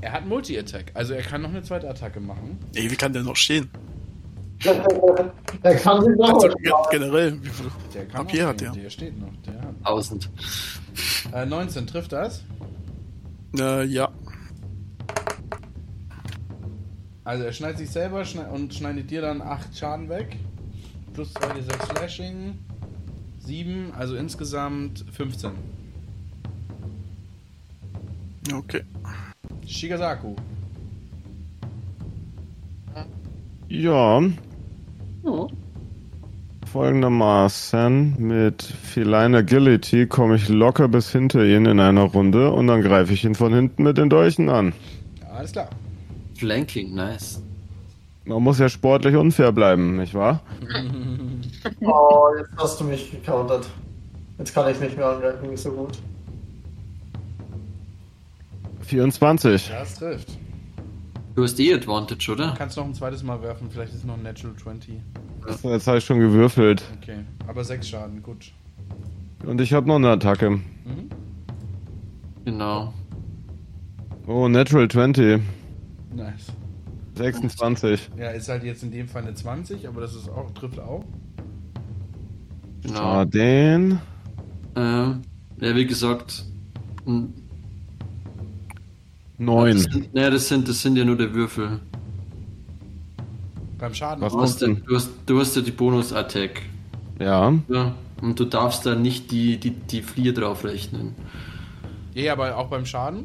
er hat Multi-Attack. Also er kann noch eine zweite Attacke machen. Ey, wie kann der noch stehen? Er kann sich noch Also generell, wie viel Der kann Papier noch hat der. Der steht noch. Der hat. 1000. Äh, 19 trifft das. Äh, ja. Also er schneidet sich selber schne und schneidet dir dann 8 Schaden weg. Plus 2 d6 Slashing. 7, also insgesamt 15. Okay. Shigasaku. Ja, Oh. folgendermaßen mit Feline Agility komme ich locker bis hinter ihn in einer Runde und dann greife ich ihn von hinten mit den Dolchen an. Ja, alles klar. Flanking, nice. Man muss ja sportlich unfair bleiben, nicht wahr? Oh, [laughs] jetzt hast du mich gecountert. Jetzt kann ich nicht mehr angreifen, nicht so gut. 24. Das trifft. Du hast eh Advantage, Du oder? kannst noch ein zweites Mal werfen, vielleicht ist es noch ein Natural 20. Jetzt habe ich schon gewürfelt. Okay, aber 6 Schaden, gut. Und ich habe noch eine Attacke. Mhm. Genau. Oh, Natural 20. Nice. 26. Ja, ist halt jetzt in dem Fall eine 20, aber das ist auch, trifft auch. Genau. Ah, den. Ähm, ja, wie gesagt. n- 9. Das sind, naja, das sind, das sind ja nur die Würfel. Beim Schaden. Was Du hast, ja, du, hast, du hast ja die Bonus-Attack. Ja. Ja. Und du darfst da nicht die, die, die Fliehe draufrechnen. Ja, aber auch beim Schaden?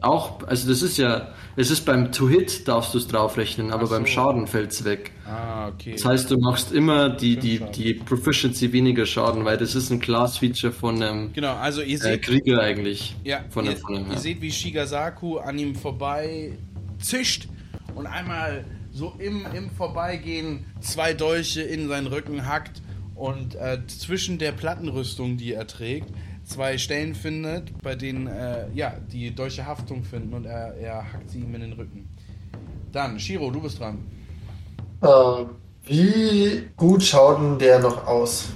Auch, also das ist ja, es ist beim To-Hit darfst du es draufrechnen, aber so. beim Schaden fällt es weg. Ah, okay. Das heißt, du machst immer die, die, die Proficiency weniger Schaden, weil das ist ein Class-Feature von einem Genau, also ihr äh, seht, Krieger eigentlich. ja, von ihr, von ihr ja. seht, wie Shigasaku an ihm vorbei zischt und einmal so im, im Vorbeigehen zwei Dolche in seinen Rücken hackt und äh, zwischen der Plattenrüstung, die er trägt, zwei Stellen findet, bei denen äh, ja, die Dolche Haftung finden und er, er hackt sie ihm in den Rücken. Dann, Shiro, du bist dran. Ähm, wie gut schaut denn der noch aus?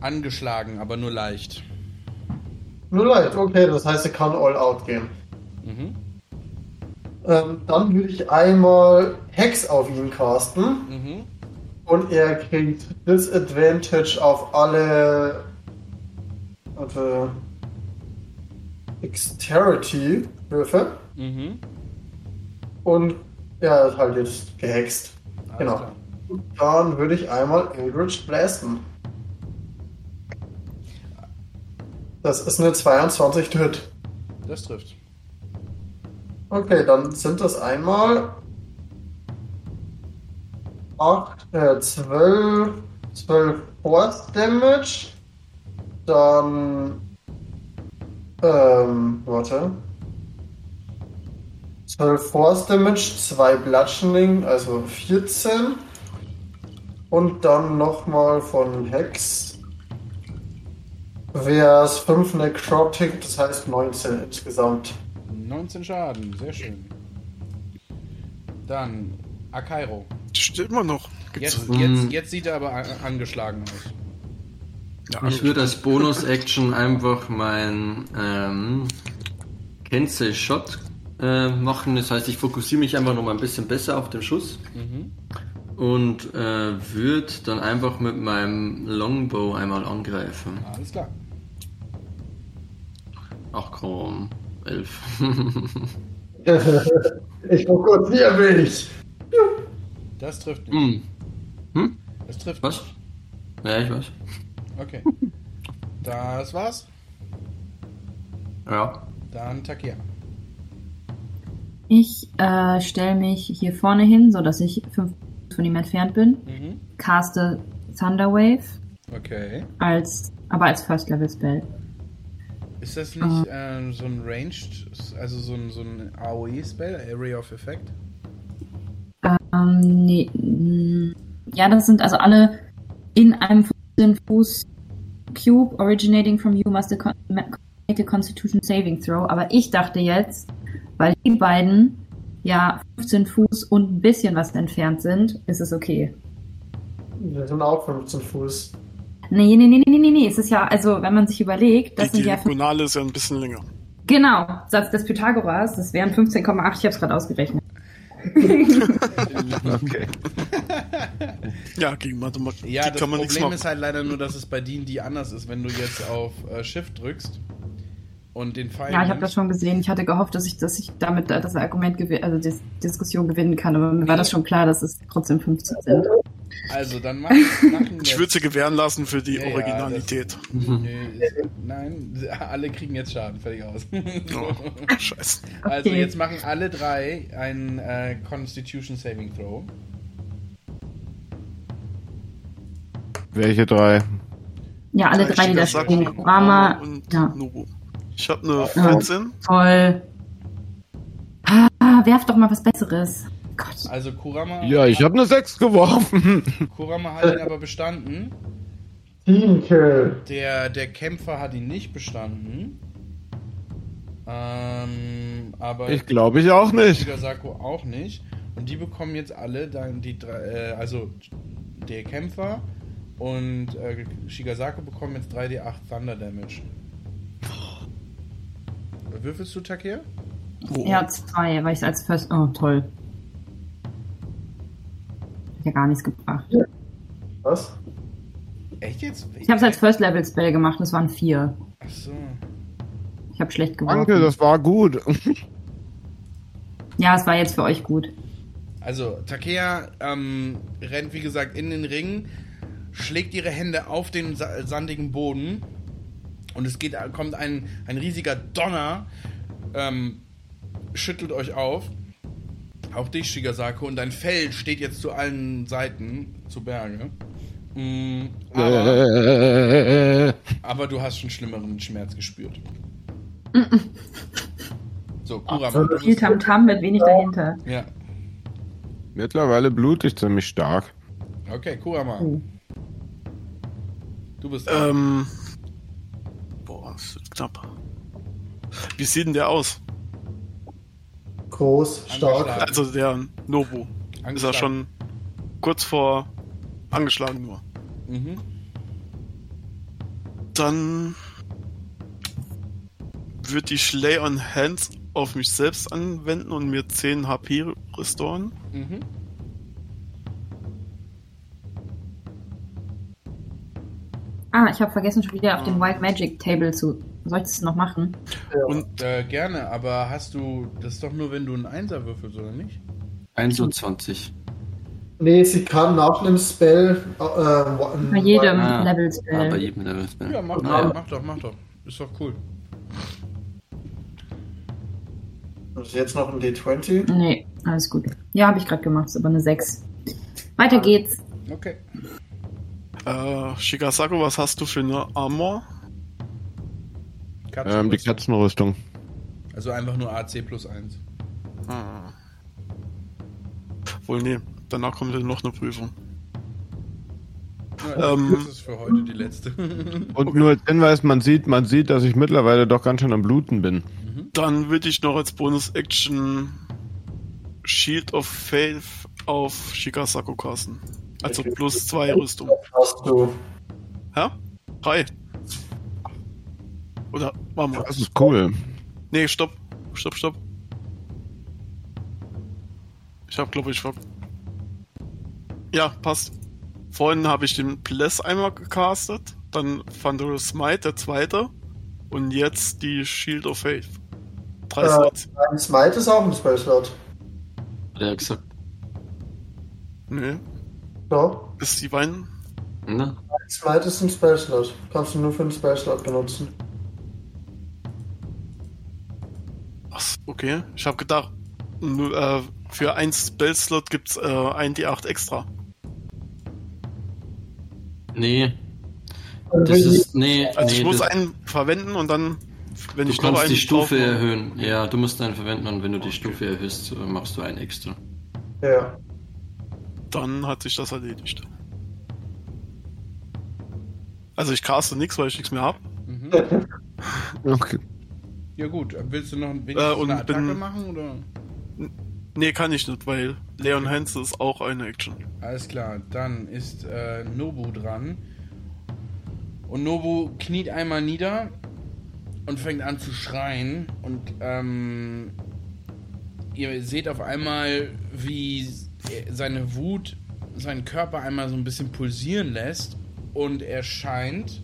Angeschlagen, aber nur leicht. Nur leid, okay, das heißt, er kann all out gehen. Mhm. Ähm, dann würde ich einmal Hex auf ihn casten Mhm. Und er kriegt Disadvantage auf alle warte, Dexterity-Würfe Mhm. und er ist halt jetzt gehext. Alles Genau. klar. Dann würde ich einmal Eldritch blasten. Das ist eine 22 Hit. Das trifft. Okay, dann sind das einmal 8, äh, 12, 12 Force Damage. Dann, ähm, warte. 12 Force Damage, 2 Bludgeoning, also 14. Und dann nochmal von Hex. Wäre es 5 Necrotic, das heißt 19 insgesamt. 19 Schaden, sehr schön. Dann Akairo. Steht immer noch. Gibt's Jetzt, Mhm. jetzt, jetzt sieht er aber angeschlagen aus. ja, Ich würde als Bonus-Action einfach mein ähm, Cancel Shot äh, machen. Das heißt, ich fokussiere mich einfach noch mal ein bisschen besser auf den Schuss. Und äh, würde dann einfach mit meinem Longbow einmal angreifen. Alles klar. Ach komm, elf. [laughs] [laughs] ich fokussiere mich. Das trifft nicht. hm. Hm? Das trifft Was? Ja, ich weiß. nicht. Okay. Das war's. Ja. Dann Takia. Ich äh, stelle mich hier vorne hin, so dass ich fünf von ihm entfernt bin. Mhm. Caste Thunderwave Okay. als, aber als First Level Spell. Ist das nicht ähm, so ein Ranged, also so ein, so ein AOE-Spell, Area of Effect? Ähm, nee, mm, ja, das sind also alle in einem 15 Fuß Cube originating from you must make a Constitution Saving Throw. Aber ich dachte jetzt, weil die beiden ja 15 Fuß und ein bisschen was entfernt sind, ist es okay. Wir sind auch 15 Fuß. Nee, nee, nee, nee, nee, nee. Es ist ja, also, wenn man sich überlegt, das die sind ja. Diagonale ist ja ein bisschen länger. Genau, Satz des Pythagoras, das wären 15,8, ich hab's gerade ausgerechnet. Okay. Ja, gegen Mathematik Ja, das kann man nichts Problem machen. ist halt leider nur, dass es bei D&D anders ist, wenn du jetzt auf äh, Shift drückst und den Pfeil Ja, ich habe das schon gesehen. Ich hatte gehofft, dass ich, dass ich damit das Argument, also die Diskussion gewinnen kann, aber mir war das schon klar, dass es trotzdem 15 sind. Also, dann machen, machen [laughs] Ich würde sie gewähren lassen für die Ja, ja, Originalität. Nö, ist, nein, alle kriegen jetzt Schaden, fertig aus. Oh, scheiße. [laughs] Also Okay. jetzt machen alle drei einen äh, Constitution Saving Throw. Welche drei? Ja, alle drei, die da stehen. Rama, und ja, Nobu. Ich habe eine Ja. 14. toll. Ah, werf doch mal was Besseres. Gott. Also Kurama, Ja, ich habe eine 6 geworfen. [laughs] Kurama hat ihn aber bestanden. Teamkill. Der, der Kämpfer hat ihn nicht bestanden. Ähm, aber Ich glaube ich auch nicht. Shigasako auch nicht. Und die bekommen jetzt alle dann die drei, äh, also der Kämpfer und äh, Shigasako bekommen jetzt 3d8 Thunder Damage. Würfelst du, Takia? Wo? Ja, zwei, weil ich es als First. Oh, toll. Hat ja gar nichts gebracht. Was? Echt jetzt? Ich habe es als First Level Spell gemacht, das waren vier. Achso. Ich habe schlecht geworfen. Danke, das war gut. Ja, es war jetzt für euch gut. Also, Takea ähm, rennt, wie gesagt, in den Ring, schlägt ihre Hände auf den sa sandigen Boden und es geht, kommt ein, ein riesiger Donner, ähm, schüttelt euch auf. Auch dich, Shigasako, und dein Fell steht jetzt zu allen Seiten zu Berge. Mm, aber, [laughs] aber du hast schon schlimmeren Schmerz gespürt. So, Ach, Kurama, so du Viel Tamtam mit wenig dahinter. ja. Mittlerweile blute ich ziemlich stark. Okay, Kurama. Oh. Du bist. Ähm. Boah, das wird knapp. Wie sieht denn der aus? Groß, stark. Also der Nobu. Ist er schon kurz vor angeschlagen nur. Mhm. Dann würde ich Lay on Hands auf mich selbst anwenden und mir 10 HP restoren. Mhm. Ah, ich habe vergessen, schon wieder auf den Wild Magic Table zu. Soll ich das noch machen? Und Äh, gerne, aber hast du. Das ist doch nur, wenn du einen Einser würfelst, oder nicht? 21. Nee, sie kann nach einem Spell. Äh, Bei jedem Ah, Level Ah, bei Spell. jedem Level. Spell. Ja, mach, Naja. doch, mach doch, mach doch. Ist doch cool. Ich jetzt noch ein D20? Nee, alles gut. Ja, habe ich gerade gemacht, ist aber eine 6. Weiter geht's. Okay. Äh, Shigasako, was hast du für eine Armor? Ähm, die Katzenrüstung. Also einfach nur AC plus 1. Ah. Wohl, nee. Danach kommt dann noch eine Prüfung. Ja, Ähm. das ist für heute die letzte. Und nur als Hinweis, man sieht, man sieht, dass ich mittlerweile doch ganz schön am Bluten bin. Dann würde ich noch als Bonus-Action Shield of Faith auf Shigasako casten. Also plus zwei Rüstung. Hast du. Hä? Drei. Oder, warte mal. Das ist cool. Nee, stopp. Stopp, stopp. Ich hab, glaube ich, ver... Ja, passt. Vorhin habe ich den Bless einmal gecastet, dann Thunderous Smite, der zweite, und jetzt die Shield of Faith. Drei Äh, Slots. ein Smite ist auch ein Spell-Slot. Hat er gesagt. Nee, So. ist die Wein... Ne? Ein Smite ist ein Spell-Slot. Kannst du nur für einen Spell-Slot benutzen. Ach, okay. Ich habe gedacht, nur, äh, für ein Spell-Slot gibt's äh, ein D8 extra. Nee, Und das ist. Nee, Also nee, ich muss das, einen verwenden und dann, wenn du ich noch kannst einen die Stufe erhöhen. Ja, du musst einen verwenden und wenn du die Stufe erhöhst, äh, machst du einen extra. Ja. Dann hat sich das erledigt. Also ich caste nichts, weil ich nichts mehr hab. Mhm. [laughs] Okay. Ja gut, willst du noch wenigstens Äh, und eine Attacke bin- machen oder? Nee, kann ich nicht, weil Leon Hanse ist auch eine Action. Alles klar, dann ist äh, Nobu dran. Und Nobu kniet einmal nieder und fängt an zu schreien. Und ähm, ihr seht auf einmal, wie seine Wut seinen Körper einmal so ein bisschen pulsieren lässt. Und er scheint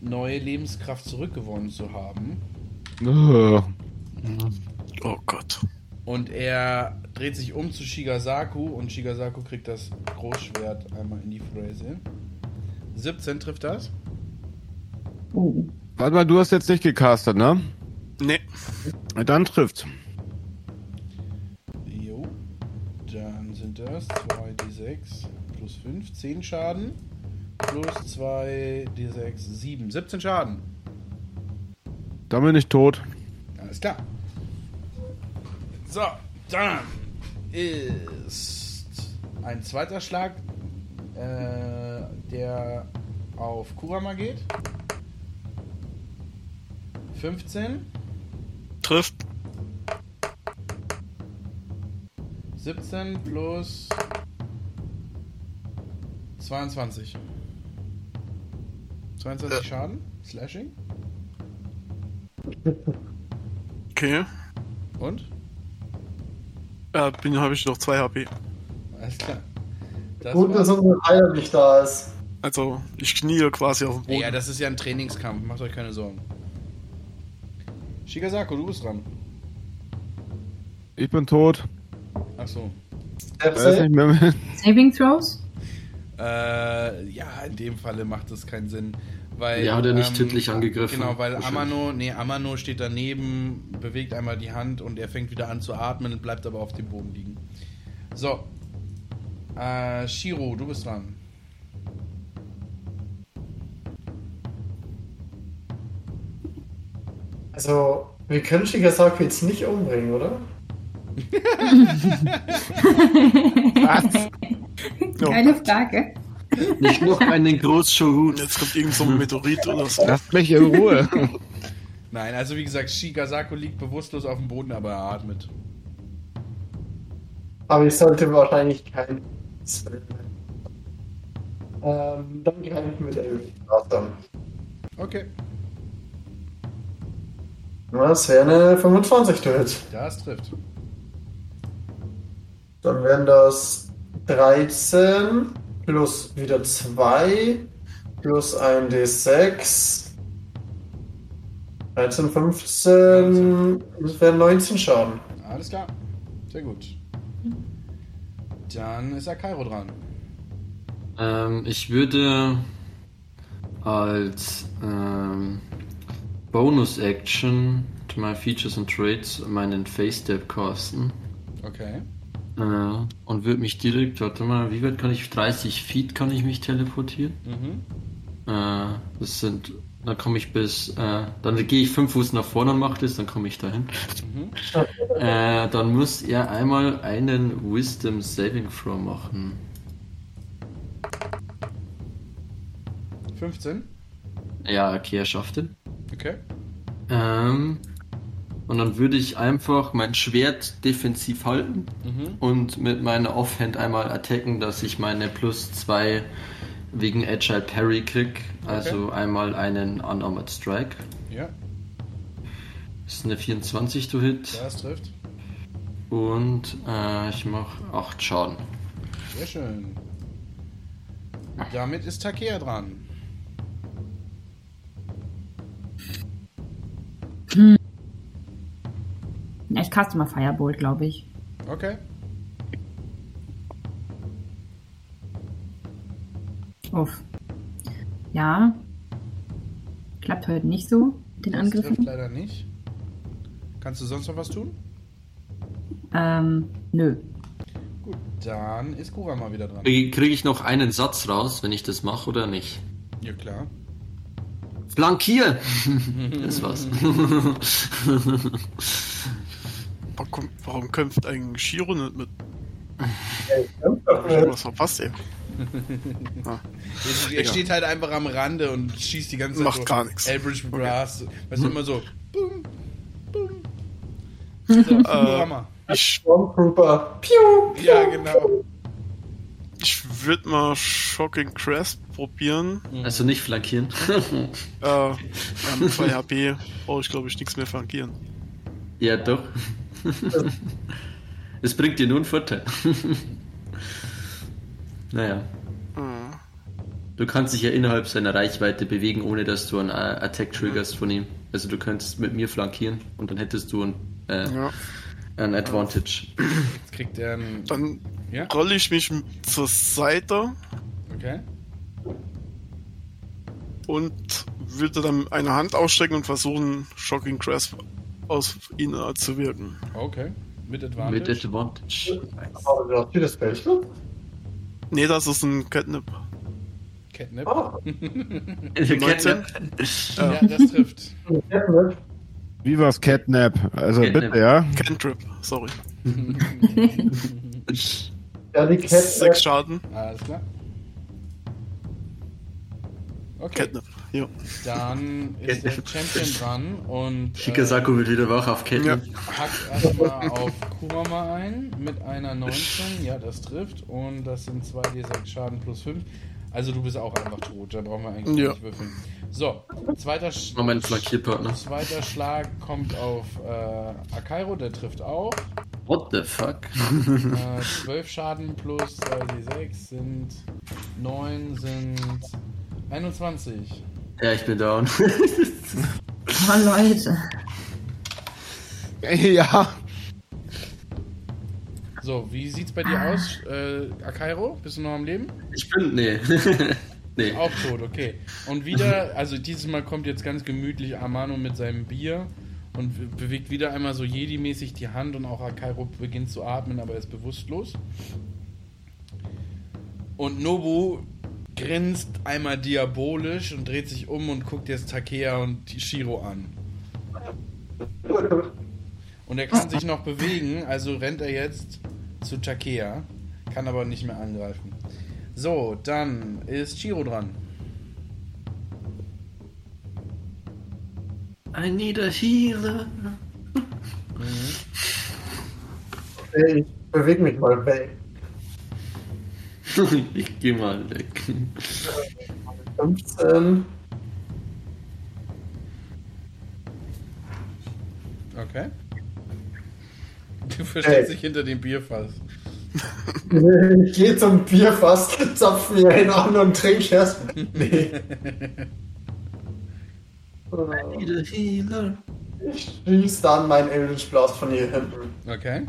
neue Lebenskraft zurückgewonnen zu haben. Oh Gott. Und er dreht sich um zu Shigasaku und Shigasaku kriegt das Großschwert einmal in die Fräse. 17 trifft das. Oh. Warte mal, du hast jetzt nicht gecastet, ne? Nee, Dann trifft. Das 2d6 plus 5, 10 Schaden. Plus 2d6, 7, 17 Schaden. Dann bin ich tot. Alles klar. So, dann ist ein zweiter Schlag, äh, der auf Kurama geht. 15, trifft. 17 plus 22. 22 Schaden, Slashing. Okay. Und? Äh, bin habe ich noch zwei HP. Alles klar. Das Gut, dass unser Heiler nicht da ist. Also ich knie quasi auf dem Boden. Ja, das ist ja ein Trainingskampf, macht euch keine Sorgen. Shigasako, du bist dran. Ich bin tot. Achso. Nicht mehr. Saving Throws? Äh, ja, in dem Falle macht das keinen Sinn. Weil, Ja, hat er nicht tödlich angegriffen. Genau, weil. Amano, nee, Amano steht daneben, bewegt einmal die Hand und er fängt wieder an zu atmen und bleibt aber auf dem Boden liegen. So. Äh, Shiro, du bist dran. Also, wir können Shigasaki jetzt nicht umbringen, oder? Geile [laughs] Frage. Nicht noch einen Großshogun. Und jetzt kommt irgend so ein Meteorit oder so. Lasst mich in Ruhe. Nein, also wie gesagt, Shigasako liegt bewusstlos auf dem Boden, aber er atmet. Aber ich sollte wahrscheinlich kein. Ähm, dann kann ich mit Elf starten. Okay, Das wäre eine 25 to hit. das trifft. Dann wären das 13 plus wieder 2 plus ein D6. 13, 15. Das wären 19 Schaden. Alles klar. Sehr gut. Dann ist Akairo dran. Ähm, ich würde als ähm, Bonus-Action My Features and Traits meinen Face Step casten. Okay. Äh, und würde mich direkt, warte mal, wie weit kann ich? 30 Feet kann ich mich teleportieren. Mhm. Äh, das sind, dann komme ich bis, äh, dann gehe ich fünf Fuß nach vorne und mache das, dann komme ich dahin. [laughs] Äh, dann muss er einmal einen Wisdom Saving Throw machen. 15. Ja, okay, er schafft ihn. Okay. Ähm, und dann würde ich einfach mein Schwert defensiv halten Mhm. und mit meiner Offhand einmal attacken, dass ich meine plus 2 wegen Agile Parry krieg. Also einmal einen Unarmored Strike. Ja, Das ist eine 24 to hit. das trifft. Und äh, ich mache 8 Schaden. Sehr schön. Damit ist Takea dran. Ja, ich caste mal Firebolt, glaube ich. Okay. Uff. Ja. Klappt heute nicht so, mit den Das trifft Angriffen. leider nicht. Kannst du sonst noch was tun? Ähm, nö. Gut, dann ist Kura mal wieder dran. Kriege krieg ich noch einen Satz raus, wenn ich das mache oder nicht? Ja, klar. Flankier! [laughs] das war's. [laughs] Warum, warum kämpft eigentlich Shiro nicht mit? Was verpasst, ey. [laughs] Er, er Egal. steht halt einfach am Rande und schießt die ganze Zeit Macht so gar nichts. Eldritch Blast. Weißt du, immer so. Boom, boom. [laughs] Äh, So, Kurama. Ich, Stormtrooper. Piu! Ja, genau. ich würde mal Shocking Crest probieren. Also nicht flankieren. Äh, ja, mit 2 HP brauche ich, glaube ich, nichts mehr flankieren. ja, doch. [laughs] Es bringt dir nur einen Vorteil. [laughs] naja. Äh, Du kannst dich ja innerhalb seiner Reichweite bewegen, ohne dass du einen äh, Attack triggerst von ihm. Also du könntest mit mir flankieren und dann hättest du ein, äh, ja. ein Advantage. Jetzt kriegt er einen. Dann Ja, rolle ich mich zur Seite okay. und würde dann eine Hand ausstrecken und versuchen, Shocking Crest aus ihnen zu wirken. Okay. Mit Advantage. Mit Advantage. Aber du hast hier das Special? Nee, das ist ein Catnip. Catnip. Ah, [laughs] 19? Ja, das trifft. Catnip. Wie war's Catnap? Also Catnap. bitte, ja? Cantrip, sorry. [laughs] Ja, die Catnip. Sechs Schaden. Alles klar. Okay, Catnip. Ja. dann ist der [laughs] Champion dran und äh, Shikasaku wird wieder wach auf Ketten. Ja. hackt erstmal auf Kurama ein mit einer 19. Ja, das trifft. Und das sind 2d6 Schaden plus 5. Also du bist auch einfach tot. Da brauchen wir eigentlich Ja. nicht würfeln. So, zweiter, Sch Moment, Flankierpartner. zweiter Schlag kommt auf äh, Akairo, der trifft auch. What the fuck? Äh, [laughs] 12 Schaden plus 2d6 sind 9 sind 21. ja, ich bin down. [laughs] Oh, Leute. Ja. So, wie sieht's bei dir aus, äh, Akairo? Bist du noch am Leben? ich bin. Nee. [laughs] nee. Auch tot, okay. Und wieder, also dieses Mal kommt jetzt ganz gemütlich Amano mit seinem Bier und be- bewegt wieder einmal so Jedi-mäßig die Hand und auch Akairo beginnt zu atmen, aber er ist bewusstlos. Und Nobu grinst einmal diabolisch und dreht sich um und guckt jetzt Takea und Shiro an. Und er kann sich noch bewegen, also rennt er jetzt zu Takea, kann aber nicht mehr angreifen. So, dann ist Shiro dran. I need a healer. Ey, ich bewege mich mal weg. [laughs] ich geh mal weg. 15. Okay. Du versteckst Hey. dich hinter dem Bierfass. [laughs] Ich gehe zum Bierfass, zapf mir einen an und trink erst. Nee. Ich schieß dann meinen Eldritch Blast von hier hinten. Okay.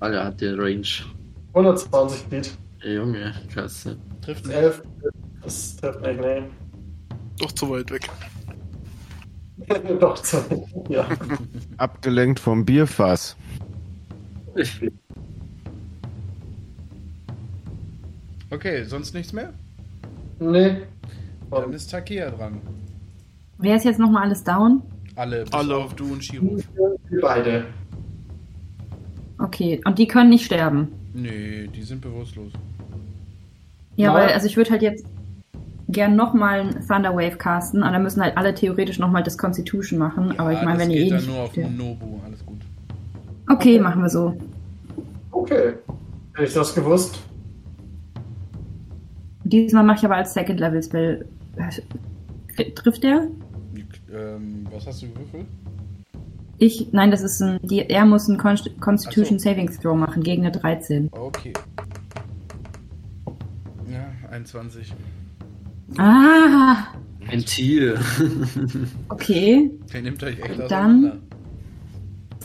Alter, hat der Range. 120 Feet. Ey, Junge, klasse. Trifft nicht. 11. Das trifft nicht, nee. Doch zu weit weg. [laughs] Doch, so. Ja. Abgelenkt vom Bierfass. Okay, sonst nichts mehr? Nee. Dann ist Takea dran. Wer ist jetzt nochmal alles down? Alle, bis Alle. auf du und Shiro. Wir beide. Okay, und die können nicht sterben. Nee, die sind bewusstlos. Ja, Nein. weil, also ich würde halt jetzt gern nochmal einen Thunderwave casten, und dann müssen halt alle theoretisch nochmal das Constitution machen, Ja, aber ich meine, wenn ihr eh dann nicht... nur auf. Nobu, alles gut. Okay, machen wir so. Okay. Hätte ich das gewusst? Diesmal mache ich aber als Second Level Spell. Äh, Trifft der? Ähm, was hast du gewürfelt? Ich, nein, das ist ein, die, er muss einen Const Constitution so. Savings Throw machen gegen eine 13. Okay. Ja, 21. Ah, Ein Tier. [laughs] okay. Der nimmt euch echt Dann-.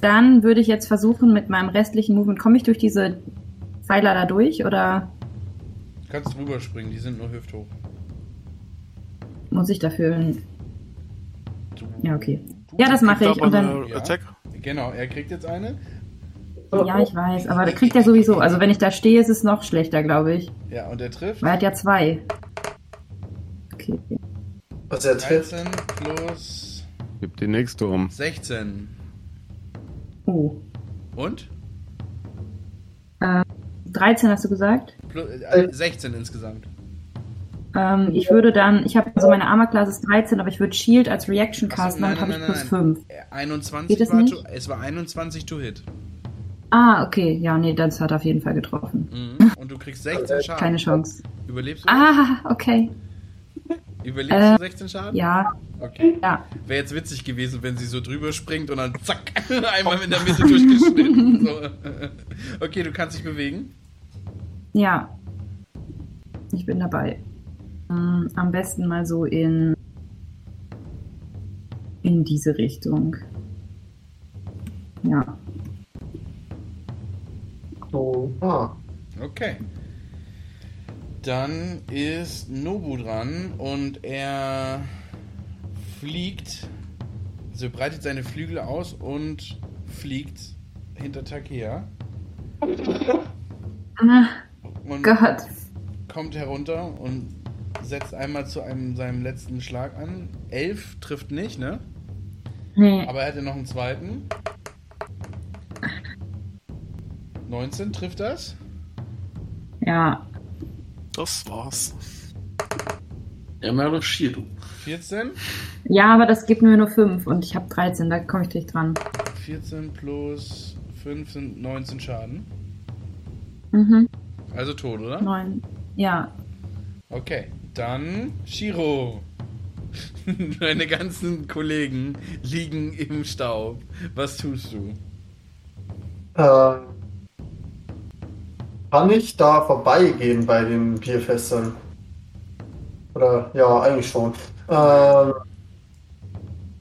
Dann würde ich jetzt versuchen, mit meinem restlichen Movement, komme ich durch diese Pfeiler da durch oder Du kannst drüber springen, die sind nur hüfthoch. muss ich dafür... Ja, okay. Ja, das mache ich und dann... Attack. Genau, er kriegt jetzt eine. Ja, ich weiß, aber da kriegt er sowieso. Also wenn ich da stehe, ist es noch schlechter, glaube ich. Ja, und er trifft. Weil er hat ja zwei. Okay. Was er trifft. 13 plus Gib die nächste um. 16. Oh. Und? 13 hast du gesagt? Plus, äh, 16 insgesamt. Ähm, ich würde dann, ich habe also meine Armor Class ist 13, aber ich würde Shield als Reaction casten, nein, damit habe ich plus nein. 5. Äh, 21 Geht das war nicht? to, es war 21 to hit. Ah, okay. Ja, nee, das hat auf jeden Fall getroffen. Mhm. [laughs] Und du kriegst 16 Schaden. Keine Chance. Überlebst du? Ah, okay. Überlebst Äh, du 16 Schaden? Ja, Okay. ja. Wäre jetzt witzig gewesen, wenn sie so drüber springt und dann zack, [laughs] einmal in der Mitte [laughs] durchgeschnitten. So. Okay, du kannst dich bewegen. Ja. Ich bin dabei. Mm, Am besten mal so in in diese Richtung. Ja. So. Ah. Okay. Dann ist Nobu dran und er fliegt, also breitet seine Flügel aus und fliegt hinter Takea Ah, und Gott. kommt herunter und setzt einmal zu einem seinem letzten Schlag an. Elf trifft nicht, ne? Nee. Aber er hatte noch einen zweiten. 19 trifft das. Ja. Das war's. Ja, mal doch Shiro. 14. Ja, aber das gibt mir nur 5 und ich habe 13, da komme ich nicht dran. 14 plus 5 sind 19 Schaden. Mhm. Also tot, oder? 9. Ja. Okay, dann Shiro. [laughs] Deine ganzen Kollegen liegen im Staub. Was tust du? Äh, kann ich da vorbeigehen bei den Bierfässern? Oder ja, eigentlich schon. Ähm,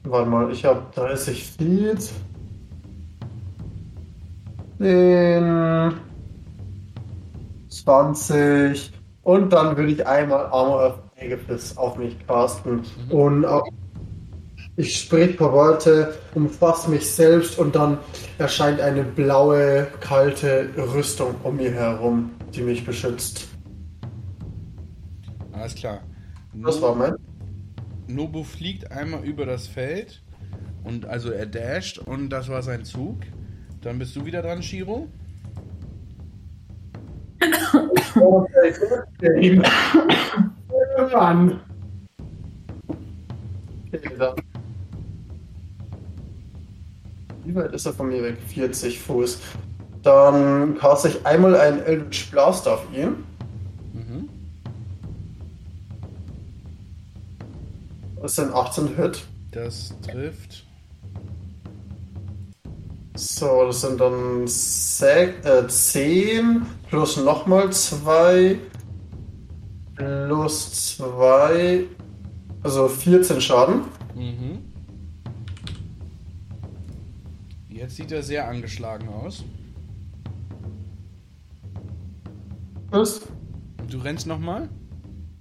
warte mal, ich habe 30 Feet. Den 20 und dann würde ich einmal Armor of Aegis auf mich casten und auch ich sprich paar Worte, umfasse mich selbst und dann erscheint eine blaue, kalte Rüstung um mir herum, die mich beschützt. Alles klar. Das war mein. Nobu fliegt einmal über das Feld und also er dasht und das war sein Zug. Dann bist du wieder dran, Shiro. [laughs] Mann. Dann. Wie weit ist er von mir weg? 40 Fuß. Dann caste ich einmal einen Eldritch Blast auf ihn. Mhm. Das sind 18 Hit. Das trifft. So, das sind dann sech- äh, 10 plus nochmal 2 plus 2, also 14 Schaden. Mhm. Jetzt sieht er sehr angeschlagen aus. Ist. Du rennst nochmal?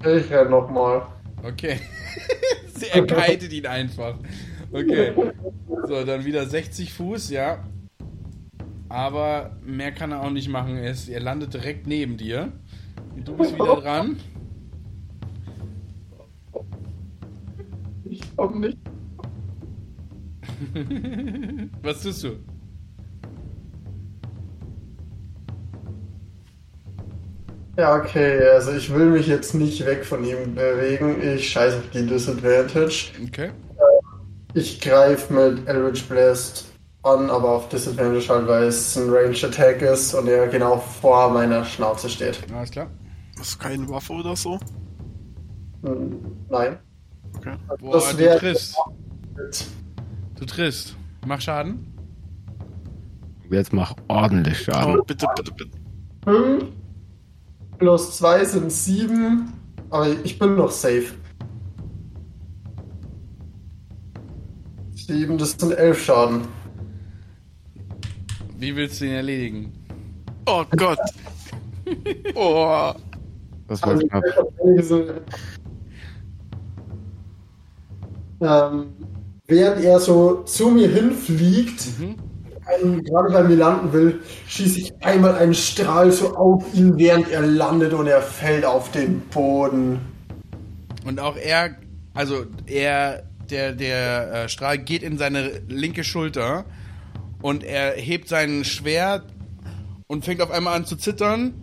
Ich renn nochmal. Okay. [laughs] er kitet ihn einfach. Okay. So, dann wieder 60 Fuß, ja. Aber mehr kann er auch nicht machen. Er, ist, er landet direkt neben dir. Und du bist wieder dran. Ich komm nicht. [laughs] Was tust du? Ja, okay, also ich will mich jetzt nicht weg von ihm bewegen. Ich scheiße auf die Disadvantage. Okay. Ich greife mit Eldritch Blast an, aber auf Disadvantage halt, weil es ein Range Attack ist und er genau vor meiner Schnauze steht. Alles klar. Das ist keine Waffe oder so. Hm, Nein. Okay. Boah, Das du triffst. Du triffst. Mach Schaden. Jetzt mach ordentlich Schaden. Oh, bitte, bitte, bitte. 5 plus 2 sind 7, aber ich bin noch safe. 7, das sind 11 Schaden. Wie willst du ihn erledigen? Oh Gott. [laughs] Oh. Das war Also, knapp. ähm, während er so zu mir hinfliegt, einen gerade bei mir landen will, schieße ich einmal einen Strahl so auf ihn, während er landet und er fällt auf den Boden. Und auch er, also er, der, der äh, Strahl geht in seine linke Schulter und er hebt sein Schwert und fängt auf einmal an zu zittern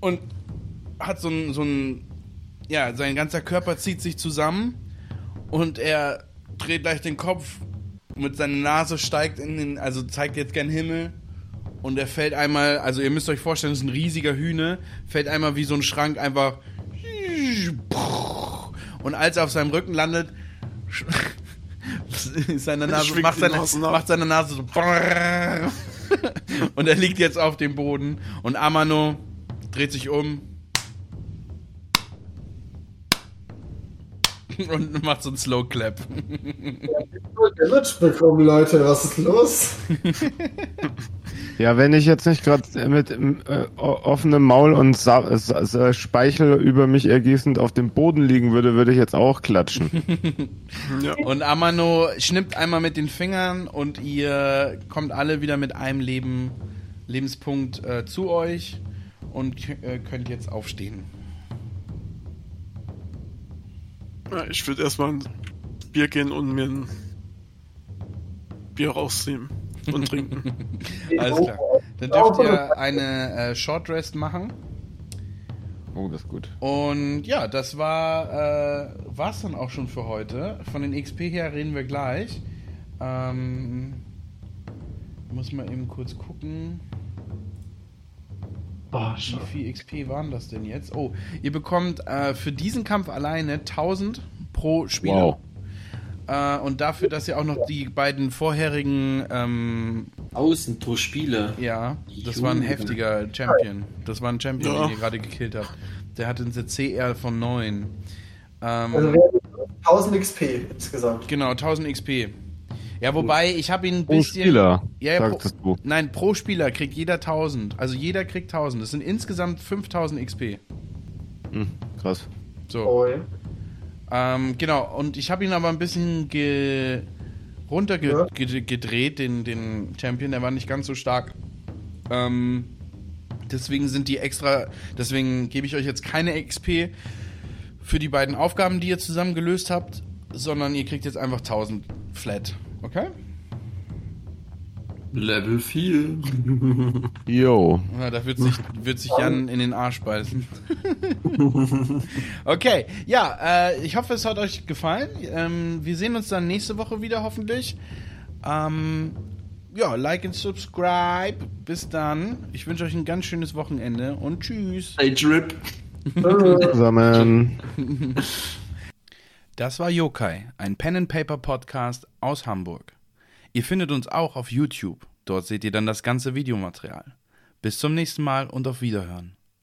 und hat so ein, so ein, ja, sein ganzer Körper zieht sich zusammen und er dreht gleich den Kopf mit seiner Nase steigt in den, also zeigt jetzt gern Himmel und er fällt einmal, also ihr müsst euch vorstellen, das ist ein riesiger Hühne, fällt einmal wie so ein Schrank einfach und als er auf seinem Rücken landet, [laughs] seine Nase, macht, seine, macht seine Nase so. [laughs] Und er liegt jetzt auf dem Boden. Und Amano dreht sich um. [laughs] Und macht so einen Slow Clap. Damage bekommen, Leute, was ist los? Ja, wenn ich jetzt nicht gerade mit äh, offenem Maul und Sa Sa Sa Speichel über mich ergießend auf dem Boden liegen würde, würde ich jetzt auch klatschen. [laughs] Ja. Und Amano schnippt einmal mit den Fingern und ihr kommt alle wieder mit einem Leben, Lebenspunkt äh, zu euch und äh, könnt jetzt aufstehen. Ja, ich würde erstmal ins Bier gehen und mir ein Bier rausnehmen und trinken. [laughs] Alles klar. Dann dürft ihr eine äh, Short Rest machen. Oh, das ist gut. Und ja, das war äh, war's dann auch schon für heute. Von den XP her reden wir gleich. Ähm, muss mal eben kurz gucken. Oh, Wie viel XP waren das denn jetzt? Oh, ihr bekommt äh, für diesen Kampf alleine 1000 pro Spieler. Wow. Äh, und dafür, dass ihr auch noch die beiden vorherigen, ähm, Außen pro Spieler. ja, das war ein heftiger Champion. Das war ein Champion, Ja. den ihr gerade gekillt habt. Der hatte eine CR von 9. Ähm, Also wären 1000 XP insgesamt. genau, 1000 XP. Ja, wobei, ich habe ihn ein Pro bisschen... Spieler, Ja, ja, pro, du. Nein, pro Spieler kriegt jeder 1000. Also jeder kriegt 1000. Das sind insgesamt 5000 XP. Hm, krass. So. Oh, ja. Ähm, genau, und ich habe ihn aber ein bisschen ge Ja. runtergedreht, den, den Champion, der war nicht ganz so stark. Ähm, deswegen sind die extra, deswegen gebe ich euch jetzt keine XP für die beiden Aufgaben, die ihr zusammen gelöst habt, sondern ihr kriegt jetzt einfach 1000 flat. Okay? Level 4. Yo. Ja, da wird sich, wird sich Jan in den Arsch beißen. [laughs] okay, ja, äh, ich hoffe, es hat euch gefallen. Ähm, wir sehen uns dann nächste Woche wieder, hoffentlich. Ähm, ja, like und subscribe. Bis dann. Ich wünsche euch ein ganz schönes Wochenende und tschüss. Hey, Drip. Zusammen. Das war Yokai, ein Pen and Paper Podcast aus Hamburg. Ihr findet uns auch auf YouTube. Dort seht ihr dann das ganze Videomaterial. Bis zum nächsten Mal und auf Wiederhören.